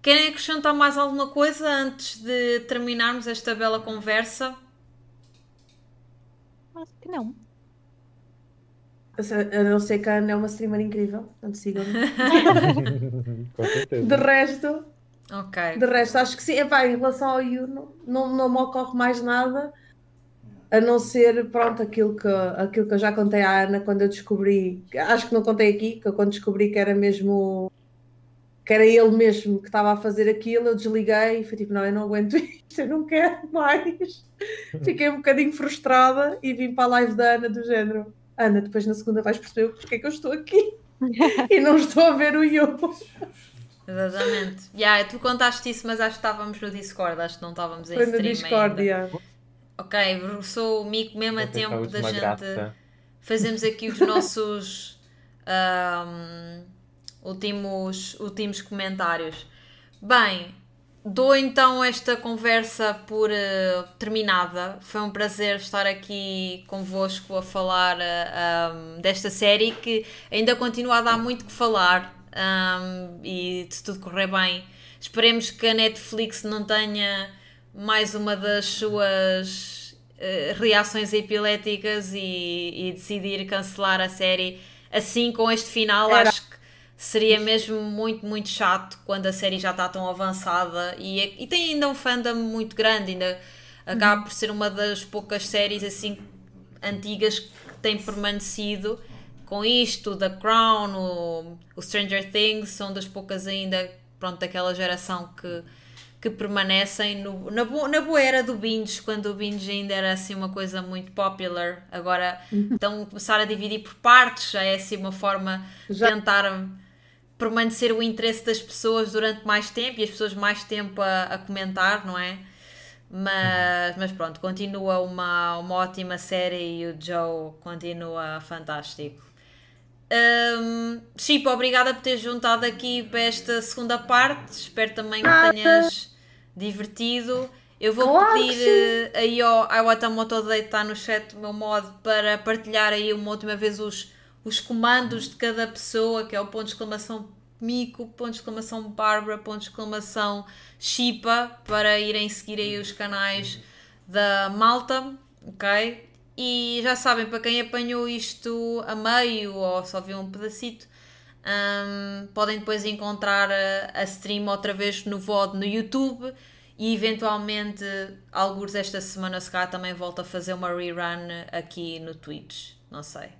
Querem acrescentar mais alguma coisa antes de terminarmos esta bela conversa? Acho que não. A não ser que a Ana é uma streamer incrível, portanto sigam-me. de resto, ok. De resto, acho que sim. Epá, em relação ao You, não, não, não me ocorre mais nada a não ser, pronto, aquilo que, aquilo que eu já contei à Ana quando eu descobri, acho que não contei aqui, que eu quando descobri que era mesmo que era ele mesmo que estava a fazer aquilo, eu desliguei e fui tipo, não, eu não aguento isto, eu não quero mais. Fiquei um bocadinho frustrada e vim para a live da Ana do género. Ana, depois na segunda vais perceber porque é que eu estou aqui e não estou a ver o Yo. Exatamente. Yeah, tu contaste isso, mas acho que estávamos no Discord, acho que não estávamos em Foi stream no Discord, ainda. Yeah. Ok, sou o mico mesmo a tempo da gente graça. fazemos aqui os nossos um, últimos, últimos comentários. Bem, dou então esta conversa por uh, terminada. Foi um prazer estar aqui convosco a falar uh, eh, um, desta série que ainda continua a dar muito que falar um, e se tudo correr bem, esperemos que a Netflix não tenha mais uma das suas uh, reações epiléticas e, e, decidir cancelar a série assim com este final. Era. Acho que seria mesmo muito, muito chato quando a série já está tão avançada e, é, e tem ainda um fandom muito grande, ainda acaba uhum. por ser uma das poucas séries assim antigas que tem permanecido com isto, The Crown, o, o Stranger Things, são das poucas ainda, pronto, daquela geração que, que permanecem no, na, na boa era do binge, quando o binge ainda era assim uma coisa muito popular. Agora uhum. estão a começar a dividir por partes, já é assim uma forma de tentar permanecer o interesse das pessoas durante mais tempo e as pessoas mais tempo a, a comentar, não é? Mas, mas pronto, continua uma, uma ótima série e o Joe continua fantástico. Um, Chico, obrigada por teres juntado aqui para esta segunda parte. Espero também que tenhas divertido. Eu vou claro pedir uh, aí ao Iwatamoto Date está no chat o meu modo para partilhar aí uma última vez os, os comandos de cada pessoa, que é o ponto de exclamação Mico, ponto de exclamação Bárbara, ponto de exclamação Chipa, para irem seguir aí os canais da malta, ok? E já sabem, para quem apanhou isto a meio ou só viu um pedacito, um, podem depois encontrar a, a, stream outra vez no VOD no YouTube e eventualmente, alguns esta semana, se calhar também volto a fazer uma rerun aqui no Twitch. Não sei.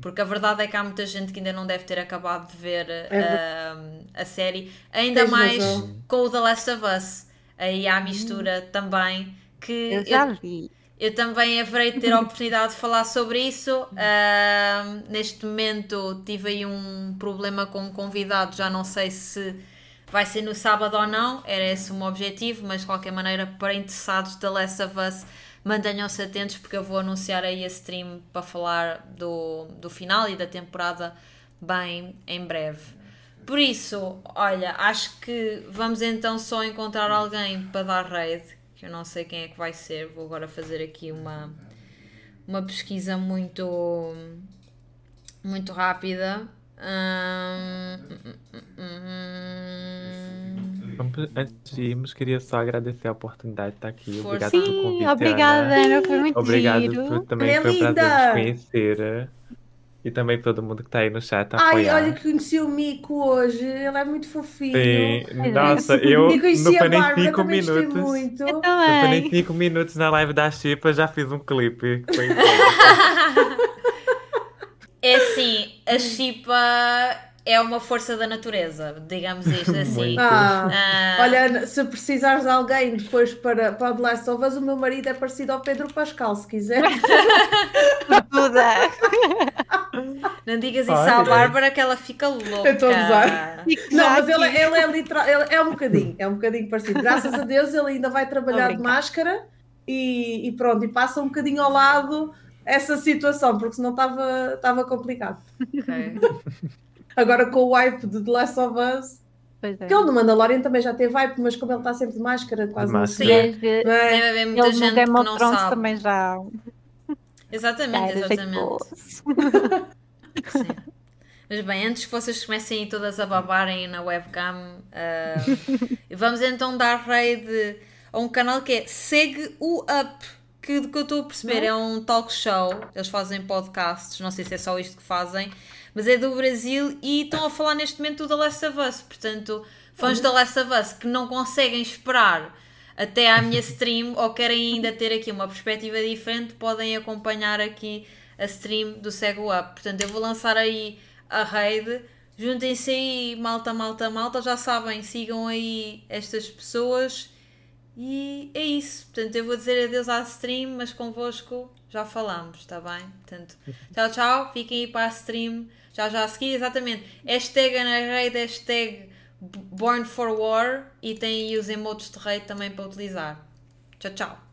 Porque a verdade é que há muita gente que ainda não deve ter acabado de ver é uh, a série, ainda Tens mais razão. com o The Last of Us. Aí há a mistura hum. também que eu já eu, vi. Eu também haverei de ter a oportunidade de falar sobre isso. Uh, neste momento tive aí um problema com um convidado, já não sei se vai ser no sábado ou não, era esse o meu objetivo, mas de qualquer maneira, para interessados da Last of Us, mantenham-se atentos porque eu vou anunciar aí a stream para falar do, do final e da temporada bem em breve. Por isso, olha, acho que vamos então só encontrar alguém para dar raid, que eu não sei quem é que vai ser, vou agora fazer aqui uma, uma pesquisa muito, muito rápida. Hum, hum, hum, Antes de irmos, queria só agradecer a oportunidade de estar aqui. Obrigado Sim, pelo convite. Obrigada, Ana. Foi muito Obrigado giro. por também é foi um prazer te conhecer. E também todo mundo que está aí no chat Ai, olha que conheci o Mico hoje. Ele é muito fofinho. Sim, nossa, eu não foi nem 5 minutos. Muito. Eu também. Não foi nem 5 minutos na live da Chipa, já fiz um clipe. é assim, a Chipa é uma força da natureza, digamos isto assim. ah, ah, olha, se precisares de alguém depois para, para of Us, o meu marido é parecido ao Pedro Pascal, se quiser. Não digas isso à Bárbara que ela fica louca. Eu estou a usar. Não, mas ele, ele é literal, ele é um bocadinho, é um bocadinho parecido. Graças a Deus ele ainda vai trabalhar de máscara e, e pronto, e passa um bocadinho ao lado essa situação, porque senão estava complicado. Ok. Agora com o wipe de The Last of Us. Pois é. Que ele no Mandalorian também já teve wipe, mas como ele está sempre de máscara, quase não se vê. Deve haver muita ele gente que não sabe. também já. Exatamente, exatamente. Sim. Mas bem, antes que vocês comecem todas a babarem na webcam, uh, vamos então dar raid a um canal que é Segue o Up, que do que eu estou a perceber não? é um talk show. Eles fazem podcasts, não sei se é só isto que fazem, mas é do Brasil e estão a falar neste momento do The Last of Us. Portanto, fãs da Last of Us que não conseguem esperar até à minha stream ou querem ainda ter aqui uma perspectiva diferente, podem acompanhar aqui a stream do Sego Up. Portanto, eu vou lançar aí a raid. Juntem-se aí, malta, malta, malta. Já sabem, sigam aí estas pessoas. E é isso. Portanto, eu vou dizer adeus à stream, mas convosco já falamos, está bem? Portanto, tchau, tchau. Fiquem aí para a stream já já a seguir, exatamente. Hashtag na rede hashtag Born for War e tem aí os emotes de rei também para utilizar. Tchau, tchau.